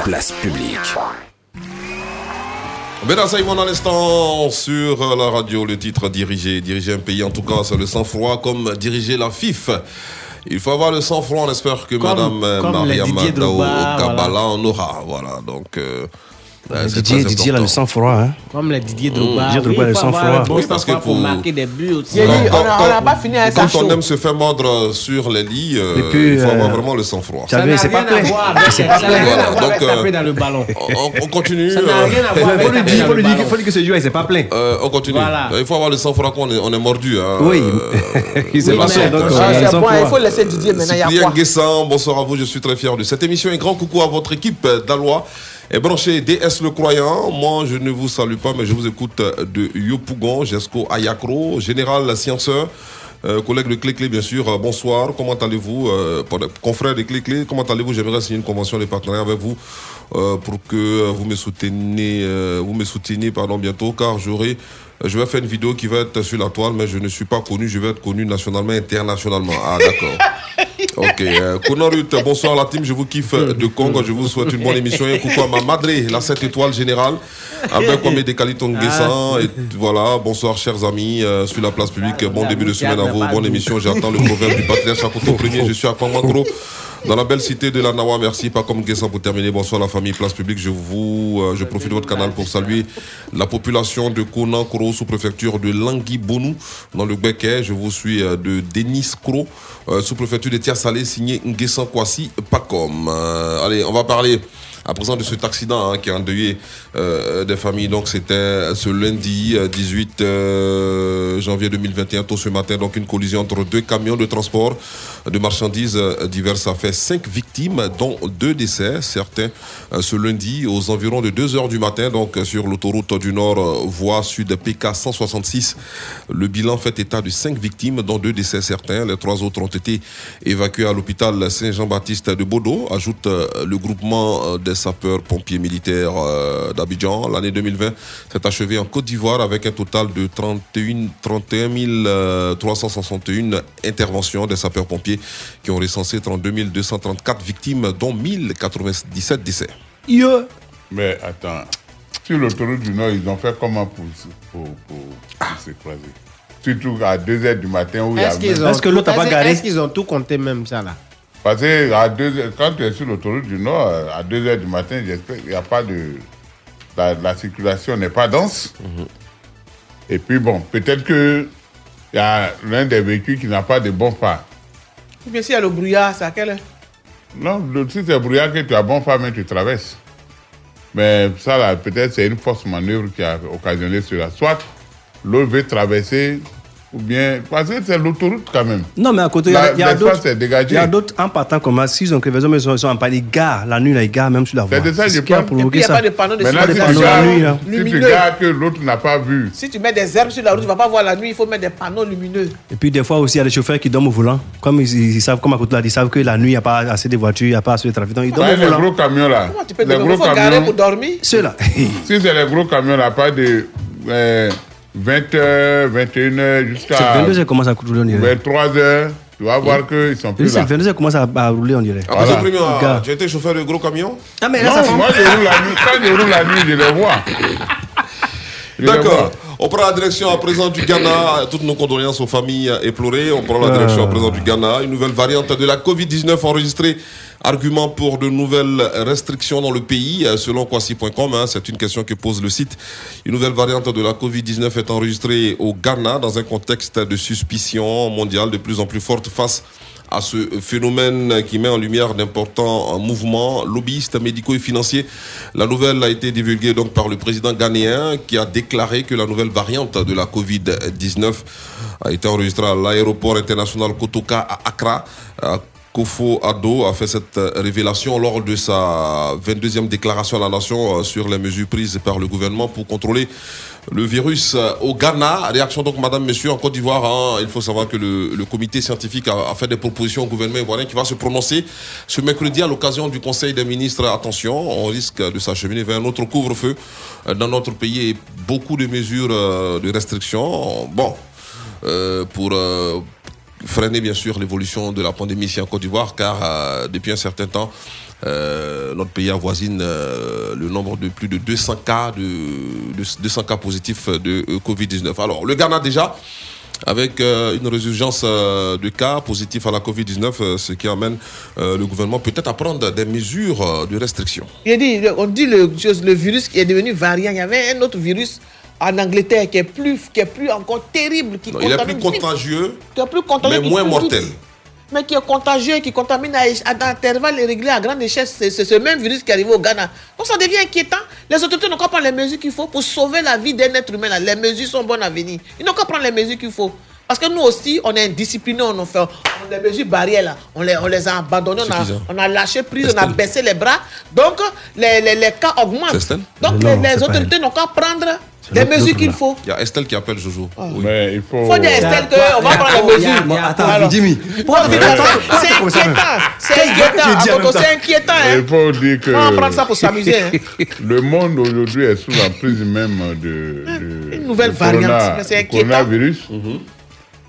Place publique. Bénin Saïmon à l'instant sur euh, la radio, le titre diriger, diriger un pays en tout cas c'est le sang-froid comme diriger la FIF. Il faut avoir le sang-froid, on espère que Comme- Madame Didier Dao voilà. en aura. Voilà, donc euh, euh, c'est Didier, Didier, là, le sang-froid. Hein. Comme les Didier Drogba. Didier Drogba, oui, le il sang-froid. Oui, parce que pour marquer des buts aussi. Quand- on quand- on n'a pas fini avec Quand ça on chaud. aime se faire mordre sur les lits, euh, Et puis, il faut euh, avoir vraiment le sang-froid. as vu, c'est pas plein. C'est pas Voilà, rien à voir donc, avec euh, taper dans le ballon. On, on continue. Ça n'a euh, rien à Il voir faut avec lui taper dire, dans faut le lui dire, ballon. faut lui dire que ce joueur, il s'est pas plein. euh, on continue. Voilà. Il faut avoir le sang-froid qu'on est, on est mordu. Oui. Euh, Il pas Ah, euh, c'est bon, il faut laisser Didier maintenant, il y a Cyprien quoi? Guessin, bonsoir à vous, je suis très fier de cette émission. Un grand coucou à votre équipe d'Alois. Et branché DS Le Croyant, moi je ne vous salue pas, mais je vous écoute de Yopougon, Jesco Ayakro, Général Scienceur, euh, collègue de Clé Clé bien sûr, Euh, bonsoir, comment allez-vous euh, Confrère de Clé Clé, comment allez-vous? J'aimerais signer une convention de partenariat avec vous euh, pour que euh, vous me souteniez, euh, vous me souteniez pardon, bientôt, car j'aurai je vais faire une vidéo qui va être sur la toile, mais je ne suis pas connu, je vais être connu nationalement, internationalement. Ah, d'accord. Ok. Euh, bonsoir la team, je vous kiffe de Congo, je vous souhaite une bonne émission. Et un coucou à ma madre, la 7 étoiles générale, avec Kwame Guessan. Et voilà, bonsoir chers amis, euh, sur la place publique. Bon début de semaine à vous, bonne émission. J'attends le proverbe du patriarche à Koto premier. Je suis à Kwamangro. Dans la belle cité de la Nawa, merci. Pas comme pour terminer. Bonsoir la famille Place Publique. Je vous, euh, je profite de votre canal pour saluer la population de Konan Koro, sous-préfecture de Langui Bonou, dans le Béquet. Je vous suis euh, de Denis Kro, euh, sous-préfecture de Tia-Salé, signé Nguessan Kwasi Pacom. Euh, allez, on va parler à présent de cet accident hein, qui a endeuillé euh, des familles. Donc c'était ce lundi euh, 18 euh, janvier 2021, tôt ce matin, donc une collision entre deux camions de transport de marchandises euh, diverses a fait cinq victimes, dont deux décès, certains euh, ce lundi aux environs de 2 heures du matin, donc sur l'autoroute du Nord, euh, voie sud PK 166. Le bilan fait état de cinq victimes, dont deux décès certains. Les trois autres ont été évacués à l'hôpital Saint-Jean-Baptiste de Bordeaux, ajoute le groupement des sapeurs-pompiers militaires d'Abidjan. L'année 2020 s'est achevée en Côte d'Ivoire avec un total de 31, 31 euh, 361 interventions des sapeurs-pompiers qui ont recensé 32 234 victimes, dont 1097 décès. Mais attends, sur l'autoroute du Nord, ils ont fait comment pour, pour, pour, pour s'écraser Surtout à 2h du matin où il y a... Est-ce qu'ils même- ont, est-ce- Est-ce qu'ils ont tout compté même ça là? Parce que à deux heures- quand tu es sur l'autoroute du Nord, à 2h du matin, j'espère qu'il n'y a pas de... La, la circulation n'est pas dense. Et puis bon, peut-être que il y a l'un des véhicules qui n'a pas de bon phare. Ou bien s'il y a le brouillard, c'est à quelle Non, le- si c'est brouillard que tu as bon phare, mais tu traverses. Mais ça, là, peut-être c'est une force manœuvre qui a occasionné cela. Soit l'autre veut traverser, ou bien... Parce que c'est l'autoroute quand même. Non, mais à côté, il y a, d'autres. Il y a d'autres en partant comme ça. S'ils ont crevaison, mais ils sont, ils sont en panique. Ils garent la nuit, là, ils garent même sur la voie. C'est de ça que je parle. Et puis, il y a pas de panneau de Maintenant, si panneau tu la gardes- nuit, là. si tu que l'autre n'a pas vu, Si tu mets des herbes sur la route, tu vas pas voir la nuit, il faut mettre des panneaux lumineux. Et puis des fois aussi, il y a des chauffeurs qui dorment au volant. Comme ils, ils savent, comme à côté là, ils savent que la nuit, il n'y a pas assez de voitures, il n'y a pas assez de trafic. Donc ils dorment Ouais, au les volant. gros camions là. Comment tu peux les gros faut garer camions. pour dormir? Ceux-là. si c'est les gros camions là, pas de euh, 20h, 21h jusqu'à C'est 22 heures commence à rouler, on dirait. 23h. Tu vas voir qu'ils sont plus là. C'est 22 heures commence à, à rouler, on dirait. Après Voilà. premier, ah, tu as été chauffeur de gros camion Ah, mais Non, moi je roule la nuit. Quand je roule la nuit, je les vois. D'accord. On prend la direction à présent du Ghana. Toutes nos condoléances aux familles éplorées. On prend la direction à présent du Ghana. Une nouvelle variante de la Covid-19 enregistrée. Argument pour de nouvelles restrictions dans le pays, euh, selon Kwasi.com. hein, c'est une question que pose le site. Une nouvelle variante de la Covid-19 est enregistrée au Ghana dans un contexte de suspicion mondiale de plus en plus forte face à ce phénomène qui met en lumière d'importants mouvements lobbyistes, médicaux et financiers. La nouvelle a été divulguée donc par le président ghanéen qui a déclaré que la nouvelle variante de la Covid-19 a été enregistrée à l'aéroport international Kotoka à Accra. Kofo Addo a fait cette euh, révélation lors de sa 22e déclaration à la nation euh, sur les mesures prises par le gouvernement pour contrôler le virus euh, au Ghana. Réaction donc, madame, monsieur, en Côte d'Ivoire. hein, il faut savoir que le, le comité scientifique a, a fait des propositions au gouvernement ivoirien qui va se prononcer ce mercredi à l'occasion du Conseil des ministres. Attention, on risque de s'acheminer vers un autre couvre-feu dans notre pays et beaucoup de mesures de restriction. Bon, euh, pour. euh, freiner bien sûr l'évolution de la pandémie ici en Côte d'Ivoire, car euh, depuis un certain temps, euh, notre pays avoisine euh, le nombre de plus de 200 cas de, de 200 cas positifs de euh, Covid-19. Alors, le Ghana déjà avec une résurgence de cas positifs à la Covid-19, euh, ce qui amène le gouvernement peut-être à prendre des mesures de restriction. On dit le virus qui est devenu variant. Il y avait un autre virus en Angleterre qui est plus, qui est plus encore terrible, qui Non, il est plus contagieux, qui est plus contagieux, mais moins mortel. vite, Mais qui est contagieux, qui contamine à, à intervalles irréguliers, à grande échelle. C'est c'est ce même virus qui est arrivé au Ghana. Donc ça devient inquiétant. Les autorités n'ont qu'à prendre les mesures qu'il faut pour sauver la vie d'un être humain. là. Les mesures sont bonnes à venir. Ils n'ont qu'à prendre les mesures qu'il faut. Parce que nous aussi, on est indisciplinés, on a fait on les mesures barrières là, on les, on les a abandonnées, on a, Suffisant. on a lâché prise, on a baissé les bras. Donc, les, les, les cas augmentent. Donc, les, les autorités n'ont qu'à prendre les mesures qu'il faut. Il y a Estelle qui appelle Jojo. Oui. Mais il faut. Faut dire à Estelle qu'on va prendre les mesures. Attends, Alors, Jimmy. C'est inquiétant. C'est inquiétant. C'est inquiétant. hein. Il faut dire que. On va prendre ça pour s'amuser, hein. Le monde aujourd'hui est sous l'emprise même de. de Une nouvelle variante, corona- mais c'est inquiétant. coronavirus.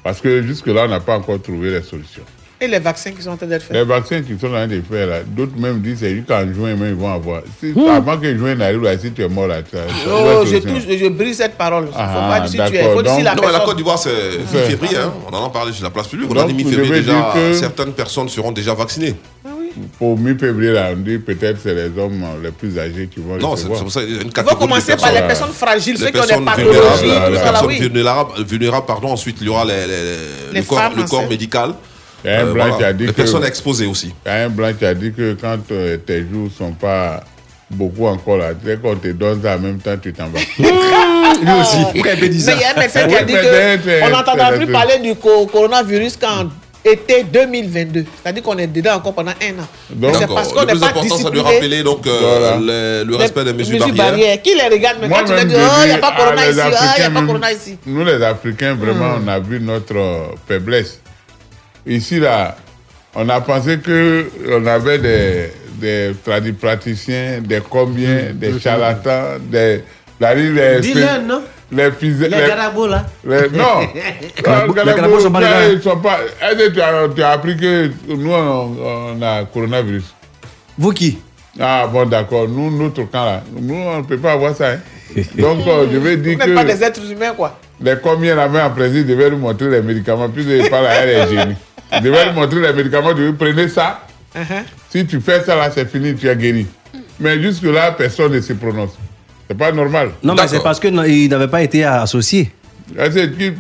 Parce que jusque-là, on n'a pas encore trouvé les solutions. Et les vaccins qui sont en train d'être faits? Les vaccins qui sont en train de faire là, d'autres même disent c'est juste qu'en juin, même, ils vont avoir. Si. Avant que juin n'arrive là, si tu es mort là, tu as. Oh, je, touche, je brise cette parole. Il faut Ah, pas dire si tu es. Faut dire si la Non, la. Côte d'Ivoire, c'est mi-février. hein. On en a parlé sur la place publique. On a dit mi-février déjà. dire que- Certaines personnes seront déjà vaccinées. Pour mi-février, là, on dit peut-être c'est les hommes euh, les plus âgés qui vont Non, c'est pour ça qu'il y a une catégorie de commencer par les personnes. fragiles, Les ceux qui ont des personnes pathologies, les personnes oui. vulnérables, vulnérables, pardon. Ensuite, il y aura les, les- Les le, corps, femmes le corps enceintes. médical. Il y a un Euh, blanc voilà. qui a dit les que- personnes exposées aussi. Il y a un blanc qui a dit que quand euh, tes jours ne sont pas beaucoup encore là, dès qu'on te donne ça en même temps, tu t'en vas. Lui aussi. Pourquoi il Mais il y a un médecin qui a dit qu'on n'entendra plus parler du co- coronavirus qu'en été 2022. C'est-à-dire qu'on est dedans encore pendant un an. Mais c'est parce qu'on Le n'est plus pas important, c'est de rappeler donc, euh, Voilà. les- le respect des mesures barrières. barrières. Qui les regarde Mais quand tu leur dis, oh, il n'y a dis pas à corona les ici, ah, il n'y a pas corona ici. Nous, les Africains, vraiment, Hmm. on a vu notre euh, faiblesse. Ici, là, on a pensé que on avait des, des tradipraticiens, des combien, Hmm. des charlatans, des. la- les, non? Les physiciens. Les garabos, là. les- non, les Garabos sont pas les ils sont pas. Est-ce que tu as, tu as appris que nous, on, on a coronavirus? Vous qui? Ah, bon, d'accord. Nous, notre camp, là, nous, on ne peut pas avoir ça. hein. Donc, euh, je vais dire Vous n'êtes pas des que êtres humains, quoi. les combien la main en principe devaient nous montrer les médicaments, puis ils parlent à elle, les génies. Ils devaient nous montrer les médicaments, tu prenez ça. Uh-huh. Si tu fais ça, là, c'est fini, tu es guéri. Mais jusque-là, personne ne se prononce. C'est pas normal. Non, mais c'est parce qu'il n'avait pas été associé. Ah, c'est qui-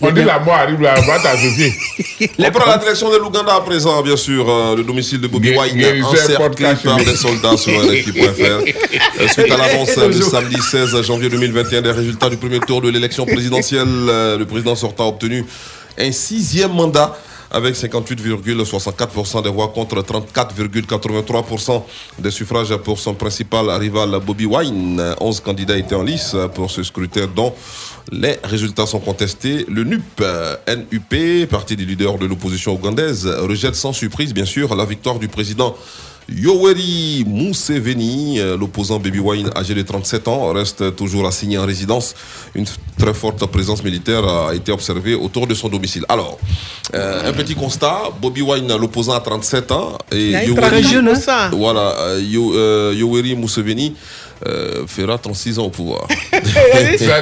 On dit la mort arrive là, va t'associer. On prend la direction de l'Ouganda à présent, bien sûr. euh, le domicile de Bobby Wine, encerclé par des soldats sur RFI.fr. Euh, Suite à l'annonce de samedi 16 janvier 2021 des résultats du premier tour de l'élection présidentielle, euh, le président sortant a obtenu un sixième mandat avec 58,64% des voix contre 34,83% des suffrages pour son principal rival Bobby Wine. 11 candidats étaient en lice pour ce scrutin dont les résultats sont contestés. Le NUP, NUP, parti des leaders de l'opposition ougandaise, rejette sans surprise, bien sûr, la victoire du président Yoweri Museveni, euh, l'opposant Baby Wine âgé de 37 ans, reste toujours assigné en résidence. Une très forte présence militaire a été observée autour de son domicile. Alors, euh, un petit constat, Bobby Wine, l'opposant à 37 ans, et Il a une Yoweri, tradition pour ça. voilà, euh, Yoweri Museveni euh, fera 36 ans au pouvoir.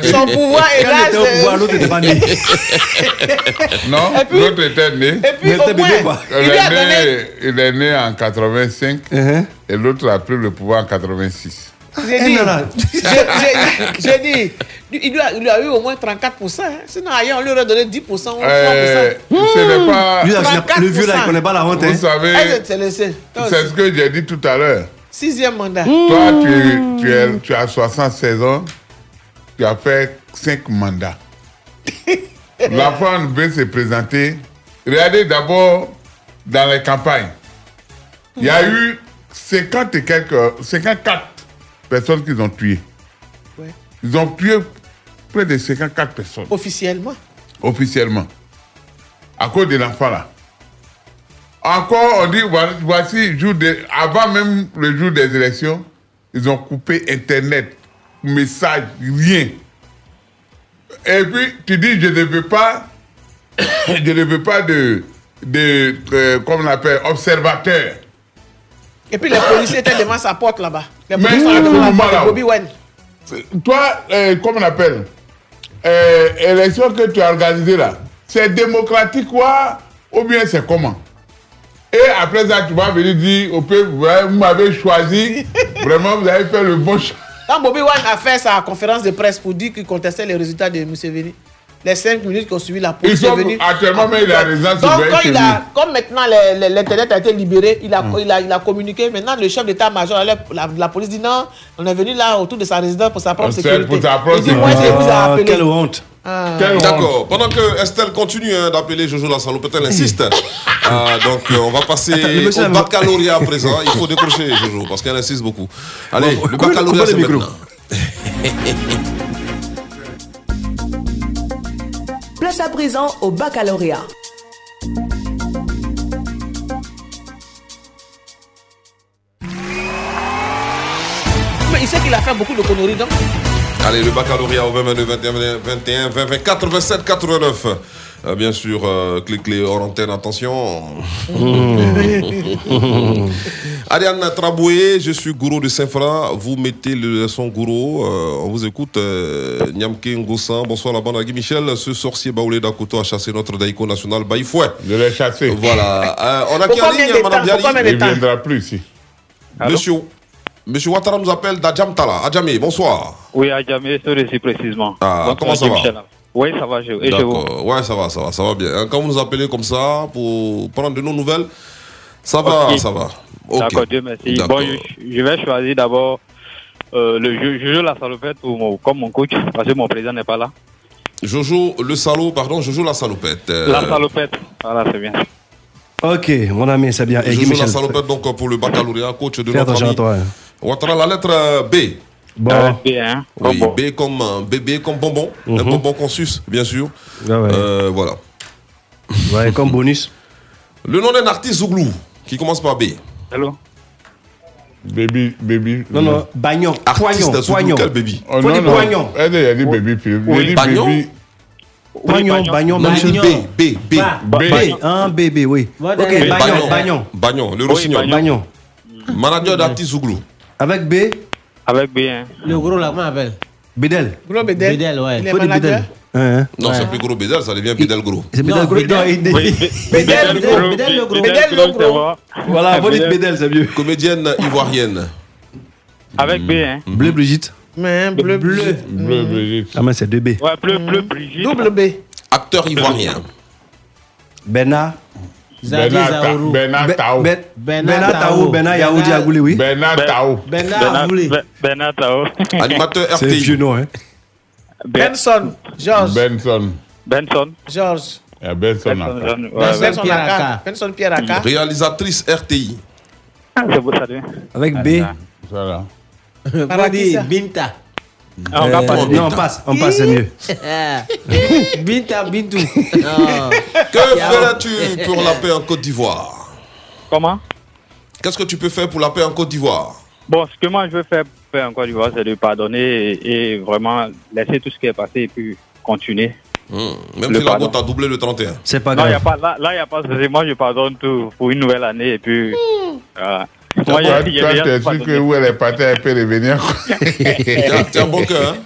Son pouvoir est là. au pouvoir, l'autre n'était pas né. Non, l'autre était né. Et puis, moins, il est, donné. né, il est né en 85 Uh-huh. et l'autre a pris le pouvoir en 86. J'ai dit, non, non. j'ai- j'ai- j'ai dit, il lui, a, il lui a eu au moins 34%. hein. Sinon, ailleurs, on lui aurait donné 10% ou 3%. Euh, ce n'est pas. Lui, là, le vieux, là, il 34%. connaît pas la honte. Vous hein. savez, Eh, c'est ce que j'ai dit tout à l'heure. Sixième mandat. Toi, tu, tu, es, tu as 76 ans, tu as fait 5 mandats. L'enfant veut se présenter. Regardez d'abord dans les campagnes. Il y a eu 50 et quelques, 54 personnes qu'ils ont tuées. Ouais. Ils ont tué près de 54 personnes Officiellement. officiellement. À cause de l'enfant là. Encore, on dit, voici, jour de, avant même le jour des élections, ils ont coupé Internet, message, rien. Et puis, tu dis, je ne veux pas je ne veux pas de, de euh, comme on appelle, observateur. Et puis les policiers étaient devant sa porte là-bas. Les Mais policiers devant la porte là, Bobby toi, euh, comment on appelle, euh, élection que tu as organisée là, c'est démocratique quoi, ou bien c'est comment? Et après ça, tu vas venir dire au peuple, vous m'avez choisi, vraiment vous avez fait le bon choix. Quand Bobby Wine a fait sa conférence de presse pour dire qu'il contestait les résultats de Museveni, les cinq minutes qui ont suivi la police Ils sont est venue. actuellement, mais il est à résidence Donc, quand il a, comme maintenant l'internet a été libéré, il a, il, a, il a communiqué. Maintenant, le chef d'état-major, la, la, la police dit non, on est venu là autour de sa résidence pour sa propre sécurité. pour sa propre il dit moi, je vous ai Ah, appelé. quelle honte. Ah. D'accord. Pendant que Estelle continue hein, d'appeler Jojo la salopette, elle insiste. Euh, donc euh, on va passer Attends, au baccalauréat à présent. Il faut décrocher Jojo parce qu'elle insiste beaucoup. Allez, Bon, le baccalauréat c'est le micro. maintenant. Place à présent au baccalauréat. Mais il sait qu'il a fait beaucoup de conneries, donc. Allez, le baccalauréat au 20, 22, 21, 21, 20, 20, 87, 89. Euh, bien sûr, euh, clé clé hors antenne, attention. Ariane Traboué, je suis gourou de Saint-Fra. Vous mettez le son gourou. Euh, on vous écoute. Euh, Nyamke Ngossan, bonsoir la bande. Guy Michel, ce sorcier baoulé d'Akoto a chassé notre Daïko national Baïfouet. Je l'ai chassé. Voilà. Euh, on a qui en ligne, Madame Il temps viendra plus ici. Monsieur, Monsieur Ouattara nous appelle d'Adjam Tala. Adjamé, bonsoir. Oui, à jamais, ce récit précisément. Ah, Bonsoir, comment ça va Michel. Oui, ça va, je, et je vous. Ouais, ça va, ça va, ça va bien. Hein, Quand vous nous appelez comme ça pour prendre de nos nouvelles, ça va, ça va. D'accord, Dieu merci. Bon, je, je vais choisir d'abord euh, le jeu, Jojo la salopette pour mon, comme mon coach, parce que mon président n'est pas là. Jojo le salaud, pardon, Jojo la salopette. Euh, La salopette, voilà, c'est bien. Ok, mon ami, c'est bien. Jojo la Michel, salopette, donc pour le baccalauréat, coach de fais notre attention à ami. toi. hein. Ouattara, la lettre euh, B. Bon. B, hein. Oui, B comme euh, bébé, comme bonbon. Un Mhm. bonbon qu'on suce, bien sûr. Ah ouais. Euh, voilà. Ouais, comme bonus. Le nom d'un artiste Zouglou qui commence par B. Allô? Baby, baby. Non, non, bagnon, Artiste poignon, Zouglou, poignon. quel baby? Oh, Faut non, dire non. poignon. Elle a dit baby, puis Oui. Bagnon baby. Bagnon, bagnon, Non, bagnon. B, B, B. B, un bébé, oui. Ok, bagnon, bagnon. Bagnon, le rossignol. bagnon. Manager d'artiste Zouglou. Avec B? Avec B, hein. Le gros là, comment on appelle? Bédel. Gros Bédel. Bédel, ouais. Il est Faut dire manager. Bédel. Hein, Non, ouais. c'est plus gros Bédel, ça devient Bédel gros. C'est Bédel Non, gros. Bédel. Non, Oui, Bédel, le Bédel, gros, Bédel, le gros. Bédel le gros. Voilà, faut dire Bédel. Bédel, c'est mieux. Comédienne ivoirienne. Avec B, hein. Bleu Brigitte. Mais bleu, bleu. Bleu, Brigitte. Ah, mais c'est 2B. Ouais, bleu, bleu, Brigitte. Double B. Acteur ivoirien. Bernard. Zadi Bernard Ta- Zaourou. Bernard Tao. Ben- Bernard Bernard Tao, Tao. Bernard Yaoudi Agouli, oui. Bernard Tao. Bernard Bernard, Voulé. Be- Bernard Tao. Animateur C'est RTI. vieux nom, hein. Ben- Benson. Georges. Benson. Benson. Georges. Il y a Benson Benson, Benson. Ben- Pierre Aka. Aka. Benson Pierre Aka. Réalisatrice RTI. C'est beau, ça devient. Avec B. Voilà. Dire Binta. Ah, on va Euh, passer. non, on passe, on passe, c'est mieux. Binta, Bintou. Que ferais-tu pour la paix en Côte d'Ivoire? Comment? Qu'est-ce que tu peux faire pour la paix en Côte d'Ivoire? Bon, ce que moi je veux faire, faire encore du voir, c'est de pardonner et, et vraiment laisser tout ce qui est passé et puis continuer. Hmm, Même Le si la côte a doublé le 31. C'est pas Non, y a grave. pas, là, il n'y a pas. Moi, je pardonne tout pour une nouvelle année et puis. Voilà. Moi, y a- y où elle est partie, elle peut revenir. Tiens, tiens, bon cœur. hein.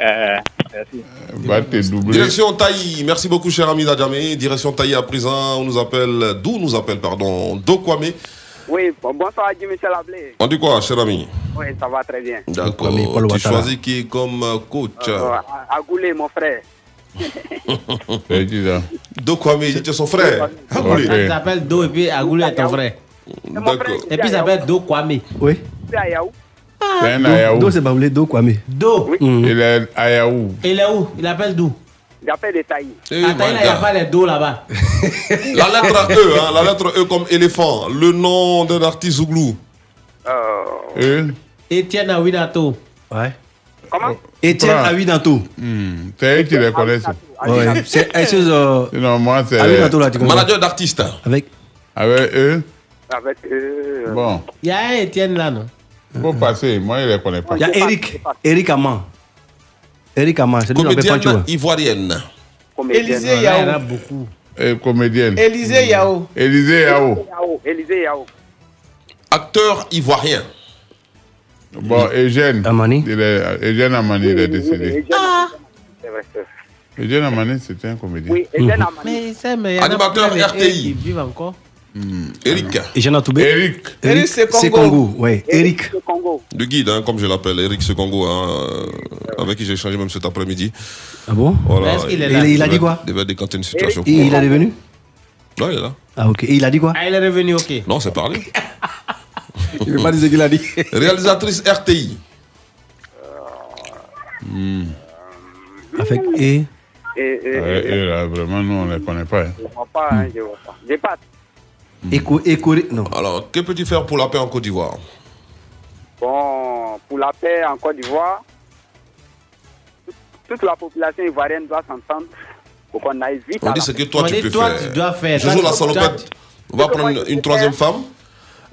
Euh, merci. Te doubler. Direction Taï, merci beaucoup cher ami Dadjamé. Direction Taï à présent, on nous appelle, d'où nous appelle, pardon, Dokwame. Oui, bon, bonsoir Guy Michel Ablé. On dit quoi, cher ami? Oui, ça va très bien. D'accord. Tu choisis qui comme euh, coach? Euh, Agoulé, mon frère. C'est qui ça? Dokwame, il dit son frère. Ça s'appelle Do et puis Agoulé est ton frère. D'accord. Et puis ça s'appelle Do Kwame. Oui. C'est à Yaou. C'est un Do, Ayaou. Do, c'est Baoulé, Do, Kwame. Do. Il est Ayaou. Il est où? Il appelle taillis. Eh, Attends, il n'y a pas les Do là-bas. La lettre E, hein, la lettre E comme éléphant. Le nom d'un artiste Zouglou. Euh, Etienne Awinato. Ouais. comment? Etienne. Awinato. hmm, C'est eux qui les connaissent. Ouais. C'est que, euh, Sinon, moi, c'est. Awinato, là, tu connais Manager d'artiste. Avec. Avec eux, Avec eux. bon, Il y a un Etienne là, non? Faut passer. Moi, je ne les connais pas. Il y a Eric. Eric Aman. Eric Aman, c'est lui qui ivoirienne. Élisée là, il y en a Yao. beaucoup. Et comédienne. Élisée Yao. Élisée Yao. Yao. Élisée Yao. Acteur ivoirien. Bon, Eugène. Amani. Il est, Eugène Amani, il est décédé. Ah. C'est vrai, c'est vrai. Eugène Amani, c'était un comédien. Oui, Eugène Amani. Mais mais il y en a Animateur RTI. qui vivent encore. Eric. Et Jean Toubé Eric. Eric Sekongo. Sekongo, ouais. Eric. Le guide, hein, comme je l'appelle, Eric Secongo, hein, euh, avec qui j'ai échangé même cet après-midi. Ah bon? Voilà. Mais est-ce qu'il est Il, là? il a dit quoi? Devait décanter une situation. Et il est revenu Ouais, il est là. Ah ok. Et il a dit quoi? Ah, il est revenu, ok. Non, c'est parlé. Il veut pas dire ce qu'il a dit. Réalisatrice RTI. Avec et Et, et, là, vraiment, nous, on ne les connaît pas. hein. je vois pas, hein, je vois pas. J'ai pas. Éco, éco, non. Alors, que peux-tu faire pour la paix en Côte d'Ivoire? Bon, pour la paix en Côte d'Ivoire, toute- la population ivoirienne doit s'entendre pour qu'on aille vite On à dit ce que toi tu peux toi, faire. tu dois faire. Jojo la toi, salopette. On va prendre une, une troisième femme.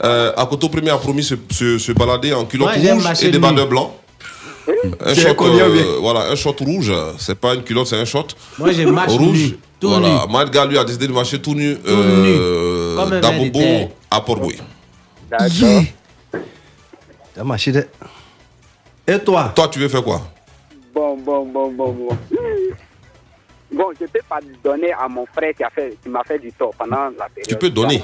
Euh, Akoto Premier a promis se, se, se balader en culotte Moi, rouge et des bandeurs blancs. Un short, euh, voilà, un short rouge, c'est pas une culotte, c'est un short. Moi, marche rouge. Voilà, nu. Maël lui a décidé de marcher tout nu, euh, d'Abobo à Port-Bouy. D'accord. T'as marché de... Et toi? Toi, tu veux faire quoi? Bon, bon, bon, bon, bon. Bon, je peux pas donner à mon frère qui a fait, qui m'a fait du tort pendant la période. Tu peux donner.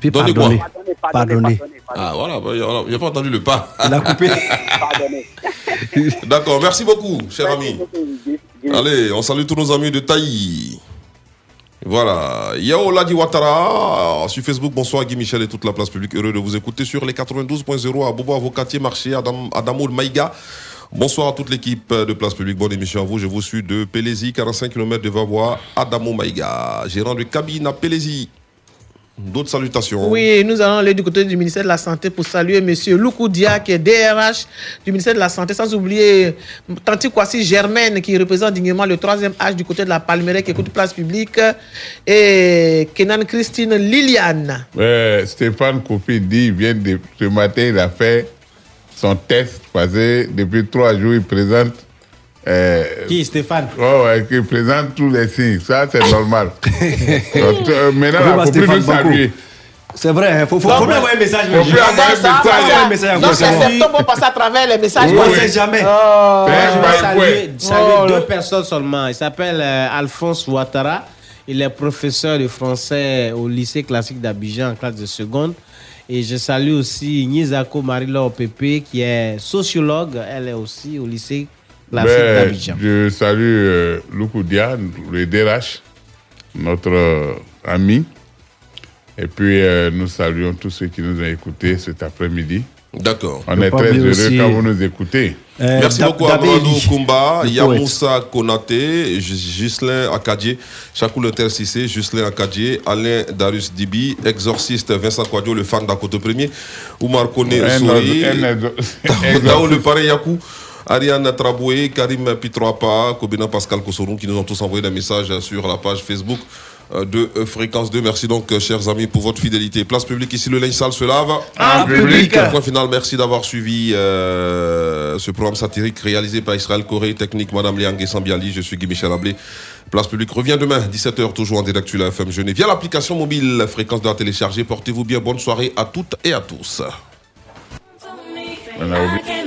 Puis Donner pardonner. quoi Pardonner, pardonner, Pardonner. pardonner, pardonner, Ah voilà, bah, j'ai pas entendu le pas. Il a coupé. pardonner. D'accord, merci beaucoup, cher ami. Beaucoup. Allez, on salue tous nos amis de Taï. Voilà. Yao Ladi Ouattara sur Facebook. Bonsoir Guy Michel et toute la place publique. Heureux de vous écouter sur les 92.0 à Bobo Avocatier Marché, Adam, Adamoul Maïga. Bonsoir à toute l'équipe de Place Publique. Bonne émission à vous. Je vous suis de Pélési, 45 km de Vavois, Adamo Maïga. Gérant de cabine à Pélési. D'autres salutations. Oui, nous allons aller du côté du ministère de la Santé pour saluer M. Loukou Dia, qui est DRH du ministère de la Santé, sans oublier Tanti Kwasi Germaine, qui représente dignement le troisième âge du côté de la Palmeraie, qui écoute place publique, et Kenan Christine Liliane. Stéphane Kofi dit, vient de, ce matin, il a fait son test parce que depuis trois jours, il présente. Euh, Qui, Stéphane? Ouais, ouais, il présente tous les signes. Ça, c'est normal. Donc, euh, maintenant, Faut on peut plus saluer. C'est vrai, il faut, faut, faut bien envoyer un message. Faut plus envoyer un Ça, message. ça, un message donc, encore, c'est c'est bon. septembre, on passe à travers les messages. On ne sait jamais. Oh. Je vais bail, saluer, Oh, deux personnes seulement. Il s'appelle euh, Alphonse Ouattara. Il est professeur de français au lycée classique d'Abidjan en classe de seconde. Et je salue aussi Nizako Marie-Laure Pépé, qui est sociologue. Elle est aussi au lycée classique Ben, d'Abidjan. je salue euh, Loukou Dia, le DRH, notre euh, ami. Et puis, euh, nous saluons tous ceux qui nous ont écoutés cet après-midi. D'accord. On est très heureux aussi- quand vous nous écoutez. Euh, Merci beaucoup à Amadou poète. Yamoussa Konaté, Ghislain Akadje, Chakou Le Sissé, Ghislain Akadje, Alain Darius Dibi, Exorciste Vincent Quadio, le fan d'Akoto Premier, Oumar Kone Souri, Dao Le Paré Yakou, Ariane Traboué, Karim Pitroapa, Kobina Pascal Kosoron qui nous ont tous envoyé des messages sur la page Facebook euh, de euh, Fréquence 2. Merci donc, euh, chers amis, pour votre fidélité. Place publique ici, le linge sale se lave. En public. Point final, merci d'avoir suivi euh, ce programme satirique réalisé par Israël Corée, technique Madame Liang Sambiali. Je suis Guy Michel Ablé. Place publique revient demain, 17h, toujours en direct sur la FM Genève. Via l'application mobile, fréquence de la télécharger. Portez-vous bien. Bonne soirée à toutes et à tous. On a oublié.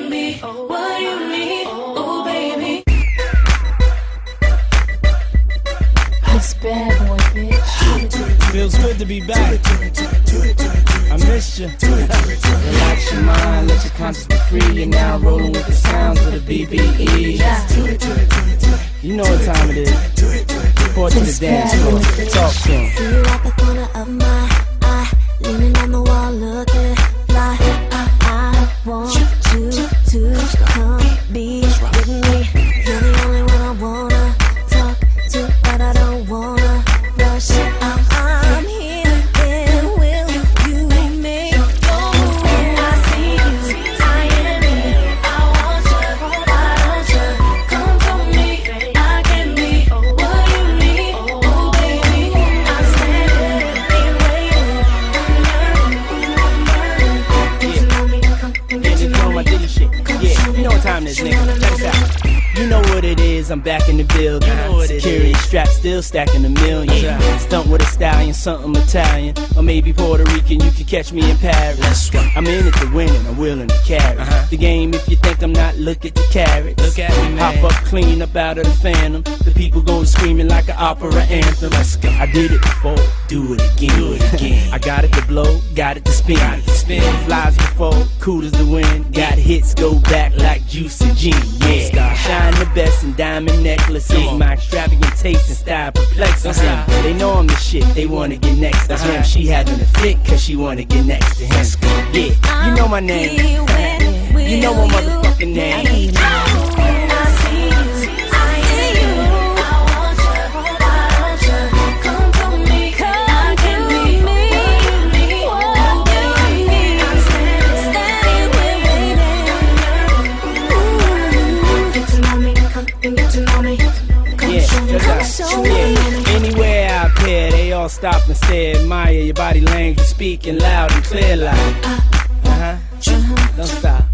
Bad boy, bitch. Feels good to be back. I missed you. Relax your mind, let your conscience be free. You're now rolling with the sounds of the BBE. You know what time it is. Report to the dance floor. Talk to 'em. See you at the corner of my eye, leaning on the wall, looking fly. I, I want you to come be is, I'm back in the building. Security strap still stacking a million. Stunt with a stallion, something Italian. Or maybe Puerto Rican, you can catch me in Paris. I'm in it to win and I'm willing to carry. Uh-huh. The game, if you think I'm not, look at the carrots. Look at me, Hop up clean up out of the phantom. The people going screaming like an opera anthem. I did it before, do it again. Do it again. I got it to blow, got it to spin. Got it to spin. Flies before, cool as the wind. Got hits, go back like juicy gin. Yeah, shine the best in diamond necklaces. My extravagant taste and style perplexes them. They know I'm the shit, they wanna get next to him. She having a fit, cause she wanna get next to him. Yeah, you know my name. You know my motherfucking name. Yeah, anywhere I appear, they all stop and stare, admire your body language, speaking loud and clear like. Uh huh. Don't stop.